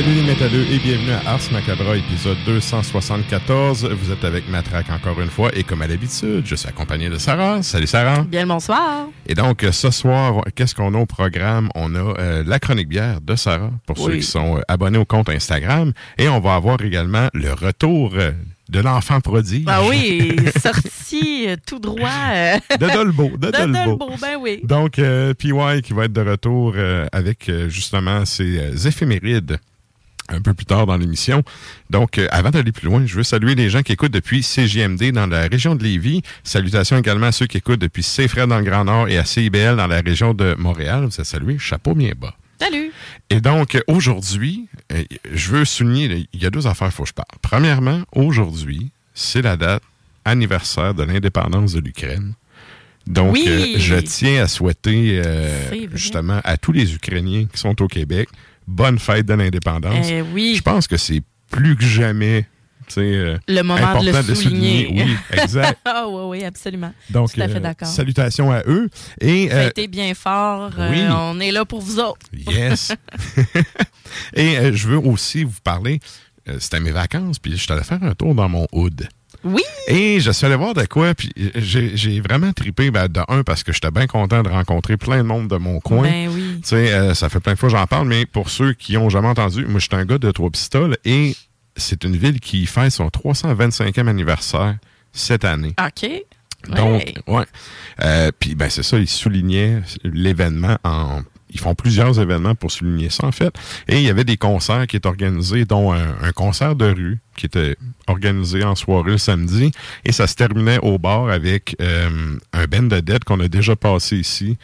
Salut les métalleux et bienvenue à Ars Macabra, épisode 274. Vous êtes avec Matraque encore une fois et comme à l'habitude, je suis accompagné de Sarah. Salut Sarah. Bien le bonsoir. Et donc euh, ce soir, qu'est-ce qu'on a au programme? On a euh, la chronique bière de Sarah pour ceux qui sont euh, abonnés au compte Instagram et on va avoir également le retour euh, de l'enfant prodige. Ah oui, sorti tout droit euh, De Dolbo. De, de Dolbo. Dolbeau, ben oui. Donc, euh, PY qui va être de retour euh, avec justement ses éphémérides un peu plus tard dans l'émission. Donc, euh, avant d'aller plus loin, je veux saluer les gens qui écoutent depuis CGMD dans la région de Lévis. Salutations également à ceux qui écoutent depuis CFRED dans le Grand Nord et à CIBL dans la région de Montréal. Vous êtes salués. Chapeau bien bas. Salut. Et donc, aujourd'hui, euh, je veux souligner, il y a deux affaires qu'il faut que je parle. Premièrement, aujourd'hui, c'est la date anniversaire de l'indépendance de l'Ukraine. Donc, Oui. euh, je tiens à souhaiter euh, justement à tous les Ukrainiens qui sont au Québec, bonne fête de l'indépendance. Eh oui. Je pense que c'est plus que jamais euh, Le moment de le important souligner. Oui, exact. Ah oui, oui, absolument. Donc, Tout à fait euh, d'accord. salutations à eux. Et, euh, Fêtez bien fort. oui. on est là pour vous autres. Yes. Et je veux aussi vous parler c'était mes vacances, puis je suis allé faire un tour dans mon hood. Oui! Et je suis allé voir de quoi, puis j'ai vraiment trippé, ben, de un, parce que j'étais bien content de rencontrer plein de monde de mon coin. Ben oui. Tu sais, euh, ça fait plein de fois que j'en parle, mais pour ceux qui ont jamais entendu, moi, je suis un gars de Trois-Pistoles et c'est une ville qui fête son 325e anniversaire cette année. OK. Donc, Ouais. ouais. Euh, Puis, ben, c'est ça, ils soulignaient l'événement en. Ils font plusieurs événements pour souligner ça, en fait. Et il y avait des concerts qui étaient organisés, dont un, un concert de rue qui était organisé en soirée le samedi. Et ça se terminait au bar avec euh, un band de dead qu'on a déjà passé ici.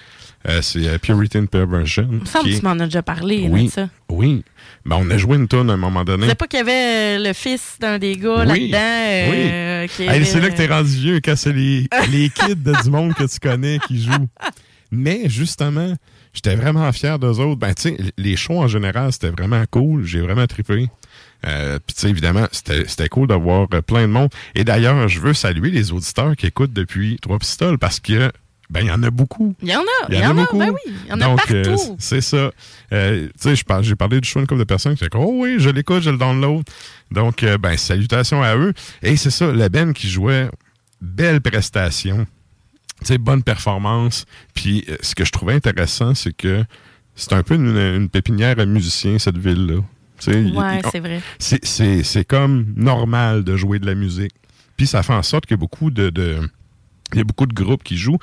Euh, c'est euh, Puritan Perversion. Il me semble que est- tu m'en as déjà parlé là, oui, de ça. oui. Ben, on a joué une tonne à un moment donné. sais pas qu'il y avait le fils d'un des gars Oui. là-dedans? euh, avait- c'est là que t'es rendu vieux, quand c'est les, les kids de du monde que tu connais qui jouent. Mais justement, j'étais vraiment fier d'eux autres. Ben, tu sais, les shows en général, c'était vraiment cool. J'ai vraiment trippé. Euh, Puis, tu sais, évidemment, c'était cool d'avoir euh, plein de monde. Et d'ailleurs, je veux saluer les auditeurs qui écoutent depuis Trois Pistoles parce que, ben, il y en a beaucoup. Il y en a, Il y en a beaucoup. ben oui, il y en a Donc, euh, partout. c'est ça. Euh, tu sais, j'ai parlé du show à une couple de personnes qui disaient Oh oui, je l'écoute, je le download. Donc, euh, ben, salutations à eux. Et c'est ça, la Ben qui jouait, belle prestation. Sais, bonne performance. Puis, euh, ce que je trouvais intéressant, c'est que c'est un peu une, une pépinière à musiciens, cette ville-là. Ouais, c'est vrai. c'est- comme normal de jouer de la musique. Puis ça fait en sorte qu'il y a beaucoup de, de- il y a beaucoup de groupes qui jouent.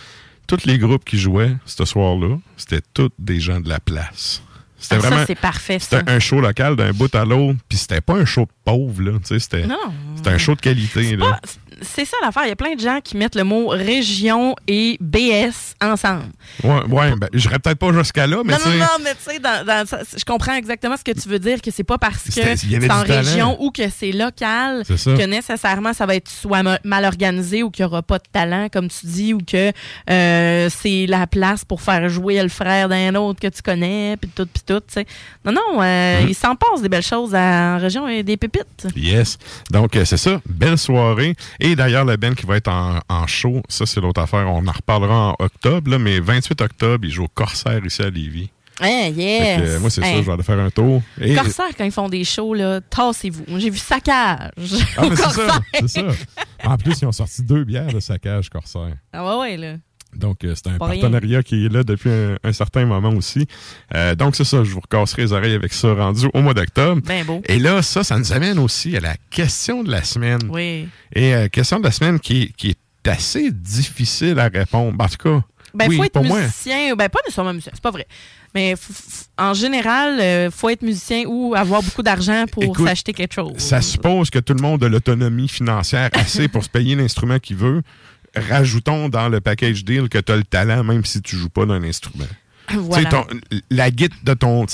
Tous les groupes qui jouaient ce soir-là, c'était tous des gens de la place. C'était Ah, vraiment c'est parfait, c'était un show local d'un bout à l'autre, puis c'était pas un show de pauvre là, tu sais, c'était un show de qualité là. C'est ça l'affaire. Il y a plein de gens qui mettent le mot région et BS ensemble. Ouais, ouais, ben, j'irais peut-être pas jusqu'à là, mais non, non, non, mais tu sais, dans- dans ça, je comprends exactement ce que tu veux dire, que c'est pas parce que c'est en région ou que c'est local que nécessairement ça va être soit ma- mal organisé ou qu'il y aura pas de talent, comme tu dis, ou que euh, c'est la place pour faire jouer le frère d'un autre que tu connais, puis tout, puis tout, tu sais. Non, non, euh, Mhm. il s'en passe des belles choses en région et des pépites. Yes. Donc, euh, c'est ça. Belle soirée. Et d'ailleurs, le Ben qui va être en, en show, ça, c'est l'autre affaire. On en reparlera en octobre, là, mais 28 octobre, il joue au Corsaire ici à Lévis. Hey, Fait yes! que, euh, moi, c'est ça, Hey. je vais aller faire un tour. Et, Corsair, quand ils font des shows, là, tassez-vous. Moi, J'ai vu saccage. ah, c'est ça, c'est ça. En plus, ils ont sorti deux bières de saccage Corsaire. Ah ouais, ouais, là. Donc, euh, c'est un Pas rien. partenariat qui est là depuis un, un certain moment aussi. Euh, donc, c'est ça, je vous recasserai les oreilles avec ça rendu au mois d'octobre. Ben beau. Et là, ça, ça nous amène aussi à la question de la semaine. Oui. Et euh, question de la semaine qui, qui est assez difficile à répondre. En tout cas, Ben, oui, faut être pour moi. musicien. Ben, pas nécessairement musicien, c'est pas vrai. Mais en général, euh, faut être musicien ou avoir beaucoup d'argent pour s'acheter quelque chose. Ça suppose que tout le monde a l'autonomie financière assez pour se payer l'instrument qu'il veut. Rajoutons dans le package deal que tu as le talent même si tu joues pas d'un instrument. Voilà. Ton- la guide de ton,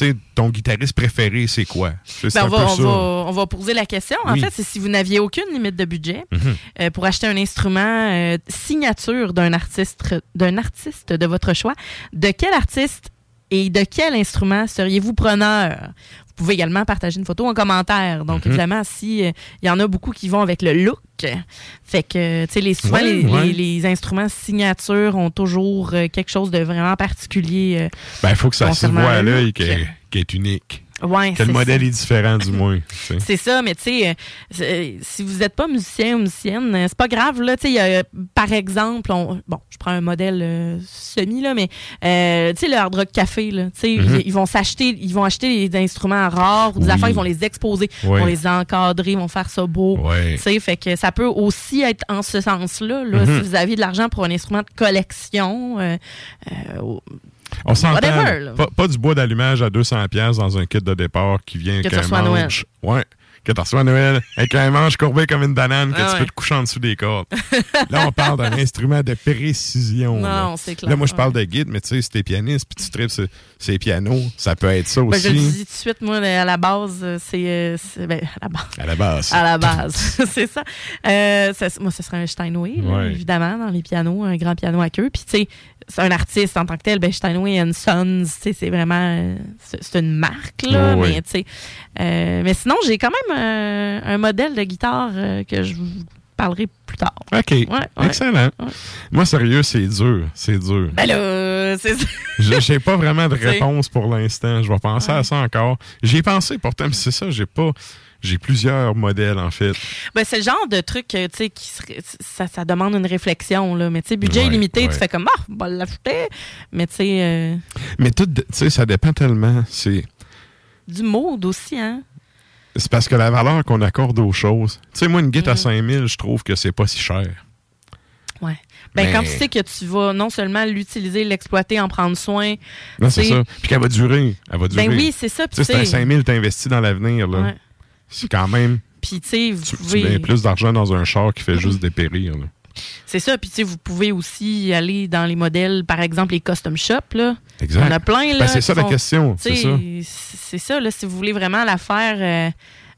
guitariste préféré, c'est quoi? Ben, on, va, peu on, ça. va, on va poser la question. En Oui. fait, c'est si vous n'aviez aucune limite de budget Mhm. euh, pour acheter un instrument euh, signature d'un artiste, d'un artiste de votre choix, de quel artiste et de quel instrument seriez-vous preneur? Vous pouvez également partager une photo en commentaire. Donc, Mhm. évidemment, si euh, il y en a beaucoup qui vont avec le look, fait que, tu sais, les, souvent, Ouais, les, ouais. les- les instruments signature ont toujours euh, quelque chose de vraiment particulier. euh, Ben, il faut que ça se voit à l'œil qu'elle est unique. Ouais, Que le modèle ça. est différent, du moins. C'est ça, mais tu sais, euh, c'est- si vous n'êtes pas musicien ou musicienne, euh, c'est pas grave. Là, tu sais, il y a, par exemple, on- bon, je prends un modèle euh, semi, là, mais euh, tu sais, le Hard Rock Café, là, tu sais, Mhm. ils, vont s'acheter, ils vont acheter des instruments rares ou des Oui. affaires, ils vont les exposer, ils vont les encadrer, ils vont faire ça beau. Tu sais, fait que ça peut aussi être en ce sens-là, là, Mhm. si vous avez de l'argent pour un instrument de collection. On s'entend. Pas, pas du bois d'allumage à 200$ piastres dans un kit de départ qui vient avec un manche. Ouais. Que tu reçois à Noël avec un manche courbé comme une banane que Ah tu ouais. peux te coucher en dessous des cordes. là, on parle d'un instrument de précision. non, c'est clair. Là, moi, je parle de guide, mais tu sais, si t'es pianiste puis tu tripes ces pianos, ça peut être ça Ben, aussi. je le dis tout de suite, moi, à la base, euh, c'est. euh, c'est- ben, à la base. À la base. À la base, c'est ça. Euh, ça- Moi, ce serait un Steinway, là, Ouais. évidemment, dans les pianos, un grand piano à queue. Puis, tu sais, c'est un artiste en tant que tel, ben, Steinway and Sons, c'est vraiment. C'est une marque, là. Ouais. mais, euh, mais sinon, j'ai quand même euh, un modèle de guitare euh, que je vous parlerai plus tard. OK. ouais. Excellent. Ouais. Moi, sérieux, c'est dur. C'est dur. Ben là, c'est. Je- J'ai pas vraiment de réponse pour l'instant. Je vais penser à ça encore. J'y ai pensé pourtant, mais c'est ça, j'ai pas. J'ai plusieurs modèles, en fait. Ben, c'est le genre de truc, tu sais, qui serait- ça, ça demande une réflexion, là. Mais tu sais, budget Ouais, illimité, ouais. tu fais comme, ah, on va l'acheter. Mais tu sais, euh, Mais tout, tu sais, ça dépend tellement. C'est du mode aussi, hein. c'est parce que la valeur qu'on accorde aux choses. Tu sais, moi, une guitare Mm. à 5000, je trouve que c'est pas si cher. Ouais. Ben, Mais- quand tu sais que tu vas non seulement l'utiliser, l'exploiter, en prendre soin. Non, c'est tu ça. Puis qu'elle va durer. Elle va durer. Ben oui, c'est ça. Tu c'est un tu sais, 5000, t'as investi dans l'avenir, là. ouais. C'est quand même. Puis, tu sais, vous tu pouvez. mets plus d'argent dans un char qui fait juste dépérir, là. C'est ça. Puis, tu sais, vous pouvez aussi aller dans les modèles, par exemple, les custom shops, là. Exact. On a plein, là. Ben, c'est qui ça la question. C'est ça. C'est ça, là. Si vous voulez vraiment la faire euh,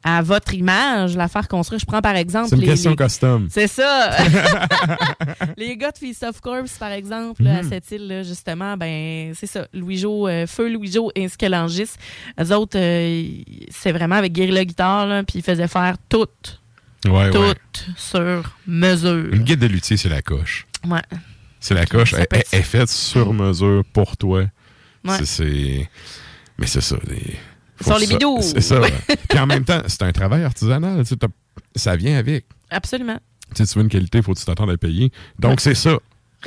à votre image, la faire construire, je prends par exemple. C'est une les- question les- custom. C'est ça. les gars de Feast of Corps, par exemple, à Mhm. cette île, justement, ben c'est ça. Louis-Jo, euh, Feu Louis-Jo ainsi que Langis. Eux autres, euh, c'est vraiment avec Guerrilla Guitare, puis ils faisaient faire tout, Ouais, tout ouais. sur mesure. Une guide de luthier, c'est la coche. Ouais. C'est la coche. Elle, est faite sur mesure pour toi. Ouais. C'est-. Mais c'est ça. Sur les bidous. C'est ça. Puis en même temps, c'est un travail artisanal. tu sais, t'as- Ça vient avec. Absolument. Tu veux une qualité, il faut que tu t'attendes à payer. Donc, c'est ça.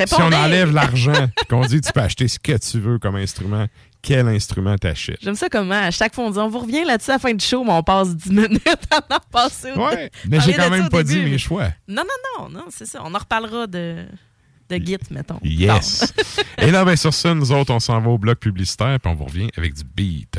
Si on enlève l'argent qu'on dit tu peux acheter ce que tu veux comme instrument, quel instrument t'achètes? J'aime ça comment, à chaque fois, on dit on vous revient là-dessus à la fin du show, mais on passe 10 minutes à en passer Ouais, mais j'ai quand même pas dit mes choix. Non, non, non, non, c'est ça. On en reparlera de, de Git, mettons. Yes. Et là, ben, sur ça, nous autres, on s'en va au bloc publicitaire puis on vous revient avec du beat.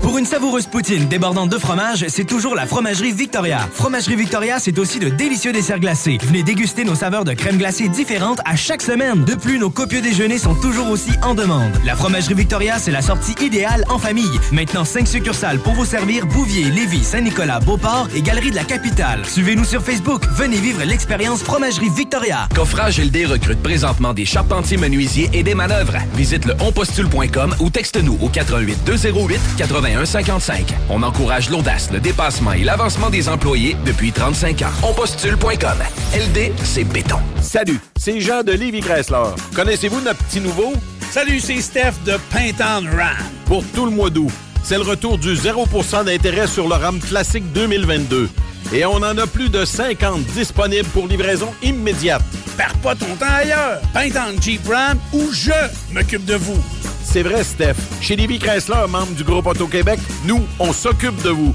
Pour une savoureuse poutine débordante de fromage, c'est toujours la Fromagerie Victoria. Fromagerie Victoria, c'est aussi de délicieux desserts glacés. Venez déguster nos saveurs de crème glacée différentes à chaque semaine. De plus, nos copieux déjeuners sont toujours aussi en demande. La Fromagerie Victoria, c'est la sortie idéale en famille. Maintenant, 5 succursales pour vous servir Bouvier, Lévis, Saint-Nicolas, Beauport et Galerie de la Capitale. Suivez-nous sur Facebook. Venez vivre l'expérience Fromagerie Victoria. Coffrage LD recrute présentement des charpentiers menuisiers et des manœuvres. Visite le onpostule.com ou texte-nous au 88 208 81 55. On encourage l'audace, le dépassement et l'avancement des employés depuis 35 ans. Onpostule.com. LD, c'est béton. Salut, c'est Jean de Lévi Chrysler. Connaissez-vous notre petit nouveau? Salut, c'est Steph de Pintown Ram. Pour tout le mois d'août, c'est le retour du 0% d'intérêt sur le RAM classique 2022. Et on en a plus de 50 disponibles pour livraison immédiate. Perds pas ton temps ailleurs. Pintown Jeep Ram ou je m'occupe de vous. C'est vrai, Steph. Chez Lévi Chrysler, membre du groupe Auto-Québec, nous, on s'occupe de vous.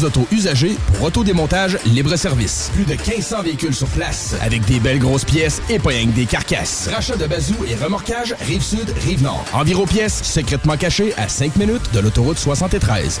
d'auto usagées pour autodémontage libre-service. Plus de 1500 véhicules sur place. Avec des belles grosses pièces et pas rien que des carcasses. Rachat de bazou et remorquage Rive-Sud, Rive-Nord. Environ pièces secrètement cachées à 5 minutes de l'autoroute 73.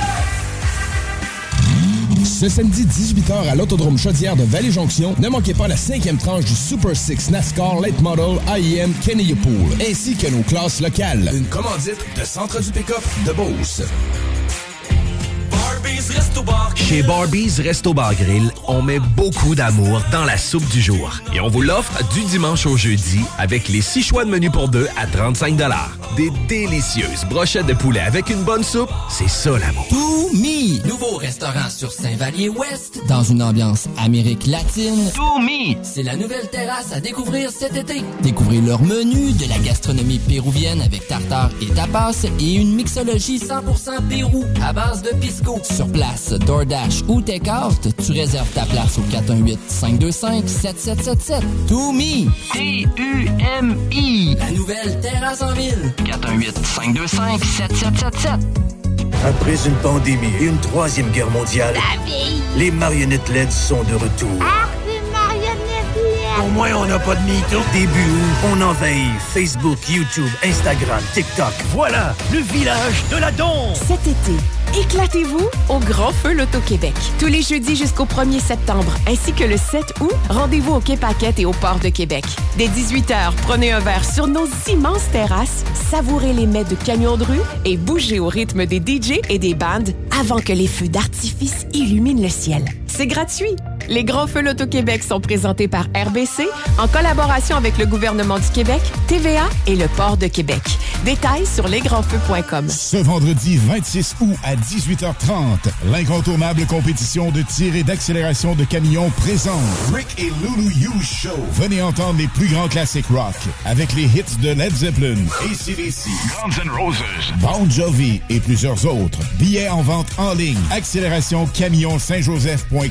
Ce samedi 18h à l'Autodrome Chaudière de Vallée-Jonction, ne manquez pas la cinquième tranche du Super Six NASCAR Late Model IEM Kenny Pool, ainsi que nos classes locales. Une commandite de Centre du Pick-up de Beauce. Chez Barbies Resto Bar Grill, on met beaucoup d'amour dans la soupe du jour. Et on vous l'offre du dimanche au jeudi avec les six choix de menu pour deux à 35 Des délicieuses brochettes de poulet avec une bonne soupe, c'est ça l'amour. To Me, nouveau restaurant sur Saint-Vallier-Ouest, dans une ambiance Amérique latine. To Me, c'est la nouvelle terrasse à découvrir cet été. Découvrez leur menu, de la gastronomie péruvienne avec tartare et tapas et une mixologie 100% Pérou à base de pisco. Sur place, DoorDash ou Takeout, tu réserves ta place au 418-525-7777. To Me. T-U-M-I. La nouvelle terrasse en ville. 418-525-7777. Après une pandémie et une troisième guerre mondiale, les marionnettes LED sont de retour. Au moins, on n'a pas de mytho. Début août, on envahit Facebook, YouTube, Instagram, TikTok. Voilà, le village de la danse. Cet été, éclatez-vous au Grand Feu Loto-Québec. Tous les jeudis jusqu'au 1er septembre, ainsi que le 7 août, rendez-vous au Quai Paquette et au Port de Québec. Dès 18h, prenez un verre sur nos immenses terrasses, savourez les mets de camions de rue et bougez au rythme des DJ et des bandes avant que les feux d'artifice illuminent le ciel. C'est gratuit. Les Grands Feux Loto-Québec sont présentés par RBC en collaboration avec le gouvernement du Québec, TVA et le Port de Québec. Détails sur lesgrandsfeux.com. Ce vendredi 26 août à 18h30, l'incontournable compétition de tir et d'accélération de camions présente Rick et Lulu You Show. Venez entendre les plus grands classiques rock avec les hits de Led Zeppelin, ACDC, Guns N' Roses, Bon Jovi et plusieurs autres. Billets en vente en ligne. Accélération camion Saint-Joseph.com.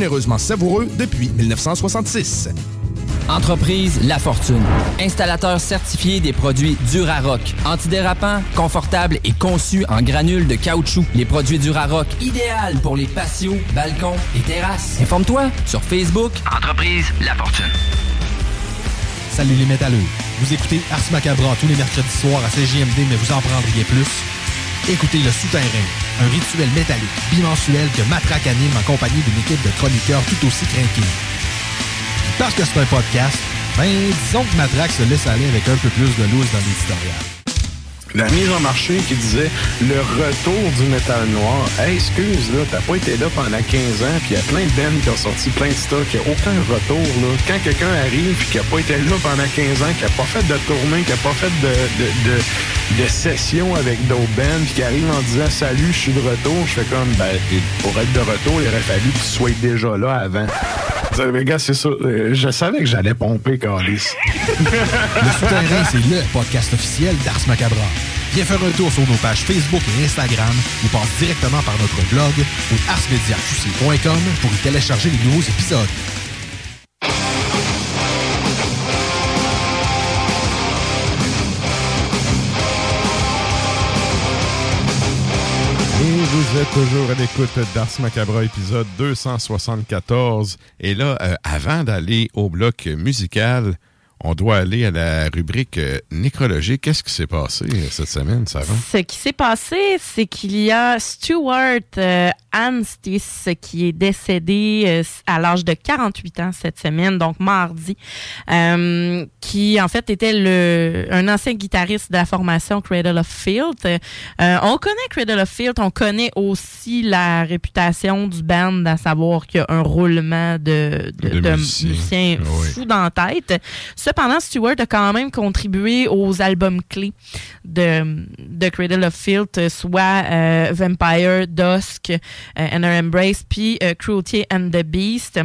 généreusement savoureux depuis 1966. Entreprise La Fortune. Installateur certifié des produits Durarock. Antidérapant, confortable et conçu en granules de caoutchouc. Les produits Durarock, idéal pour les patios, balcons et terrasses. Informe-toi sur Facebook. Entreprise La Fortune. Salut les métalleux. Vous écoutez Ars Macabra tous les mercredis soirs à CJMD, mais vous en prendriez plus. Écoutez Le Souterrain, un rituel métallique bimensuel que Matraque anime en compagnie d'une équipe de chroniqueurs tout aussi craqués. Parce que c'est un podcast, ben disons que Matraque se laisse aller avec un peu plus de loose dans l'éditorial. La mise en marché qui disait le retour du métal noir. Excuse, là, t'as pas été là pendant 15 ans, puis il y a plein de bands qui ont sorti plein de stocks, il a aucun retour, là. Quand quelqu'un arrive, puis qui a pas été là pendant 15 ans, qui a pas fait de tournée, qui a pas fait de, de, de, de session avec d'autres bands, puis qui arrive en disant salut, je suis de retour, je fais comme, ben, pour être de retour, il aurait fallu que tu sois déjà là avant. Les gars, c'est ça. euh, Je savais que j'allais pomper, Calis. Le Souterrain, c'est le podcast officiel d'Ars Macabra. Viens faire un tour sur nos pages Facebook et Instagram ou passe directement par notre blog ou arsmediaqc.com pour y télécharger les nouveaux épisodes. Toujours à l'écoute d'Ars Macabra, épisode 274. Et là, euh, avant d'aller au bloc musical, on doit aller à la rubrique euh, nécrologie. Qu'est-ce qui s'est passé euh, cette semaine, Sarah? Ce qui s'est passé, c'est qu'il y a Stuart euh, Anstis qui est décédé euh, à l'âge de 48 ans cette semaine, donc mardi, euh, qui en fait était le, un ancien guitariste de la formation Cradle of Field. Euh, on connaît Cradle of Field, on connaît aussi la réputation du band, à savoir qu'il y a un roulement de, de, De de musiciens. musiciens Oui. fous dans la tête. Cependant, Stewart a quand même contribué aux albums clés de, de Cradle of Filth, euh, soit euh, Vampire, Dusk, euh, Embrace, puis euh, Cruelty and the Beast.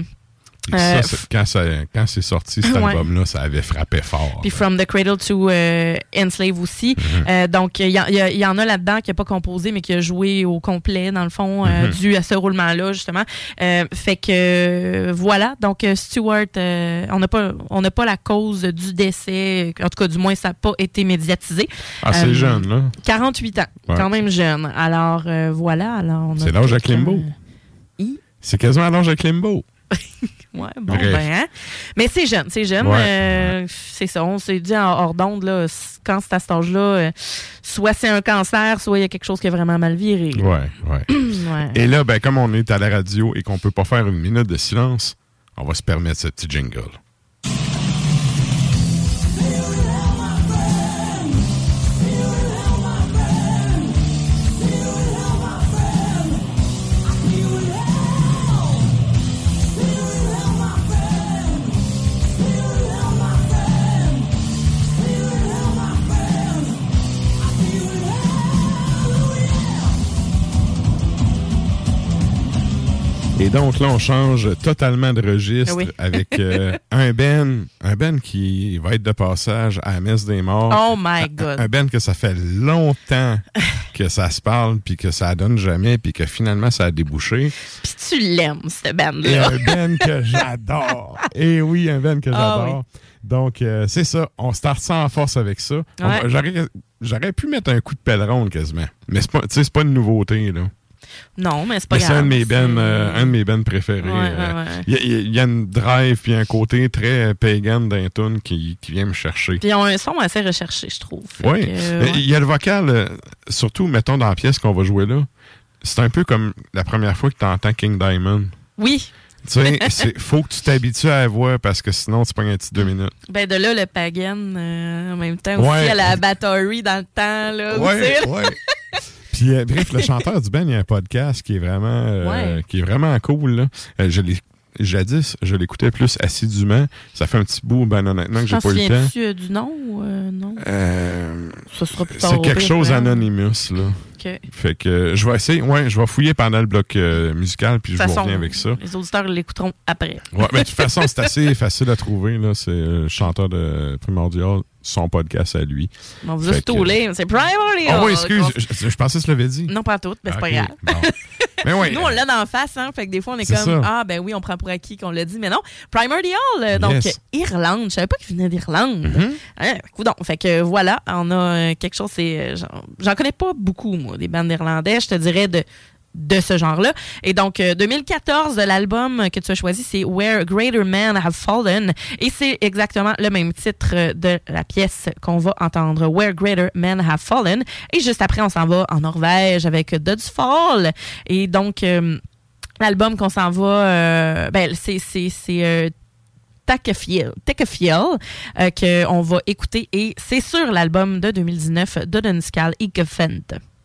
Euh, ça, quand, ça- quand c'est sorti, cet Ouais. album-là, ça avait frappé fort. Puis From the Cradle to euh, Enslave aussi. Mhm. Euh, donc, il y, en- y a- il y en a là-dedans qui n'a pas composé, mais qui a joué au complet, dans le fond, euh, Mhm. dû à ce roulement-là, justement. Fait que, voilà. Donc, Stewart, on n'a pas, on pas la cause du décès. En tout cas, du moins, ça n'a pas été médiatisé. Ah, c'est jeune, là. 48 ans. Ouais. Quand même jeune. Alors, voilà. Alors, C'est l'âge à Klimbo. C'est quasiment l'âge à Klimbo. Ouais, bon, Bref. ben, hein. Mais c'est jeune, c'est jeune. Ouais. euh, c'est ça, on s'est dit en hors d'onde, là, quand c'est à cet âge-là, euh, soit c'est un cancer, soit il y a quelque chose qui a vraiment mal viré. Ouais, ouais. Ouais. Et là, ben, comme on est à la radio et qu'on peut pas faire une minute de silence, on va se permettre ce petit jingle. Et donc là, on change totalement de registre Oui. avec euh, un Ben, un Ben qui va être de passage à la messe des morts. Oh my God. Un Ben que ça fait longtemps que ça se parle, puis que ça donne jamais, puis que finalement ça a débouché. Puis tu l'aimes, cette Et bande-là. un Ben que j'adore. Et oui, un Ben que Ah j'adore. Donc, euh, c'est ça. On start ça en force avec ça. Ouais. J'aurais, pu mettre un coup de pèleron quasiment. Mais c'est pas, tu sais, c'est pas une nouveauté, là. Non, mais c'est pas Mais c'est grave. un de mes c'est- euh, un de mes ben préférés. Ouais, euh. ouais, ouais. Il y, a- y une drive puis un côté très pagan d'un tune qui, qui vient me chercher. Puis ils ont un son assez recherché, je trouve. Oui. euh. Il y a le vocal, euh, surtout, mettons, dans la pièce qu'on va jouer là. C'est un peu comme la première fois que tu entends King Diamond. Oui. Tu sais, faut que tu t'habitues à la voix parce que sinon, tu prends un petit deux minutes. Ben de là, le pagan, euh, en même temps, Ouais. aussi à la batterie dans le temps. Là, Ouais, ouais. Puis, euh, bref, le chanteur du band, il y a un podcast qui est vraiment, euh, Ouais. qui est vraiment cool. Là. Euh, je l'ai- Jadis, je l'écoutais plus assidûment. Ça fait un petit bout, ben honnêtement, que Je j'ai pas eu le temps. euh, du nom ou euh, non? Euh, Ça sera plus tard c'est quelque chose anonymous, là. Fait que je vais essayer, ouais, je vais fouiller pendant le bloc euh, musical, puis je vous reviens avec ça. Les auditeurs l'écouteront après. Ouais, mais de toute façon, c'est assez facile à trouver, là. C'est le chanteur de Primordial, son podcast à lui. On vous a stoulé. C'est Primordial. Ah oui, excuse, je, je pensais que je l'avais dit. Non, pas tout, mais c'est pas grave. bon. Mais. Nous, on l'a d'en face, hein. Fait que des fois, on est, comme, ça. ah, ben oui, on prend pour acquis qu'on l'a dit, mais non. Primordial, euh, donc Yes. euh, Irlande. Je savais pas qu'il venait d'Irlande. Mhm. Hein, coudonc. Fait que voilà, on a euh, quelque chose, c'est. euh, j'en- J'en connais pas beaucoup, moi, des bandes irlandais, je te dirais, de de ce genre-là. Et donc, euh, 2014, l'album que tu as choisi, c'est Where Greater Men Have Fallen. Et c'est exactement le même titre euh, de la pièce qu'on va entendre, Where Greater Men Have Fallen. Et juste après, on s'en va en Norvège avec Dodds Fall. Et donc, euh, l'album qu'on s'en va, euh, ben, c'est... euh, Takafiel, Takafiel euh, qu'on va écouter et c'est sur l'album de 2019 Doddenskal Ikefent. Et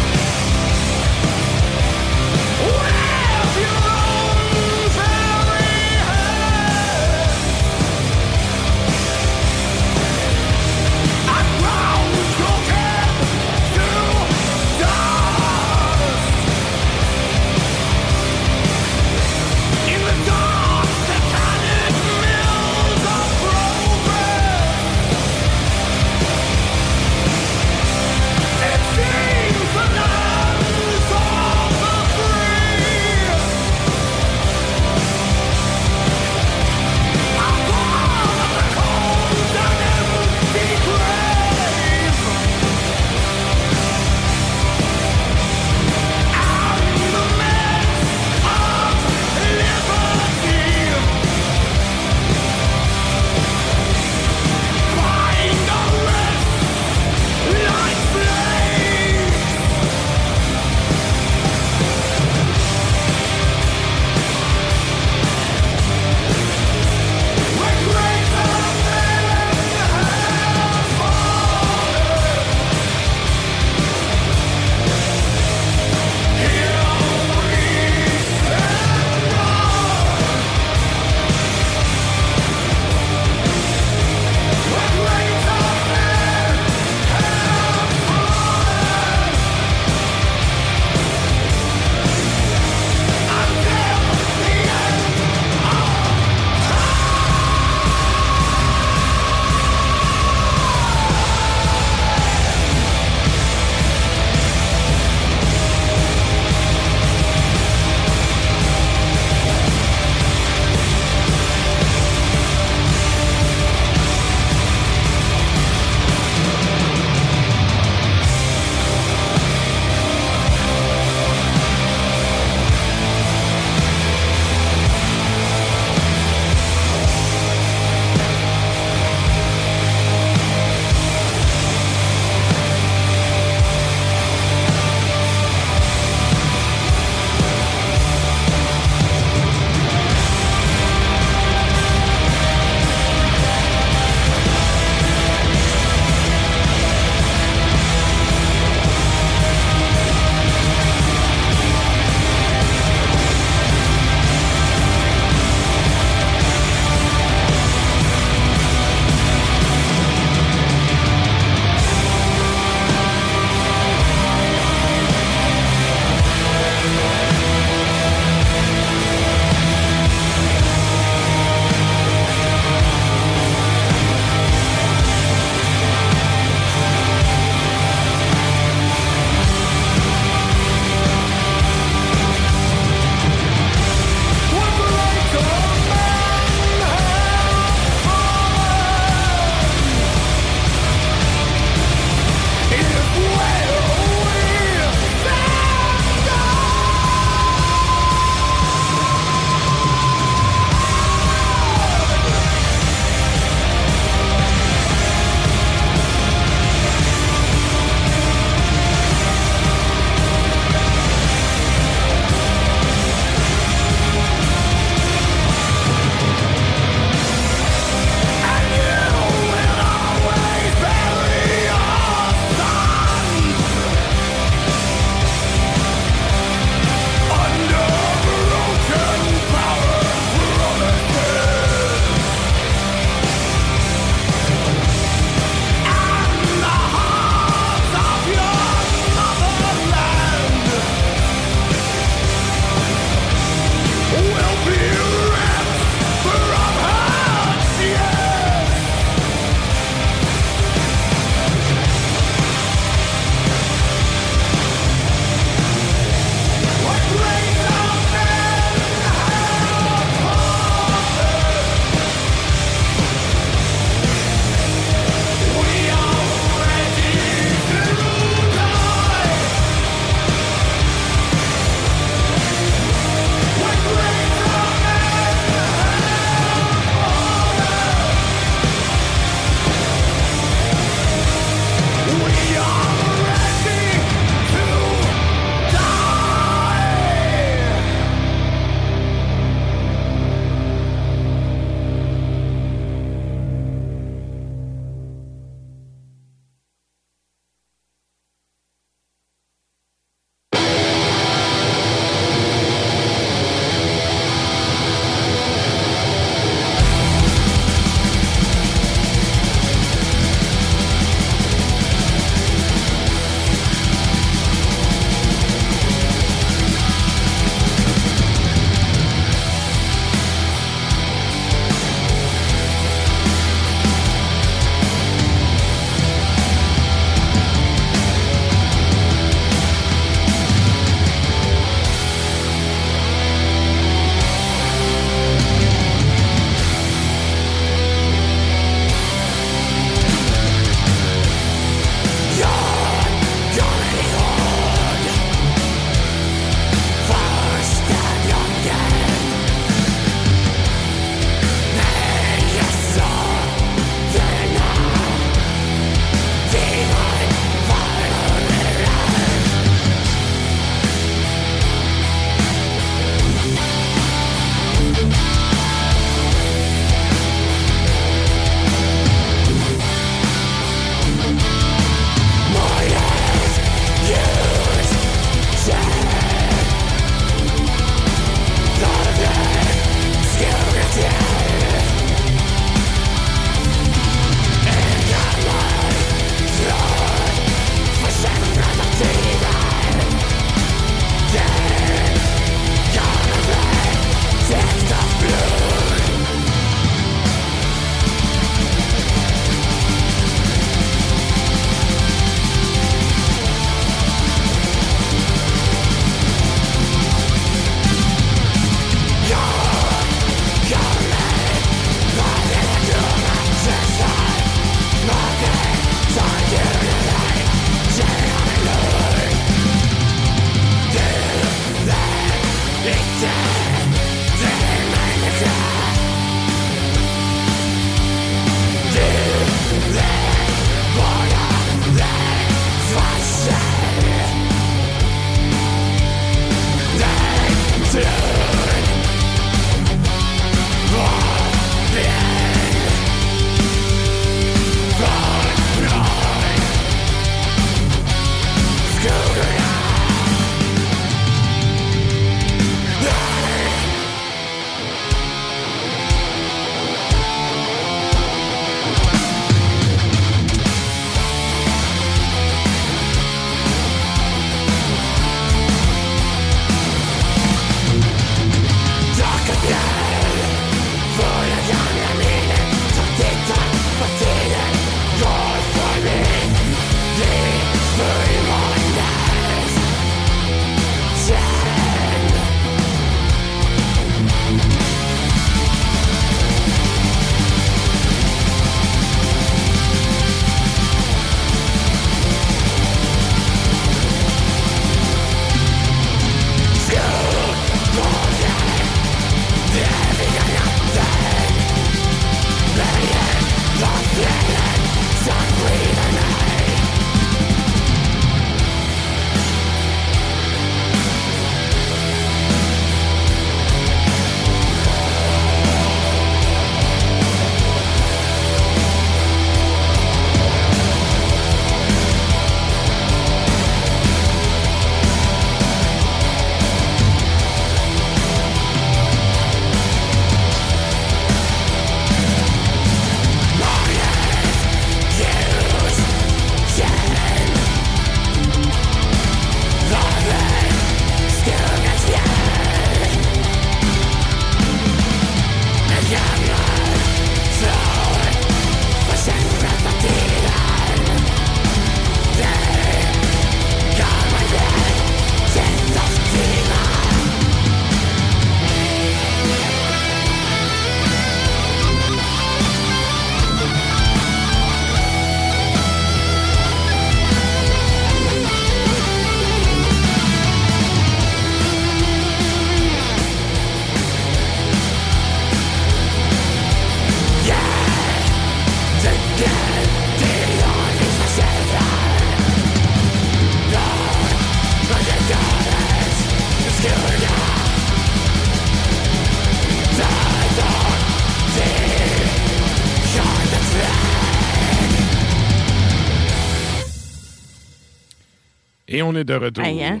on est de retour. Hey, hein?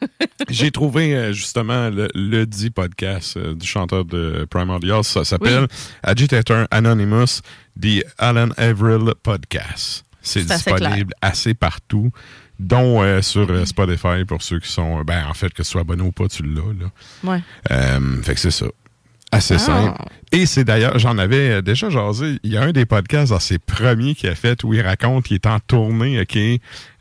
J'ai trouvé euh, justement le, le dit podcast euh, du chanteur de Primordial. Ça s'appelle Agitator Anonymous, The Alan Averill Podcast. C'est disponible assez partout, dont euh, sur Spotify pour ceux qui sont. Ben, en fait, que ce soit abonné ou pas, tu l'as. Là. Ouais. Fait que c'est ça. Assez Ah. simple. Et c'est d'ailleurs, j'en avais euh, déjà jasé. Il y a un des podcasts dans ses premiers qu'il a fait où il raconte qu'il est en tournée, OK?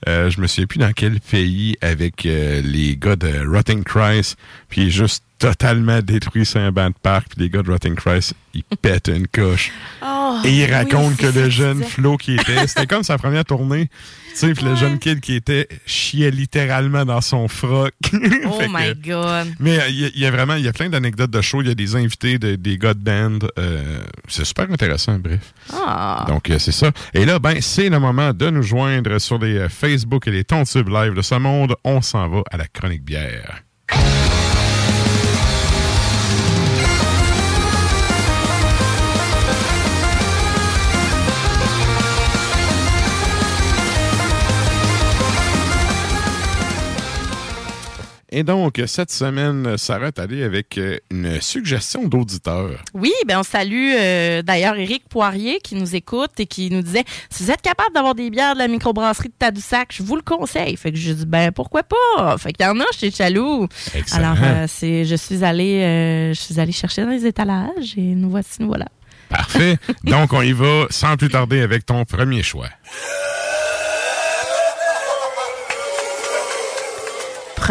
Euh, je me souviens plus dans quel pays avec euh, les gars de Rotting Christ, puis juste totalement détruit banc de parc, puis les gars de Rotting Christ, ils pètent une coche. Oh, Et il oui, raconte c'est que le jeune. Flo qui était, c'était comme sa première tournée, tu sais, puis le jeune kid qui était chiait littéralement dans son froc. Oh Fait que- my God. mais euh, il y, a- il y a vraiment, il y a plein d'anecdotes de show. Il y a des invités, de- des gars de band. euh, c'est super intéressant, bref. Ah. Donc, euh, c'est ça. Et là, ben, c'est le moment de nous joindre sur les euh, Facebook et les Tontubes live de ce monde. On s'en va à la chronique bière. Et donc, cette semaine, Sarah est allée avec euh, une suggestion d'auditeur. Oui, ben on salue euh, d'ailleurs Éric Poirier qui nous écoute et qui nous disait si vous êtes capable d'avoir des bières de la microbrasserie de Tadoussac, je vous le conseille. Fait que je dis ben pourquoi pas. Fait qu'il y en a chez Chaloux. Excellent. Alors euh, c'est je suis allée euh, je suis allée chercher dans les étalages et nous voici nous voilà. Parfait. Donc, on y va sans plus tarder avec ton premier choix.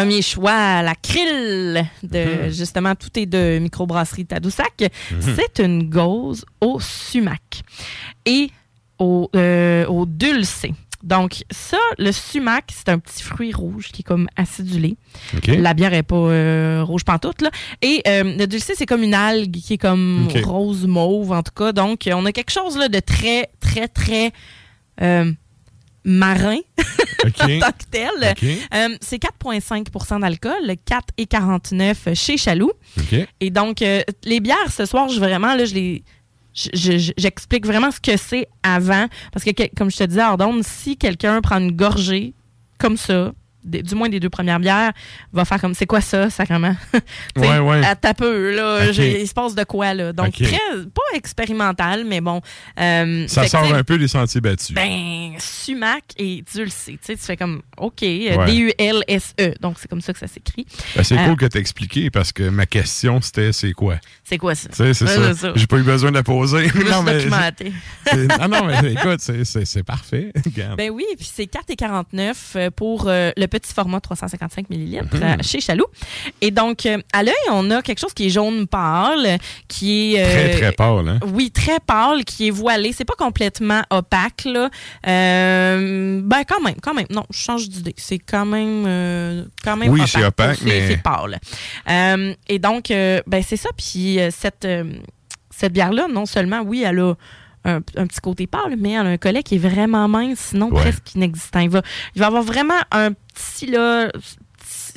Premier choix, la krill de Mhm. justement tout est de microbrasserie Tadoussac. Mhm. C'est une gauze au sumac et au, euh, au dulcé. Donc ça, le sumac, c'est un petit fruit rouge qui est comme acidulé. La bière est pas euh, rouge pantoute là. Et euh, le dulcé, c'est comme une algue qui est comme rose mauve en tout cas. Donc on a quelque chose là de très très très euh, marin OK. en tant que tel. OK. Euh, c'est 4,5 d'alcool, 4,49 chez Chaloux. Et donc, euh, les bières, ce soir, je vraiment, là, je les. je- je- J'explique vraiment ce que c'est avant. Parce que, que- comme je te disais, Ardonne, si quelqu'un prend une gorgée comme ça, des- du moins des deux premières bières, va faire comme c'est quoi ça, sacrément? Ouais, ouais. À taper, là. Il se passe de quoi, là? Donc, très, pas expérimental, mais bon. euh, Ça sort un peu des sentiers battus. ben, sumac et. Tu sais, tu fais comme, OK, euh, Ouais. D-U-L-S-E. Donc, c'est comme ça que ça s'écrit. Ben, c'est Euh, cool que tu expliqué parce que ma question, c'était c'est quoi? C'est quoi ça? C'est Ouais, ça. J'ai pas eu besoin de la poser. Suis mais non, non, mais écoute, c'est- parfait. Ben oui, puis c'est 4,49 euh, pour euh, le petit format 355 ml Mhm. euh, chez Chaloux. Et donc, euh, à l'œil, on a quelque chose qui est jaune pâle, qui est... euh, Très, très pâle, hein? Oui, très pâle, qui est voilé. C'est pas complètement opaque, là. Ben, quand même, quand même. Non, je change d'idée. C'est quand même, quand même Oui, c'est opaque, mais- C'est pâle. Et donc, ben, c'est ça. Puis, cette, cette bière-là, non seulement, oui, elle a un, un petit côté pâle, mais elle a un collet qui est vraiment mince, sinon Ouais. presque inexistant. Il va, il va avoir vraiment un petit, là,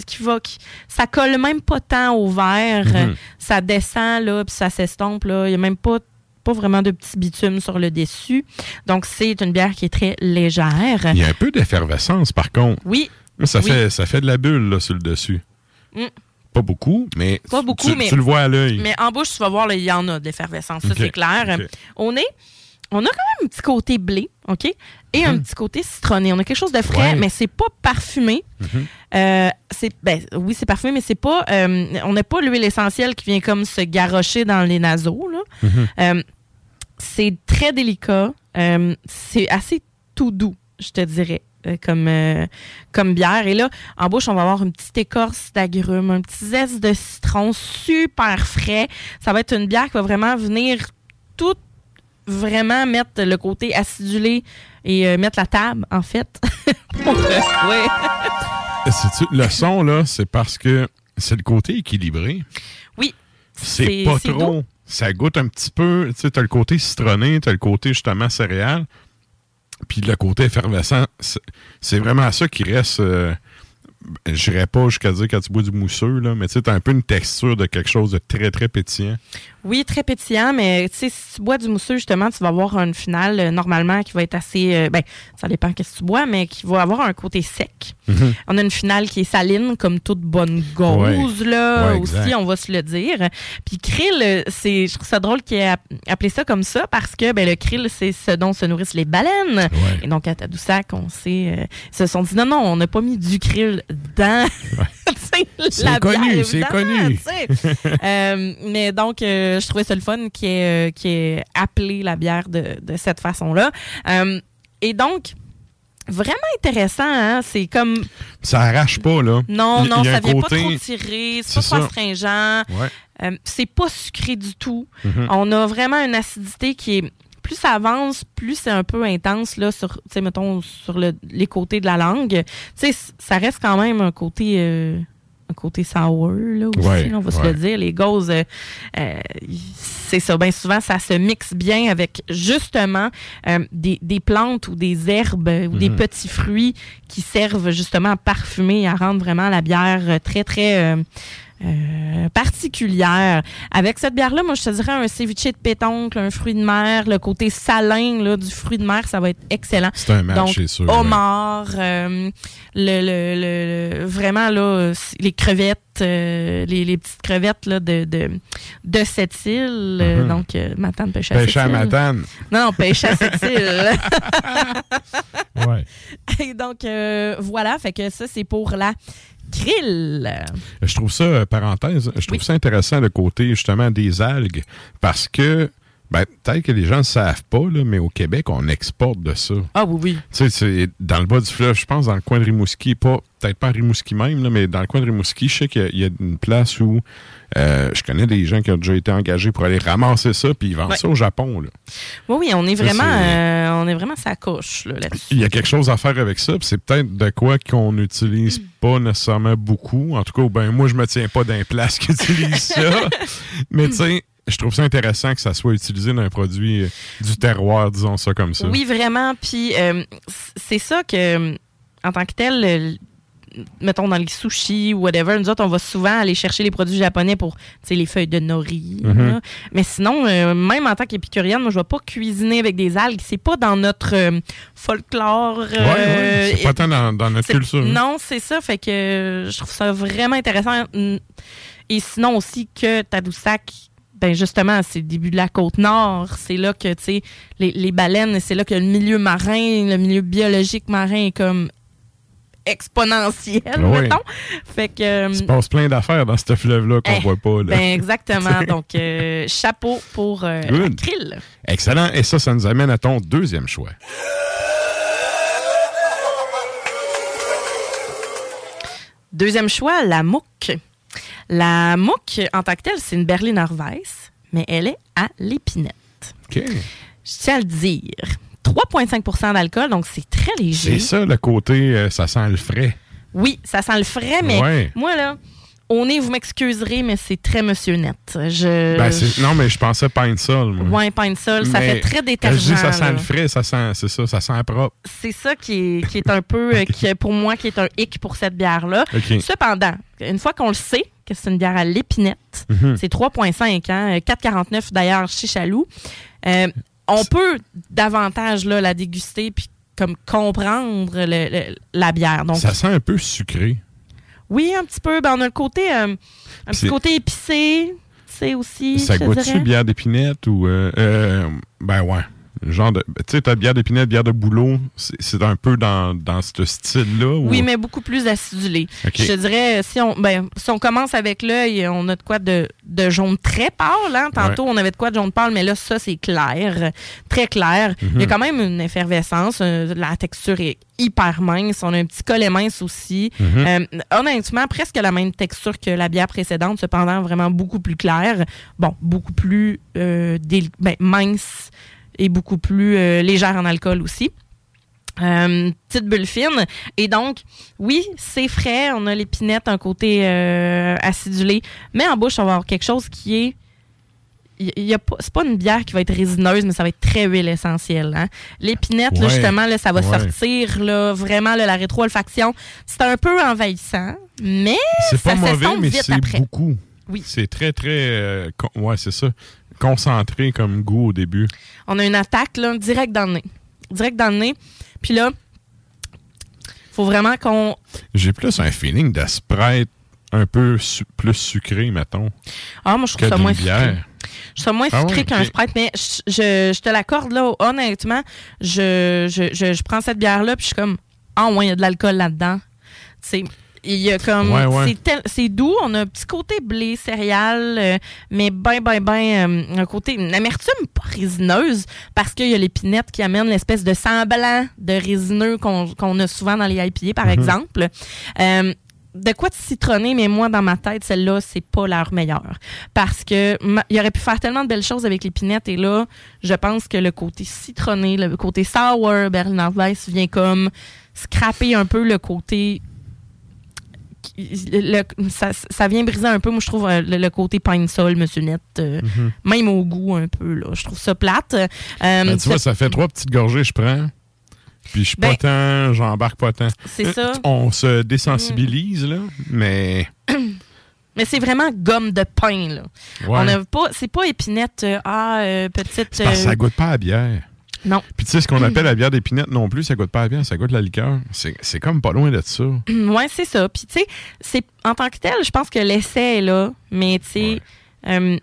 qui va, qui- ça colle même pas tant au verre. Mhm. Ça descend, là, puis ça s'estompe, là. Il y a même pas pas vraiment de petit bitume sur le dessus. Donc, c'est une bière qui est très légère. Il y a un peu d'effervescence, par contre. Oui. Ça, Oui. fait, ça fait de la bulle là, sur le dessus. Mm. Pas beaucoup, mais, Pas beaucoup, tu, mais. tu le vois à l'œil. Mais en bouche, tu vas voir, il y en a de l'effervescence. Ça, c'est clair. Au nez, on a quand même un petit côté blé, OK? Et un petit côté citronné. On a quelque chose de frais, Ouais. mais c'est pas parfumé. Mhm. Euh, c'est ben, oui, c'est parfumé, mais c'est pas. euh, on n'a pas l'huile essentielle qui vient comme se garrocher dans les naseaux. Mhm. Euh, c'est très délicat. C'est assez tout doux, je te dirais, comme, euh, comme bière. Et là, en bouche, on va avoir une petite écorce d'agrumes, un petit zeste de citron super frais. Ça va être une bière qui va vraiment venir tout vraiment mettre le côté acidulé et euh, mettre la table, en fait. Pour, euh, ouais. Le son, là, c'est parce que c'est le côté équilibré. Oui. C'est pas trop. doux. Ça goûte un petit peu. Tu sais, t'as le côté citronné, t'as le côté justement céréal. Puis le côté effervescent, c'est- vraiment ça qui reste. euh, je dirais pas jusqu'à dire quand tu bois du mousseux, là, mais tu sais, t'as un peu une texture de quelque chose de très, très pétillant. Oui, très pétillant, mais tu sais, si tu bois du mousseux, justement, tu vas avoir une finale euh, normalement qui va être assez. euh, ben, ça dépend qu'est-ce que tu bois, mais qui va avoir un côté sec. Mhm. On a une finale qui est saline, comme toute bonne gauze, Ouais. là, Ouais, aussi, on va se le dire. Puis krill, euh, c'est, je trouve ça drôle qu'il ait app- appelé ça comme ça parce que ben, le krill, c'est ce dont se nourrissent les baleines. Et donc, à Tadoussac, on sait, euh, ils se sont dit non, non, on n'a pas mis du krill dans C'est la connu, c'est connu. mais donc, euh, je trouvais ça le fun qui est, euh, qui est appelé la bière de, de cette façon-là. Euh, et donc, vraiment intéressant, hein? C'est comme. Ça arrache pas, là. Non, non, ça vient côté- pas trop tirer, c'est pas ça. trop astringent. Ouais. Euh, c'est pas sucré du tout. Mhm. On a vraiment une acidité qui est. Plus ça avance, plus c'est un peu intense, là, sur, tu sais, mettons, sur le- les côtés de la langue. Tu sais, ça reste quand même un côté. euh, un côté sour, là, aussi, Ouais, là, on va se le dire. Les gauzes, euh, euh, c'est ça. Bien souvent, ça se mixe bien avec, justement, euh, des, des plantes ou des herbes euh, ou des Mhm. petits fruits qui servent, justement, à parfumer et à rendre vraiment la bière euh, très, très... euh, particulière. Avec cette bière-là, moi, je te dirais un ceviche de pétoncle, un fruit de mer, le côté salin là, du fruit de mer, ça va être excellent. C'est un match, Donc, c'est sûr, homard, euh, le, le- vraiment, là, les crevettes, euh, les, les petites crevettes là, de, de, de cette île. Mhm. donc, euh, Matane, pêche à Pêche à île. Matane. Non, non, pêche à cette île. Ouais. Et donc, voilà, fait que ça, c'est pour la krill. Je trouve ça, euh, parenthèse, je trouve ça intéressant le côté justement des algues parce que, ben, peut-être que les gens ne savent pas, là, mais au Québec, on exporte de ça. Ah oui, oui. Tu sais, c'est dans le bas du fleuve, je pense, dans le coin de Rimouski, pas, peut-être pas à Rimouski même, là, mais dans le coin de Rimouski, je sais qu'il y, a une place où euh, je connais des gens qui ont déjà été engagés pour aller ramasser ça, puis ils vendent Ouais. ça au Japon. Là. Oui, oui, on est Ça, vraiment, euh, on est vraiment sa couche là, là-dessus. Il y a quelque chose à faire avec ça, puis c'est peut-être de quoi qu'on n'utilise pas nécessairement beaucoup. En tout cas, ben moi, je me tiens pas d'un place qui utilise ça. mais tu sais, je trouve ça intéressant que ça soit utilisé dans un produit euh, du terroir, disons ça comme ça. Oui, vraiment. Puis euh, c'est ça que, en tant que tel, mettons dans les sushis ou whatever, nous autres, on va souvent aller chercher les produits japonais pour tu sais, les feuilles de nori. Mhm. Mais sinon, euh, même en tant qu'épicurienne, moi, je vais pas cuisiner avec des algues. C'est pas dans notre euh, folklore. Ouais, euh, ouais, c'est pas tant dans, dans notre culture. Non, c'est ça. Fait que je trouve ça vraiment intéressant. Et sinon aussi que Tadoussac, ben justement, c'est le début de la côte nord. C'est là que, tu sais, les, les baleines, c'est là que le milieu marin, le milieu biologique marin est comme exponentiel, Oui. mettons. Fait que... euh, Il se passe plein d'affaires dans ce fleuve-là qu'on eh, voit pas. Là. Ben exactement. Donc, euh, chapeau pour euh, la Good. krill. Excellent. Et ça, ça nous amène à ton deuxième choix. Deuxième choix, la Mouk. La Mouk, en tant que telle, c'est une Berliner Weiss, mais elle est à l'épinette. OK. Je tiens à le dire. 3,5% d'alcool, donc c'est très léger. C'est ça, le côté, euh, ça sent le frais. Oui, ça sent le frais, mais Ouais. moi, là, au nez, vous m'excuserez, mais c'est très Monsieur Net. Je, Ben, non, mais je pensais Pine Sol. moi. Ouais, Pine Sol, ça Mais fait très quand je détergent. dis ça sent là. le frais, ça sent, c'est ça, ça sent propre. C'est ça qui est, qui est un peu, euh, qui est pour moi, qui est un hic pour cette bière-là. Cependant, une fois qu'on le sait, que c'est une bière à l'épinette, Mhm. c'est 3,5, hein, 4,49 d'ailleurs chez Chaloux. Euh, on peut davantage là, la déguster puis comme comprendre le- le- la bière. Donc, Ça sent un peu sucré. oui, un petit peu. Ben, on a le côté, euh, un petit côté épicé, c'est aussi. Ça goûte-tu bière d'épinette ou. euh, euh, ben ouais. Genre de. Tu sais, ta bière d'épinette, bière de boulot, c'est un peu dans, dans ce style-là. ou- Oui, mais beaucoup plus acidulé. Je dirais, si on, ben, si on commence avec l'œil, on a de quoi de, de jaune très pâle. Hein? Tantôt, on avait de quoi de jaune pâle, mais là, ça, c'est clair, très clair. Il y a Mhm. quand même une effervescence. euh, la texture est hyper mince. On a un petit collet mince aussi. Mhm. Euh, honnêtement, presque la même texture que la bière précédente, cependant, vraiment beaucoup plus claire. Bon, beaucoup plus euh, ben, mince et beaucoup plus euh, légère en alcool aussi. Euh, petite bulle fine. Et donc, oui, c'est frais. On a l'épinette, un côté euh, acidulé. Mais en bouche, on va avoir quelque chose qui est. y a pas- C'est pas une bière qui va être résineuse, mais ça va être très huile essentielle. Hein? L'épinette, là, justement, là, ça va Ouais. sortir là, vraiment là, la rétro-olfaction. C'est un peu envahissant, mais C'est ça pas mauvais, s'estompe mais vite c'est après. beaucoup. Oui. C'est très, très. euh, con- ouais, c'est ça. Concentré comme goût au début. On a une attaque là, direct dans le nez. Direct dans le nez. Puis là, faut vraiment qu'on J'ai plus un feeling de Sprite un peu su- plus sucré, mettons. Ah, moi, je trouve que ça moins sucré. Je trouve ça moins Ah sucré qu'un. Sprite, mais je, je- je te l'accorde, là, honnêtement, je, je, je, je prends cette bière-là, puis je suis comme, ah, ouais, il y a de l'alcool là-dedans. Tu sais, il y a comme, Ouais, ouais. c'est doux, on a un petit côté blé, céréales, euh, mais ben, ben, ben, euh, un côté, une amertume pas résineuse, parce qu'il y a l'épinette qui amène l'espèce de semblant de résineux qu'on qu'on a souvent dans les IPA, par Mhm. exemple. Euh, de quoi de citronner, mais moi, dans ma tête, celle-là, c'est pas leur meilleure. Parce que il aurait pu faire tellement de belles choses avec l'épinette, et là, je pense que le côté citronné, le côté sour, Berliner Weiss vient comme scraper un peu le côté. Le- ça, ça vient briser un peu, moi, je trouve, euh, le, le côté pine sol, Monsieur Net, euh, Mhm. même au goût un peu, là. Je trouve ça plate. Euh, Ben, tu vois, ça- fait trois petites gorgées, je prends. Puis je suis Ben, pas tant, j'embarque pas tant. c'est Euh, ça. On se désensibilise, là, mais. Mais c'est vraiment gomme de pain, là. Ouais. On a pas, c'est pas épinette, ah, petite. C'est parce que ça goûte pas à bière. Non. Puis tu sais, ce qu'on appelle la bière d'épinette non plus, ça goûte pas à bière, ça goûte la liqueur. C'est c'est comme pas loin de ça. Ouais, c'est ça. Puis, tu sais, en tant que tel, je pense que l'essai est là, mais tu sais, euh,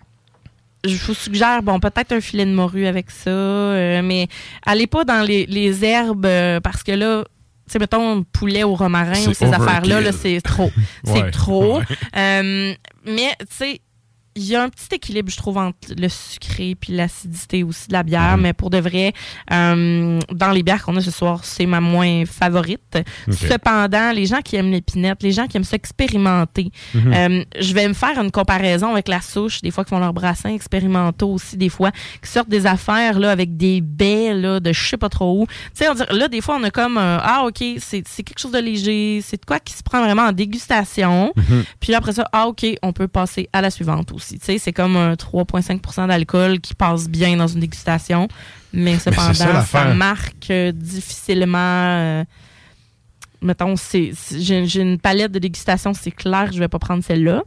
je vous suggère, bon, peut-être un filet de morue avec ça, euh, mais allez pas dans les, les herbes euh, parce que là, tu sais, mettons, poulet au romarin ou ces affaires-là, là, c'est trop. c'est Ouais, trop. ouais. Mais, tu sais, il y a un petit équilibre, je trouve, entre le sucré puis l'acidité aussi de la bière, Mhm. mais pour de vrai, euh, dans les bières qu'on a ce soir, c'est ma moins favorite. Cependant, les gens qui aiment l'épinette, les gens qui aiment s'expérimenter, Mhm. euh, je vais me faire une comparaison avec la souche, des fois qui font leurs brassins expérimentaux aussi, des fois qui sortent des affaires là avec des baies là de je sais pas trop où. Tu sais, on dirait- là des fois on a comme un, ah ok, c'est c'est quelque chose de léger, c'est de quoi qui se prend vraiment en dégustation. Mhm. Puis là, après ça, ah ok, on peut passer à la suivante aussi. C'est comme un 3,5% d'alcool qui passe bien dans une dégustation, mais cependant ça, marque euh, difficilement. euh, mettons, j'ai, une palette de dégustation, c'est clair, que je vais pas prendre celle-là.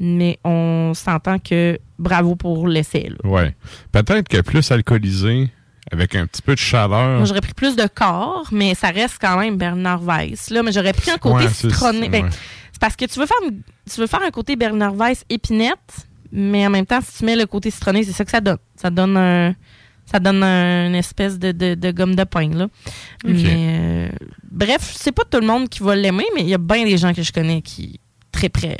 Mais on s'entend que bravo pour l'essai. Ouais. Peut-être que plus alcoolisé, avec un petit peu de chaleur. Moi, j'aurais pris plus de corps, mais ça reste quand même Bernard Weiss. Là, mais j'aurais pris un côté Ouais, c'est- citronné. Ben, ouais. c'est parce que tu veux faire, tu veux faire un côté Bernard Weiss épinette, mais en même temps, si tu mets le côté citronné, c'est ça que ça donne. Ça donne un, ça donne un- une espèce de, de- de gomme de pain. Là. Mais, euh, bref, c'est pas tout le monde qui va l'aimer, mais il y a bien des gens que je connais qui très près.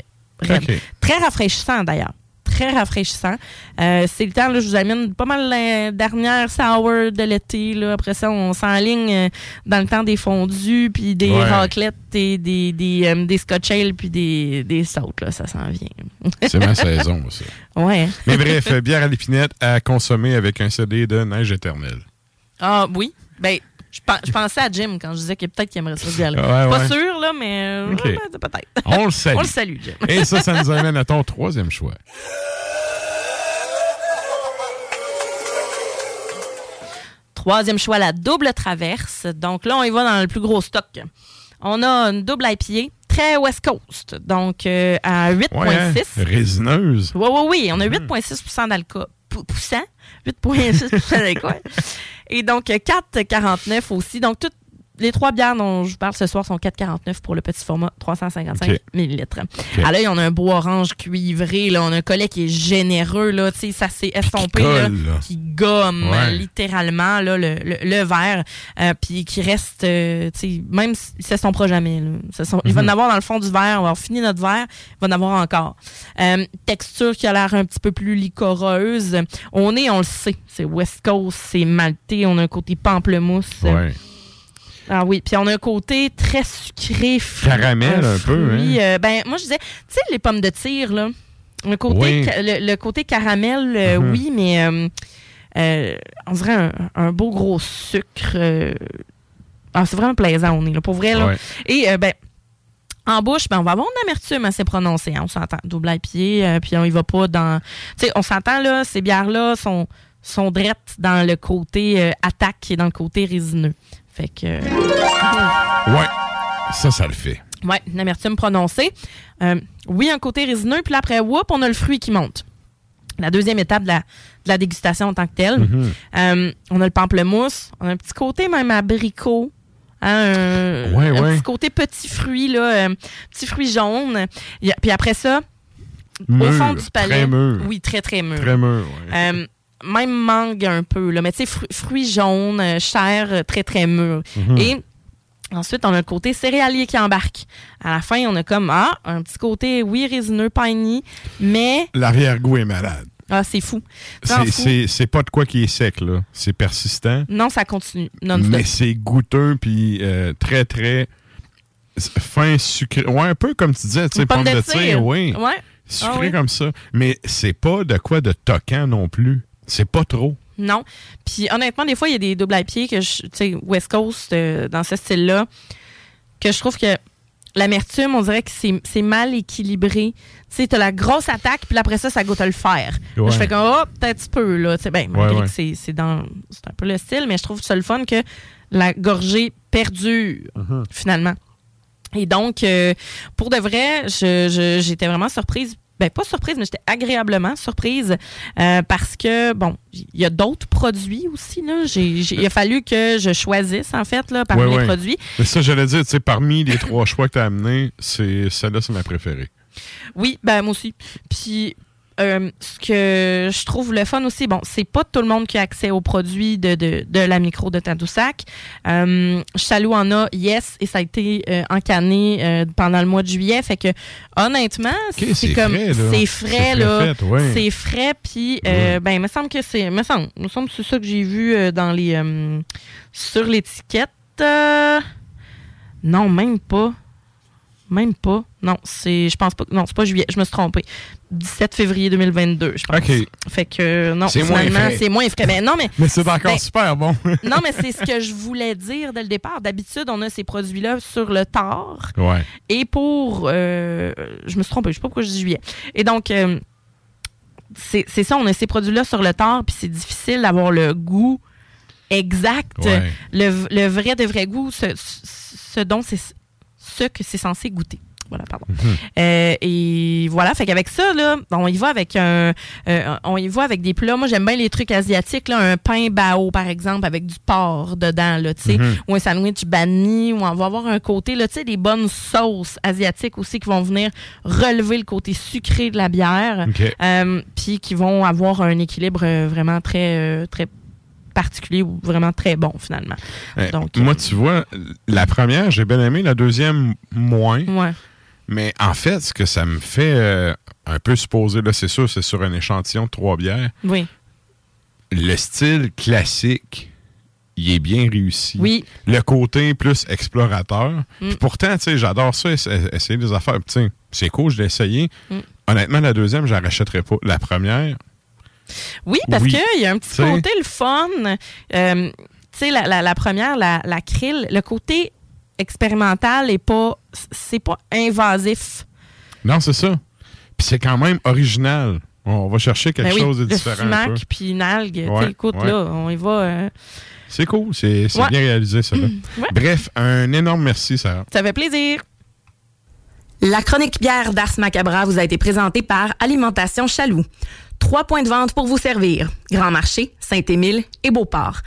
Très rafraîchissant d'ailleurs. Très rafraîchissant. Euh, c'est le temps, là, je vous amène pas mal la dernière sour de l'été. là. Après ça, on s'enligne euh, dans le temps des fondus, puis des Ouais. raclettes, et des, des, euh, des scotch ale, puis des, des sautes. Là, ça s'en vient. C'est ma saison, ça. Ouais. Mais bref, euh, bière à l'épinette à consommer avec un CD de Neige éternelle. Ah oui. Ben, Je, pen- je pensais à Jim quand je disais que peut-être qu'il aimerait ça se. Ouais, Pas ouais. sûr, là, mais euh, peut-être. On le salue. On le salue, Jim. Et ça, ça nous amène à ton troisième choix. Troisième choix, la double traverse. Donc là, on y va dans le plus gros stock. On a une double IPA, très West Coast, donc euh, à 8,6. Ouais, hein? Résineuse. Oui, oui, oui. On a 8,6% d'alcool. Pou- Poussant. 8,6 d'alcool. Et donc, euh, 4,49 aussi. Donc, toutes les trois bières dont je vous parle ce soir sont 4,49 pour le petit format 355 OK. millilitres. À l'œil, on a un beau orange cuivré. Là. On a un collet qui est généreux. Là. Tu sais, Ça s'est estompé. là, colle, là. qui gomme Ouais. littéralement là, le, le, le verre. euh, puis qui reste, euh, tu sais, même s'il ne s'estompera jamais. là. Sont- Il va en Mhm. avoir dans le fond du verre. On va avoir fini notre verre. Il va en avoir encore. Euh, texture qui a l'air un petit peu plus licoreuse. On est, on le sait, c'est West Coast, c'est maltais. On a un côté pamplemousse. Ouais. Ah oui, puis on a un côté très sucré, fru- Caramel un peu, fruit, hein? euh, ben moi je disais, tu sais les pommes de tir là, le côté Oui. le, le côté caramel euh, Mhm. oui, mais euh, on dirait un, un beau gros sucre. ah, c'est vraiment plaisant on est là pour vrai là. Ouais. Et euh, ben en bouche, ben, on va avoir une amertume assez prononcée. hein, on s'entend. Double IPA, euh, puis on y va pas dans. Tu sais, on s'entend, là, ces bières-là sont, sont drettes dans le côté euh, attaque et dans le côté résineux. Fait que. Ouais. Ça, ça le fait. Ouais, une amertume prononcée. Euh, oui, un côté résineux, puis après, whoop, on a le fruit qui monte. La deuxième étape de la, de la dégustation en tant que telle. Mhm. Euh, on a le pamplemousse, on a un petit côté même abricot. hein, un, Ouais, un ouais. petit côté petit fruit, là, euh, petit fruit jaune. Puis après ça, au Mûr, fond du palais. très mûr. Oui, très, très mûr. Très mûr, ouais. Même mangue un peu, là, mais tu sais, fru- fruits jaunes, euh, chair, euh, très, très mûr. Mhm. Et ensuite, on a le côté céréalier qui embarque. À la fin, on a comme, ah, un petit côté, oui, résineux, piney, mais, L'arrière-goût est malade. ah, c'est fou. C'est- pas de quoi qui est sec, là. C'est persistant. Non, ça continue. non-stop. Mais c'est goûteux, puis euh, très, très fin, sucré. Ouais, un peu comme tu disais, tu sais, pomme pomme de de tir, oui. Ouais. Sucré Ah oui. comme ça. Mais c'est pas de quoi de toquant non plus. C'est pas trop. Non. Puis honnêtement, des fois, il y a des double IPA que je, tu sais, West Coast, euh, dans ce style-là, que je trouve que l'amertume, on dirait que c'est mal équilibré. Tu sais, t'as la grosse attaque, puis après ça, ça goûte à le faire. Là, je fais comme, oh, peut-être un petit peu, là. Tu sais, ben, malgré Ouais, ouais. que c'est dans. C'est un peu le style, mais je trouve ça le fun que la gorgée perdure, Mhm. finalement. Et donc, euh, pour de vrai, je- je- j'étais vraiment surprise. Ben, pas surprise, mais j'étais agréablement surprise euh, parce que, bon, il y a d'autres produits aussi. Là. Il a fallu que je choisisse, en fait, là, parmi les produits. Mais ça, j'allais dire, tu sais, parmi les trois choix que tu as amenés, c'est celle-là, c'est ma préférée. Oui, ben moi aussi. Puis euh, ce que je trouve le fun aussi, bon, c'est pas tout le monde qui a accès aux produits de, de, de la micro de Tadoussac. Euh, Chaloux en a, yes, et ça a été euh, encanné euh, pendant le mois de juillet. Fait que honnêtement, c'est c'est comme frais, là. c'est C'est frais ouais. c'est frais. Puis ben, il me semble que c'est, me semble, me semble que c'est ça que j'ai vu dans les sur l'étiquette. Non, même pas. Même pas. Non, c'est. Je pense pas. Non, c'est pas juillet. Je me suis trompée. 17 février 2022, je pense. OK. Fait que non, C'est moins finalement, c'est moins frais. Mais non, mais. Mais c'est encore ben, super bon. non, mais c'est ce que je voulais dire dès le départ. D'habitude, on a ces produits-là sur le tard. Ouais. Et pour. euh, je me suis trompée, je sais pas pourquoi je dis juillet. Et donc, euh, c'est c'est ça, on a ces produits-là sur le tard, puis c'est difficile d'avoir le goût exact, Ouais. le, le vrai de vrai goût, ce, ce- ce dont c'est ce que c'est censé goûter. Voilà, pardon. Mhm. Euh, et voilà, fait qu'avec ça, là, on y va avec un, euh, on y va avec des plats. Moi, j'aime bien les trucs asiatiques, là, un pain bao, par exemple, avec du porc dedans, là, tu sais, Mhm. ou un sandwich banh ou on va avoir un côté, là, tu sais, des bonnes sauces asiatiques aussi qui vont venir relever le côté sucré de la bière, euh, puis qui vont avoir un équilibre vraiment très, très particulier ou vraiment très bon, finalement. Euh, Donc, Moi, tu vois, la première, j'ai bien aimé, la deuxième, moins. Ouais. Mais en fait, ce que ça me fait euh, un peu supposer, là, c'est sûr, c'est sur un échantillon de trois bières. Oui. Le style classique, il est bien réussi. Oui. Le côté plus explorateur. Mm. Puis pourtant, tu sais, j'adore ça, essa- essayer des affaires. C'est cool, je l'ai essayé. Mm. Honnêtement, la deuxième, je la rachèterais pas. La première, Oui, parce Oui. qu'il y a un petit T'sais. côté le fun. Euh, tu sais, la, la- la première, la, la krill, le côté expérimental est pas, c'est pas invasif. Non, c'est ça. Puis c'est quand même original. On va chercher quelque Ben oui, chose de le différent. un peu. sumac puis une algue. Tu sais, Ouais, écoute, ouais. là, on y va. euh, C'est cool. C'est c'est Ouais. bien réalisé, ça. là. Ouais. Bref, un énorme merci, Sarah. Ça fait plaisir. La chronique bière d'Ars Macabra vous a été présentée par Alimentation Chaloux. Trois points de vente pour vous servir. Grand Marché, Saint-Émile et Beauport.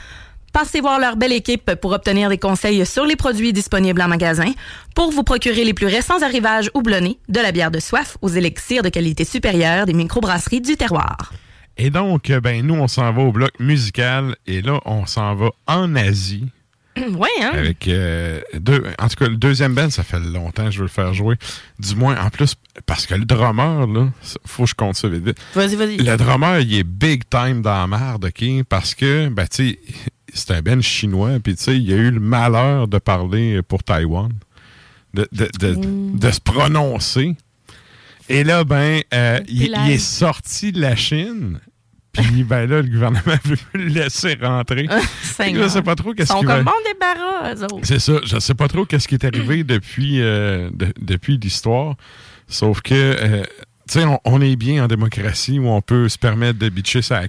Passez voir leur belle équipe pour obtenir des conseils sur les produits disponibles en magasin, pour vous procurer les plus récents arrivages houblonnés, de la bière de soif aux élixirs de qualité supérieure des microbrasseries du terroir. Et donc, euh, ben, nous, on s'en va au bloc musical. Et là, on s'en va en Asie. ouais, hein? Avec euh, deux, en tout cas, le deuxième band, ça fait longtemps que je veux le faire jouer. Du moins, en plus, parce que le drummer, là, faut que je compte ça vite vite. Vas-y, vas-y. Le drummer, il est big time dans la merde, OK? Parce que, ben, tu sais, c'est un band chinois, puis tu sais, il a eu le malheur de parler pour Taïwan, de, de, de, de se prononcer. Et là, ben, euh, il est sorti de la Chine. Puis ben là, le gouvernement veut le laisser rentrer. Seigneur. je sais pas trop qu'est-ce qui va... bon débarras. C'est ça. Je sais pas trop qu'est-ce qui est arrivé depuis, euh, de- depuis l'histoire. Sauf que, euh, tu sais, on, on est bien en démocratie où on peut se permettre de bitcher sa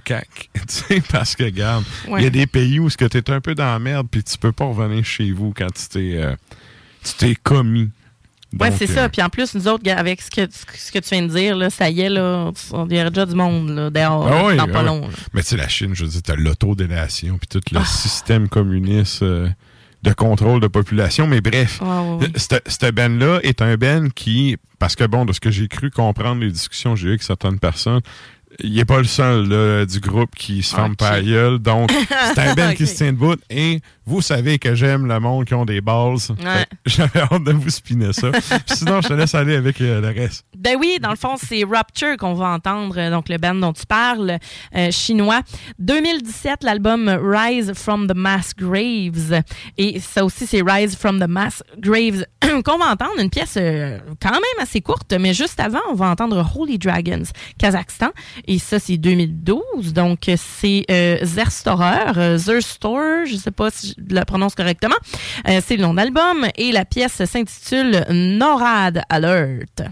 sais, parce que, regarde, il y a des pays où tu es un peu dans la merde puis tu peux pas revenir chez vous quand tu t'es euh, tu t'es commis. Donc, c'est euh, ça. Puis en plus, nous autres, avec ce que, ce que tu viens de dire, là, ça y est, là, on dirait déjà du monde là, dehors, Ah oui, dans ah pas oui. long. Mais tu sais, la Chine, je veux dire, t'as l'autodélation puis tout le Ah. système communiste euh, de contrôle de population. Mais bref, cette ben-là est un ben qui, parce que bon, de ce que j'ai cru comprendre les discussions que j'ai eues avec certaines personnes, il n'est pas le seul là, du groupe qui se ferme Ok. pas la gueule. Donc, c'est un ben qui Ok. se tient debout. Et vous savez que j'aime le monde qui ont des balls. Que J'avais hâte de vous spinner ça. Sinon, je te laisse aller avec euh, le reste. Ben oui, dans le fond, c'est Rupture qu'on va entendre, euh, donc le band dont tu parles, euh, chinois. 2017, l'album Rise from the Mass Graves. Et ça aussi, c'est Rise from the Mass Graves qu'on va entendre, une pièce euh, quand même assez courte, mais juste avant, on va entendre Holy Dragons, Kazakhstan. Et ça, c'est 2012. Donc, c'est euh, Zerstorer, euh, Zerstor, je sais pas si je le prononce correctement. C'est le nom d'album. Et la pièce s'intitule NORAD Alert.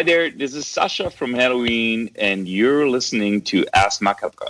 Hi there, this is Sasha from Halloween, and you're listening to Ask Macabre.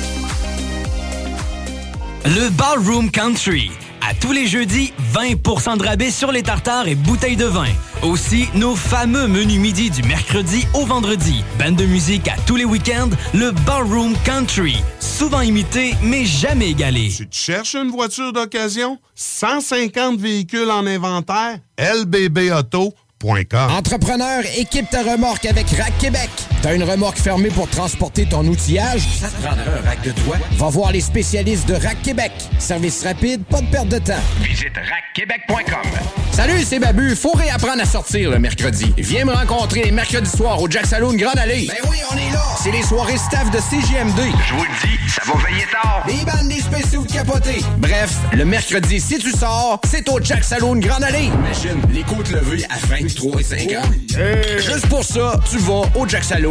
Le Ballroom Country. À tous les jeudis, 20% de rabais sur les tartares et bouteilles de vin. Aussi, nos fameux menus midi du mercredi au vendredi. Bande de musique à tous les week-ends, le Ballroom Country. Souvent imité, mais jamais égalé. Tu te cherches une voiture d'occasion? 150 véhicules en inventaire? LBBauto.com Entrepreneur, équipe ta remorque avec Rack Québec. T'as une remorque fermée pour transporter ton outillage? Ça te prendra un rack de toi? Va voir les spécialistes de Rack Québec. Service rapide, pas de perte de temps. Visite rackquebec.com. Salut, c'est Babu. Faut réapprendre à sortir le mercredi. Viens me rencontrer les mercredis soirs au Jack Saloon Grande Allée. Ben oui, on est là. C'est les soirées staff de CGMD. Je vous le dis, ça va veiller tard. Des bandes, des spéciaux de capotés. Bref, le mercredi, si tu sors, c'est au Jack Saloon Grande Allée. Imagine, les côtes levées à 23 et 50. Juste pour ça, tu vas au Jack Saloon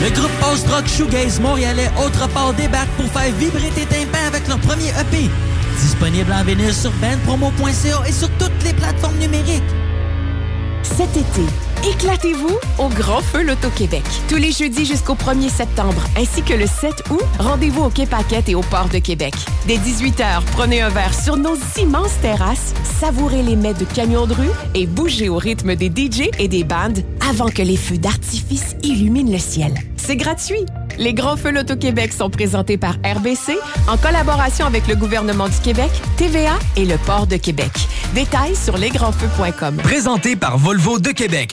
Le groupe post-rock shoegaze montréalais Autre part débarque pour faire vibrer tes tympans avec leur premier EP. Disponible en vinyle sur bandpromo.ca et sur toutes les plateformes numériques. Cet été, éclatez-vous au Grand Feu Loto-Québec. Tous les jeudis jusqu'au 1er septembre, ainsi que le 7 août, rendez-vous au Quai Paquette et au Port de Québec. Dès 18h, prenez un verre sur nos immenses terrasses, savourez les mets de camions de rue et bougez au rythme des DJ et des bandes avant que les feux d'artifice illuminent le ciel. C'est gratuit. Les Grands Feux Loto-Québec sont présentés par RBC en collaboration avec le gouvernement du Québec, TVA et le Port de Québec. Détails sur lesgrandsfeux.com. Présenté par Volvo de Québec,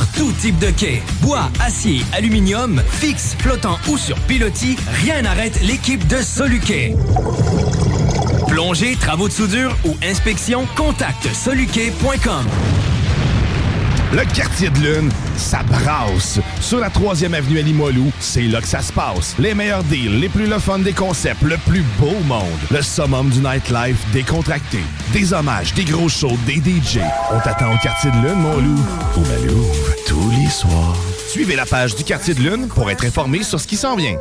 tout type de quai. Bois, acier, aluminium, fixe, flottant ou sur pilotis, rien n'arrête l'équipe de Soluquet. Plongée, travaux de soudure ou inspection, contacte soluquet.com. Le quartier de lune, ça brasse. Sur la 3e avenue à c'est là que ça se passe. Les meilleurs deals, les plus le fun des concepts, le plus beau monde. Le summum du nightlife décontracté. Des hommages, des gros shows, des DJ. On t'attend au quartier de lune, mon loup. Au Malou, tous les soirs. Suivez la page du quartier de lune pour être informé sur ce qui s'en vient.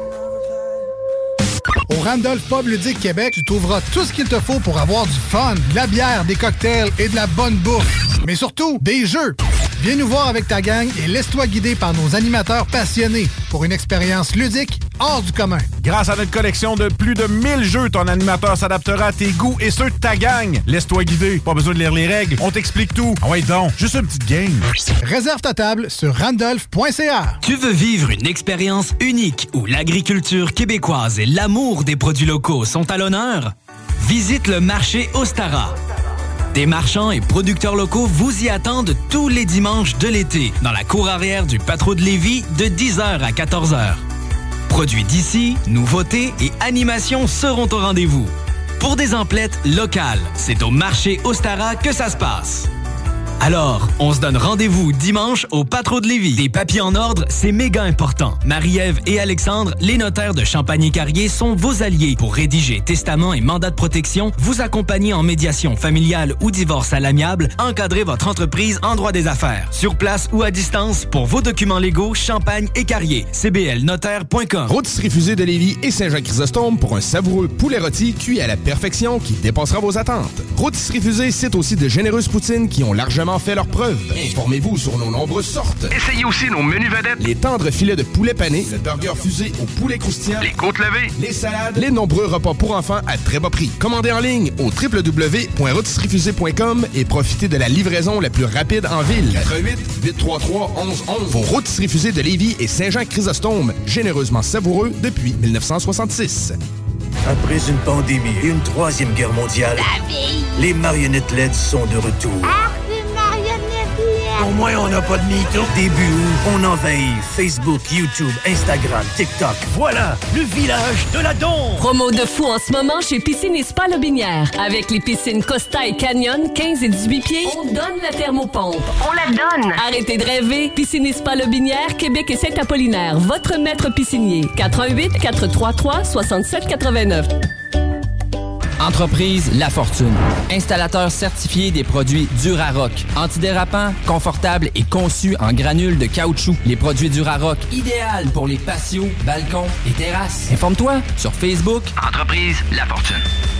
Au Randolph Pub Ludique Québec, tu trouveras tout ce qu'il te faut pour avoir du fun, de la bière, des cocktails et de la bonne bouffe. Mais surtout, des jeux. Viens nous voir avec ta gang et laisse-toi guider par nos animateurs passionnés pour une expérience ludique hors du commun. Grâce à notre collection de plus de 1000 jeux, ton animateur s'adaptera à tes goûts et ceux de ta gang. Laisse-toi guider. Pas besoin de lire les règles. On t'explique tout. Ah ouais donc, juste une petite game. Réserve ta table sur randolph.ca. Tu veux vivre une expérience unique où l'agriculture québécoise et l'amour des produits locaux sont à l'honneur? Visite le marché Ostara. Des marchands et producteurs locaux vous y attendent tous les dimanches de l'été dans la cour arrière du Patro de Lévis de 10h à 14h. Produits d'ici, nouveautés et animations seront au rendez-vous. Pour des emplettes locales, c'est au marché Ostara que ça se passe. Alors, on se donne rendez-vous dimanche au Patro de Lévis. Des papiers en ordre, c'est méga important. Marie-Ève et Alexandre, les notaires de Champagne-Carrier, sont vos alliés pour rédiger testament et mandat de protection, vous accompagner en médiation familiale ou divorce à l'amiable, encadrer votre entreprise en droit des affaires. Sur place ou à distance, pour vos documents légaux, Champagne et Carrier. cblnotaire.com. Rôtisserie Fusée de Lévis et Saint-Jean-Chrysostome pour un savoureux poulet rôti cuit à la perfection qui dépassera vos attentes. Rôtisserie Fusée cite aussi de généreuses poutines qui ont largement fait leurs preuves. Informez-vous sur nos nombreuses sortes. Essayez aussi nos menus vedettes. Les tendres filets de poulet pané, le burger fusé au poulet croustillant, Les côtes levées. les salades, les nombreux repas pour enfants à très bas prix. Commandez en ligne au www.rôtisseriefusée.com et profitez de la livraison la plus rapide en ville. 88 833 1111. Vos rôtisseries fusées de Lévis et Saint-Jean-Chrysostome, généreusement savoureux depuis 1966. Après une pandémie et une troisième guerre mondiale, les marionnettes LED sont de retour. Au moins, on n'a pas de mytho. Début août, on envahit Facebook, YouTube, Instagram, TikTok. Voilà, le village de la Don. Promo de fou en ce moment chez Piscine et Spa Lobinière. Avec les piscines Costa et Canyon, 15 et 18 pieds, on donne la thermopompe. On la donne! Arrêtez de rêver. Piscine et Spa Lobinière, Québec et Saint-Apollinaire. Votre maître piscinier. 88 433 67 89. Entreprise La Fortune. Installateur certifié des produits Durarock. Antidérapant, confortable et conçu en granules de caoutchouc. Les produits Durarock, idéal pour les patios, balcons et terrasses. Informe-toi sur Facebook. Entreprise La Fortune.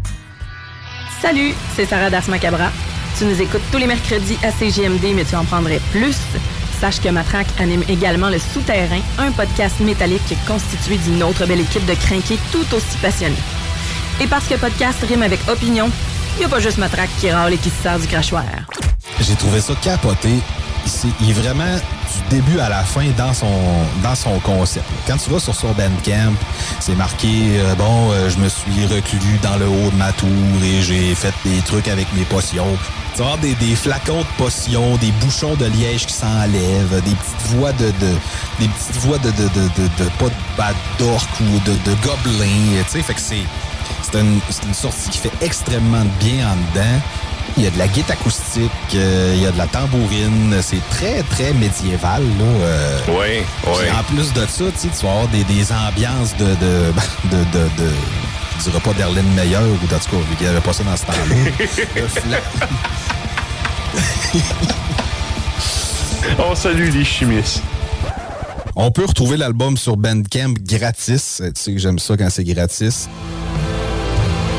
Salut, c'est Sarah Das Macabra. Tu nous écoutes tous les mercredis à CGMD, mais tu en prendrais plus. Sache que Matraque anime également Le Souterrain, un podcast métallique constitué d'une autre belle équipe de crinqués tout aussi passionnés. Et parce que podcast rime avec opinion, il a pas juste Matraque qui râle et qui se sert du crachoir. J'ai trouvé ça capoté. Il est vraiment du début à la fin dans son dans son concept. Quand tu vas sur son Bandcamp, c'est marqué euh, bon, euh, je me suis reclus dans le haut de ma tour et j'ai fait des trucs avec mes potions. Tu vas avoir des, des flacons de potions, des bouchons de liège qui s'enlèvent, des petites voix de, de des petites voix de de, de, de, pas de bad d'orc ou de, de gobelins, tu sais, fait que c'est c'est une, une sortie qui fait extrêmement bien en dedans. Il y a de la guitare acoustique, euh, il y a de la tambourine. C'est très, très médiéval. Là, euh. Oui, oui. Puis En plus de ça, tu vas avoir des, des ambiances de... de, de, de, de je dirais pas d'Erlène Meyer ou en tout cas, vu qu'il n'y avait pas ça dans ce temps-là. On salue les chimistes. On peut retrouver l'album sur Bandcamp gratis. Tu sais que j'aime ça quand c'est gratis.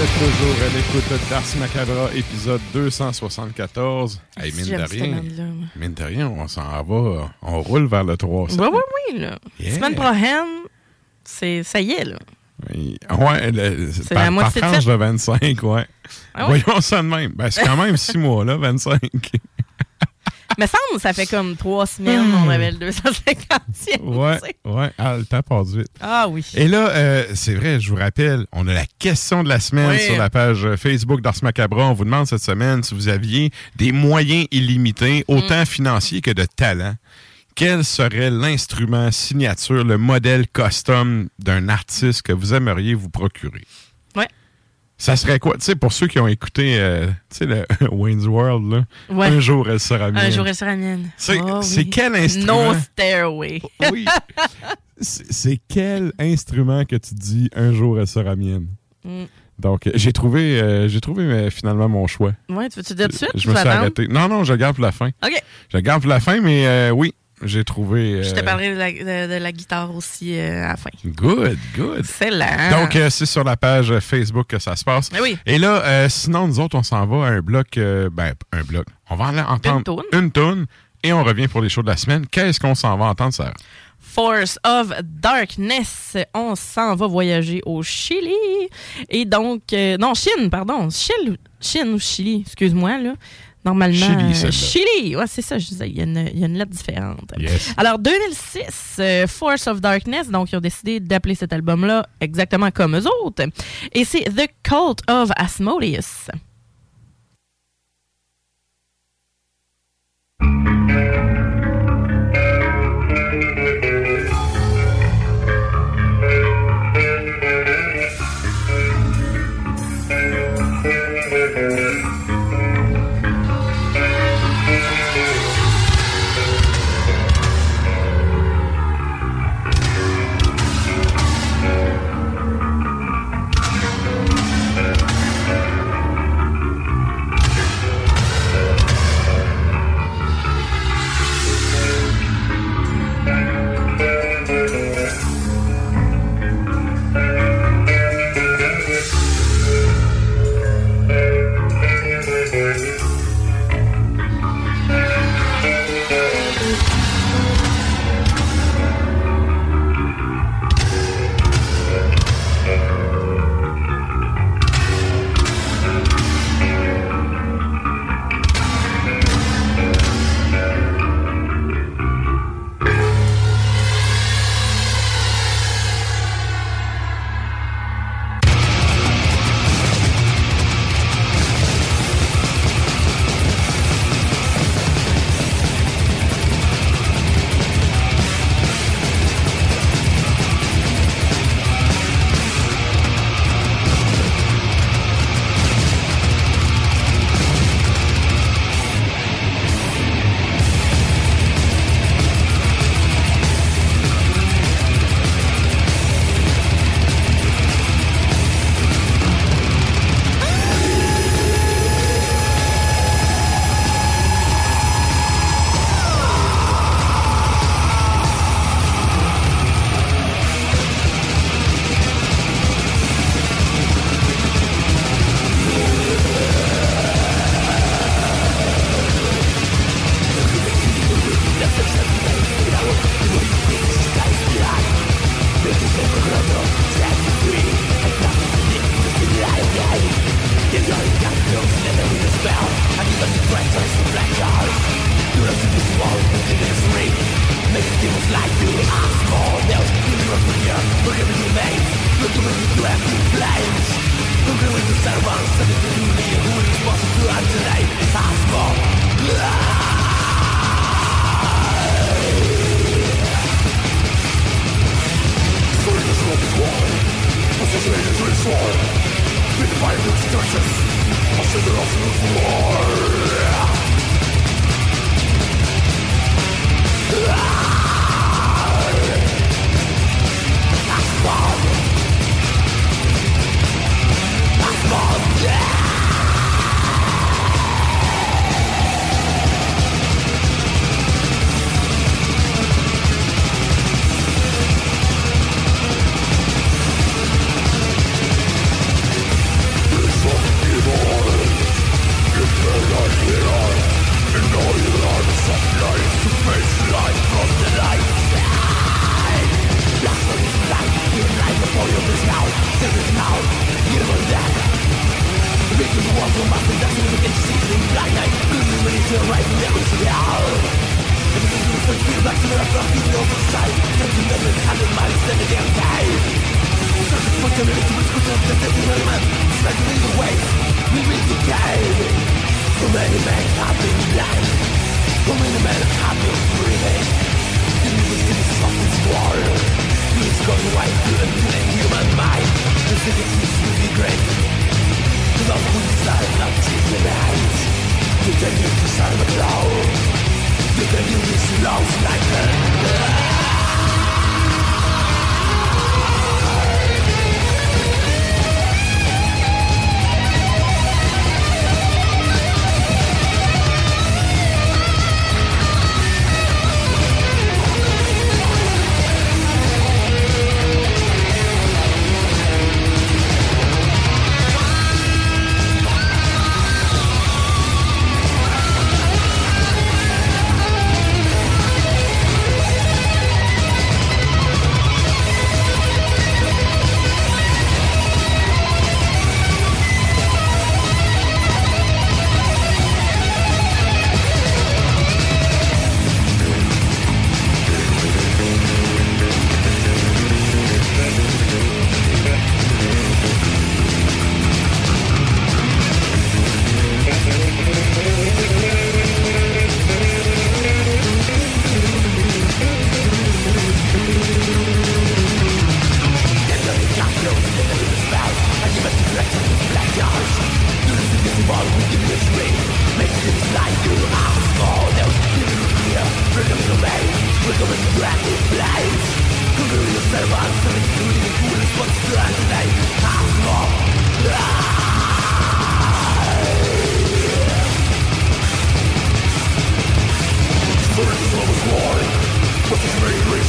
Êtes toujours à l'écoute d'Ars Macabra, épisode 274. Hey, mine de rien, bande-là, moi. mine de rien, on s'en va, on roule vers le 300. Oui, oui, oui. Là. Yeah. Semaine prochaine, c'est, ça y est. Là. Oui. Ouais, le- C'est par, la moitié par tranche de 25, ouais. Ah ouais? Voyons ça de même. Ben, c'est quand même six mois, là, 25. Mais semble, ça fait comme trois semaines Hmm. on avait le 250e. Ouais, tu sais. ouais. Ah, le temps passe vite. Ah oui. Et là, euh, c'est vrai, je vous rappelle, on a la question de la semaine Oui. sur la page Facebook d'Ars Macabra. On vous demande cette semaine si vous aviez des moyens illimités, autant financiers que de talent. Quel serait l'instrument signature, le modèle custom d'un artiste que vous aimeriez vous procurer? Ça serait quoi? Tu sais, pour ceux qui ont écouté, euh, tu sais, le Wayne's World, là, Ouais. un jour elle sera mienne. Un jour, elle sera mienne. C'est Oh, oui. quel instrument? No stairway. Oui. C'est quel instrument que tu dis un jour elle sera mienne? Mm. Donc, euh, j'ai trouvé, euh, j'ai trouvé euh, finalement mon choix. Ouais, tu veux-tu dire tout de suite? Je me suis arrêté. Non, non, je le garde pour la fin. OK. Je le garde pour la fin, mais euh, oui, j'ai trouvé. Je te euh, parlerai de la, de- de la guitare aussi euh, à la fin. Good, good. Excellent. Donc, euh, c'est sur la page Facebook que ça se passe. Mais oui. Et là, sinon, nous autres, on s'en va à un bloc. ben, un bloc. On va en entendre une toune et on revient pour les shows de la semaine. Qu'est-ce qu'on s'en va entendre, Sarah? Force of Darkness. On s'en va voyager au Chili. Et donc, non, Chine, pardon. Chine, Chine ou Chili, excuse-moi, là. Normalement. Chili, euh. Chili, ouais, c'est ça, je disais. Il y, a une, il y a une lettre différente. Yes. Alors, 2006, euh, Force of Darkness, donc ils ont décidé d'appeler cet album-là exactement comme eux autres. Et c'est The Cult of Asmodeus.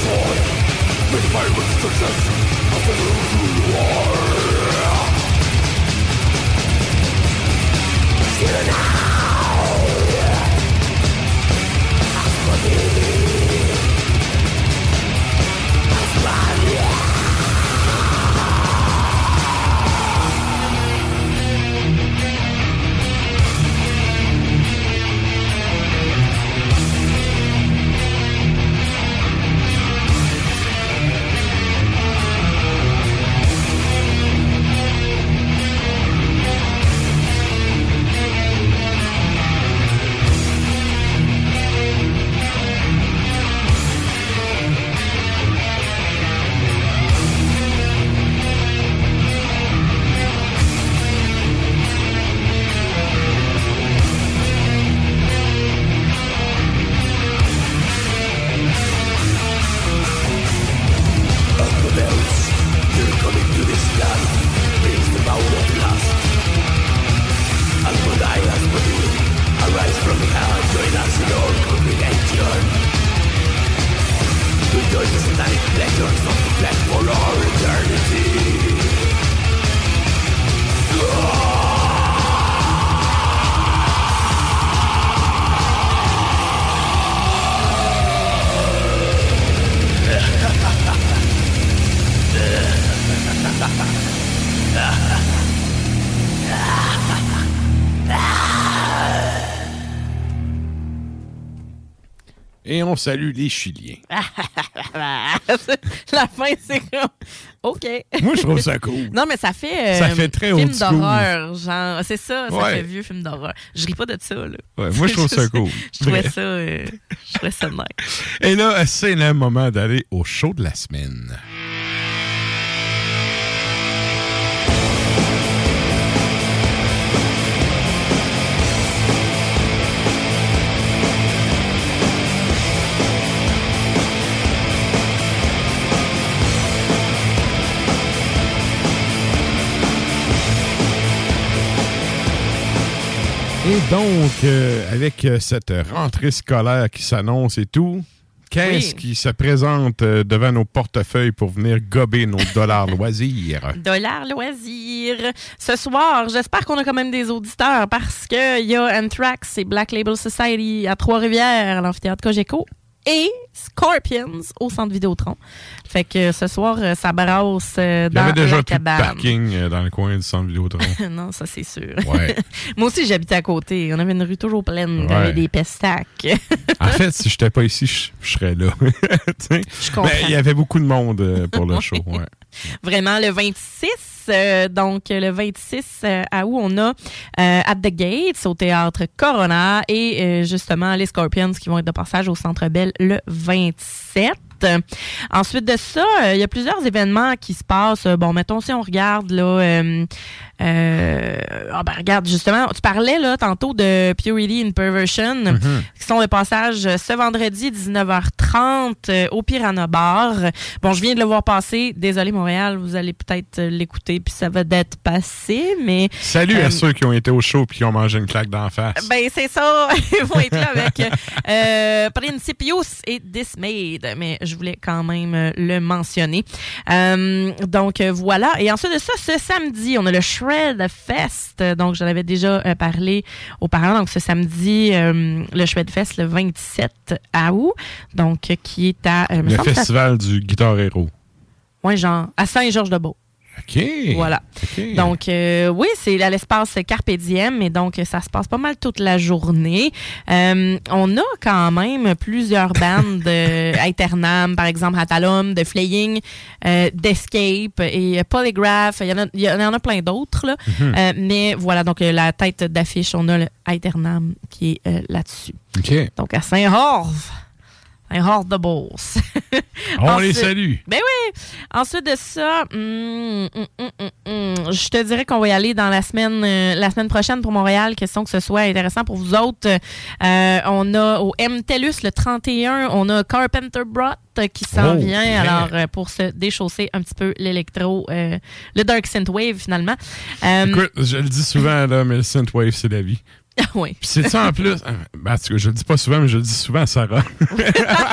side Make my restrictions who you are Et on salue les Chiliens. la fin, c'est comme. OK. Moi, je trouve ça cool. Non, mais ça fait. euh, Ça fait très film d'horreur. Genre, c'est ça, ça Ouais. fait vieux film d'horreur. Je ris pas de ça, là. Ouais, moi, je trouve ça cool. je trouvais ça. euh, je trouvais ça nice. Et là, c'est le moment d'aller au show de la semaine. Et donc, euh, avec euh, cette rentrée scolaire qui s'annonce et tout, qu'est-ce Oui. qui se présente euh, devant nos portefeuilles pour venir gober nos dollars loisirs? Dollar loisir. Ce soir, j'espère qu'on a quand même des auditeurs parce qu'il y a Anthrax et Black Label Society à Trois-Rivières, à l'amphithéâtre Cogeco, et Scorpions au centre Vidéotron. Fait que ce soir, euh, ça brasse euh, Il y avait dans déjà la plus de parking euh, dans le coin du centre Vidéotron. non, ça c'est sûr. Ouais. Moi aussi, j'habitais à côté. On avait une rue toujours pleine. Ouais. avec des pestacs. En fait, si j'étais pas ici, je, je serais là. je comprends. il y avait beaucoup de monde pour le show. Ouais. Vraiment, le 26, euh, donc le 26 euh, à où on a euh, At the Gates au théâtre Corona et justement les Scorpions qui vont être de passage au Centre Bell le 27. Ensuite de ça, euh, il y a plusieurs événements qui se passent. Euh, Bon, mettons si on regarde là, euh, euh, ah ben regarde justement, tu parlais là tantôt de Purity and Perversion Mhm. qui sont de passage ce vendredi 19h30 euh, au Piranha Bar. Bon, je viens de le voir passer. Désolé Montréal, vous allez peut-être l'écouter puis ça va d'être passé, mais Salut à ceux qui ont été au show et qui ont mangé une claque d'en face. ben, c'est ça. Ils vont être là avec Principius et Dismayed. Mais je voulais quand même euh, le mentionner. Euh, donc, euh, voilà. Et ensuite de ça, ce samedi, on a le Shred Fest. Donc, j'en avais déjà parlé auparavant. Donc, ce samedi, euh, le Shred Fest, le 27 août. Donc, qui est à... le festival du Guitar Hero. Ouais, genre, à Saint-Georges-de-Beau. OK. Voilà. Donc, euh, oui, c'est à l'espace Carpe Diem, et donc euh, ça se passe pas mal toute la journée. Euh, on a quand même plusieurs bandes de Aeternam, par exemple, Atalum, de Flaying, euh, d'Escape et euh, Polygraph. Il y en a, il y en a plein d'autres, là. Mhm. Euh, mais voilà, donc euh, la tête d'affiche, on a le Aeternam qui est euh, là-dessus. OK. Donc, à Saint-Horve. Saint-Horve de Beauce. On les salue. Ben oui. Ensuite de ça, hum, hum, hum, je te dirais qu'on va y aller dans la semaine, euh, la semaine prochaine pour Montréal, question que ce soit intéressant pour vous autres. Euh, on a au MTELUS le 31, on a Carpenter Brot qui s'en Oh, vient. Alors, euh, pour se déchausser un petit peu l'électro, le Dark Synthwave finalement. Écoute, je le dis souvent, là, mais le synthwave, c'est la vie. Oui. Puis c'est ça en plus. Ben, en tout cas, je le dis pas souvent, mais je le dis souvent à Sarah.